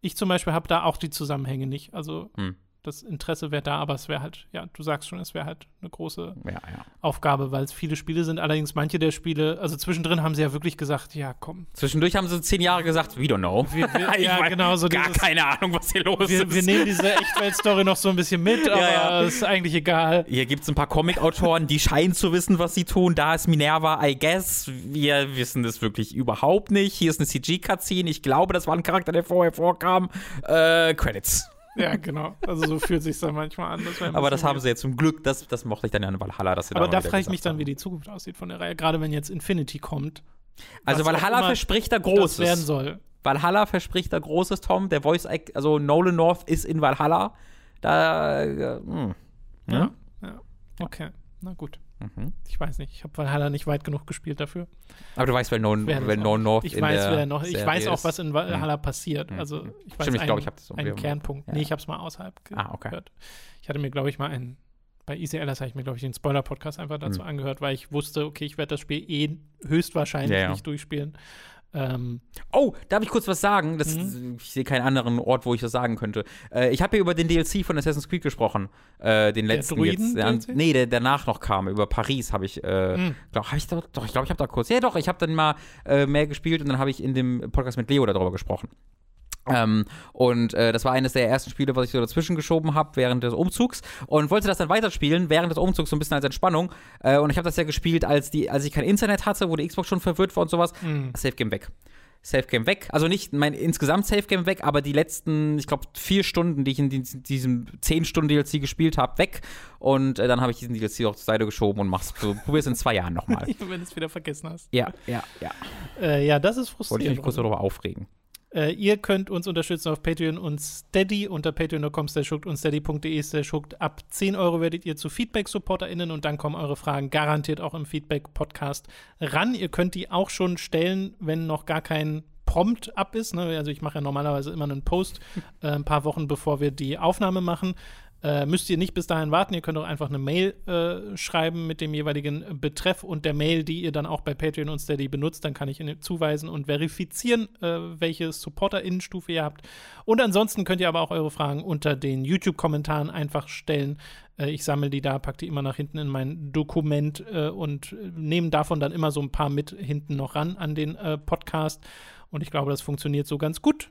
ich zum Beispiel habe da auch die Zusammenhänge nicht. Also Hm. Das Interesse wäre da, aber es wäre halt, ja, du sagst schon, es wäre halt eine große Ja, ja. Aufgabe, weil es viele Spiele sind. Allerdings manche der Spiele, also zwischendrin haben sie ja wirklich gesagt, ja, komm. Zwischendurch haben sie zehn Jahre gesagt, we don't know. Wir, wir, ja, genau, so Gar dieses, keine Ahnung, was hier los wir, ist. wir nehmen diese Echtwelt-Story noch so ein bisschen mit, aber ja. ist eigentlich egal. Hier gibt es ein paar Comic-Autoren, die scheinen zu wissen, was sie tun. Da ist Minerva, I guess. Wir wissen das wirklich überhaupt nicht. Hier ist eine CG-Cutscene. Ich glaube, das war ein Charakter, der vorher vorkam. Äh, Credits. Ja, genau. Also so fühlt sich dann manchmal an. Das Aber das haben sie jetzt zum Glück. Das, das mochte ich dann ja in Valhalla. Dass sie Aber da frage ich mich dann, wie die Zukunft aussieht von der Reihe. Gerade wenn jetzt Infinity kommt. Also Valhalla verspricht da Das werden Großes. soll. Valhalla verspricht da Großes, Tom. Der Voice, Act, also Nolan North ist in Valhalla. Da, äh, hm. Ja. ja. Okay. Na gut. Mhm. Ich weiß nicht. Ich habe Valhalla nicht weit genug gespielt dafür. Aber du weißt, wer Nolan, Wer nicht. North ich in weiß, der wer noch. Ich Serie weiß auch, was in Valhalla passiert. Mhm. Also ich weiß Stimmt, ich einen, glaube, ich habe das einen Kernpunkt. Ja. Nee, ich habe es mal außerhalb Ah, okay. gehört. Ich hatte mir, glaube ich, mal einen bei Easy Alice habe ich mir, glaube ich, den Spoiler-Podcast einfach dazu Mhm. angehört, weil ich wusste, okay, ich werde das Spiel eh höchstwahrscheinlich Ja, ja. nicht durchspielen. Ähm, Oh, darf ich kurz was sagen? Das, Mhm. Ich sehe keinen anderen Ort, wo ich das sagen könnte. Äh, ich habe hier über den DLC von Assassin's Creed gesprochen. Äh, den letzten jetzt. Der, nee, der danach noch kam. Über Paris habe ich, äh, Mhm. glaub, hab ich doch, doch, ich glaube, ich habe da kurz. Ja, doch, ich habe dann mal äh, mehr gespielt und dann habe ich in dem Podcast mit Leo darüber gesprochen. Ähm, und äh, das war eines der ersten Spiele, was ich so dazwischen geschoben habe während des Umzugs und wollte das dann weiterspielen während des Umzugs so ein bisschen als Entspannung. Äh, und ich habe das ja gespielt, als die, als ich kein Internet hatte, wo die Xbox schon verwirrt war und sowas. mh. Safe Game weg. Safe Game weg. Also nicht mein insgesamt Safe Game weg, aber die letzten, ich glaube, vier Stunden, die ich in dies- diesem 10 Stunden DLC gespielt habe, weg. Und äh, dann habe ich diesen DLC auch zur Seite geschoben und mach's. So, probier's in zwei Jahren nochmal. wenn du es wieder vergessen hast. ja, ja, ja. Äh, ja, das ist Wollte ich frustrierend. mich kurz darüber aufregen. Äh, ihr könnt uns unterstützen auf Patreon und Steady unter patreon.com und steady.de. Ab 10 Euro werdet ihr zu Feedback-SupporterInnen und dann kommen eure Fragen garantiert auch im Feedback-Podcast ran. Ihr könnt die auch schon stellen, wenn noch gar kein Prompt ab ist. Ne? Also ich mache ja normalerweise immer einen Post äh, ein paar Wochen bevor wir die Aufnahme machen. Äh, müsst ihr nicht bis dahin warten, ihr könnt auch einfach eine Mail äh, schreiben mit dem jeweiligen Betreff und der Mail, die ihr dann auch bei Patreon und Steady benutzt. Dann kann ich Ihnen zuweisen und verifizieren, äh, welche SupporterInnenstufe ihr habt. Und ansonsten könnt ihr aber auch eure Fragen unter den YouTube-Kommentaren einfach stellen. Äh, ich sammle die da, packe die immer nach hinten in mein Dokument äh, und nehme davon dann immer so ein paar mit hinten noch ran an den äh, Podcast. Und ich glaube, das funktioniert so ganz gut.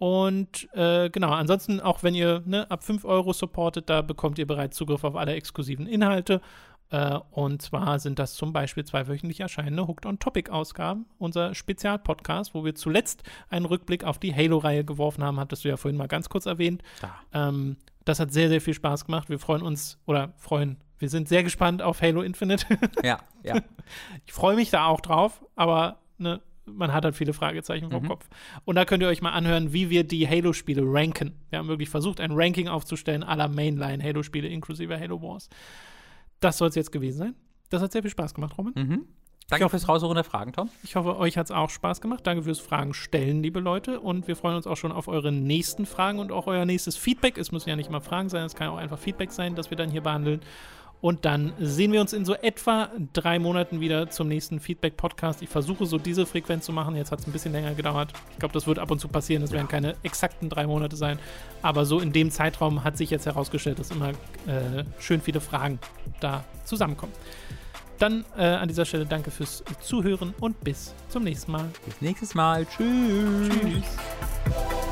Und äh, genau, ansonsten, auch wenn ihr ne, ab 5 Euro supportet, da bekommt ihr bereits Zugriff auf alle exklusiven Inhalte. Äh, und zwar sind das zum Beispiel zwei wöchentlich erscheinende Hooked on Topic-Ausgaben, unser Spezialpodcast, wo wir zuletzt einen Rückblick auf die Halo-Reihe geworfen haben, hattest du ja vorhin mal ganz kurz erwähnt. Da. Ähm, das hat sehr, sehr viel Spaß gemacht. Wir freuen uns, oder freuen, wir sind sehr gespannt auf Halo Infinite. Ja, ja. Ich freue mich da auch drauf, aber ne, man hat halt viele Fragezeichen vom Mhm. Kopf. Und da könnt ihr euch mal anhören, wie wir die Halo-Spiele ranken. Wir haben wirklich versucht, ein Ranking aufzustellen aller Mainline-Halo-Spiele inklusive Halo Wars. Das soll es jetzt gewesen sein. Das hat sehr viel Spaß gemacht, Roman. Mhm. Danke fürs Raussuchen der Fragen, Tom. Ich hoffe, euch hat es auch Spaß gemacht. Danke fürs Fragen stellen, liebe Leute. Und wir freuen uns auch schon auf eure nächsten Fragen und auch euer nächstes Feedback. Es müssen ja nicht mal Fragen sein, es kann auch einfach Feedback sein, das wir dann hier behandeln. Und dann sehen wir uns in so etwa drei Monaten wieder zum nächsten Feedback-Podcast. Ich versuche so diese Frequenz zu machen. Jetzt hat es ein bisschen länger gedauert. Ich glaube, das wird ab und zu passieren. Es werden keine exakten drei Monate sein. Aber so in dem Zeitraum hat sich jetzt herausgestellt, dass immer äh, schön viele Fragen da zusammenkommen. Dann äh, an dieser Stelle danke fürs Zuhören und bis zum nächsten Mal. Bis nächstes Mal. Tschüss. Tschüss.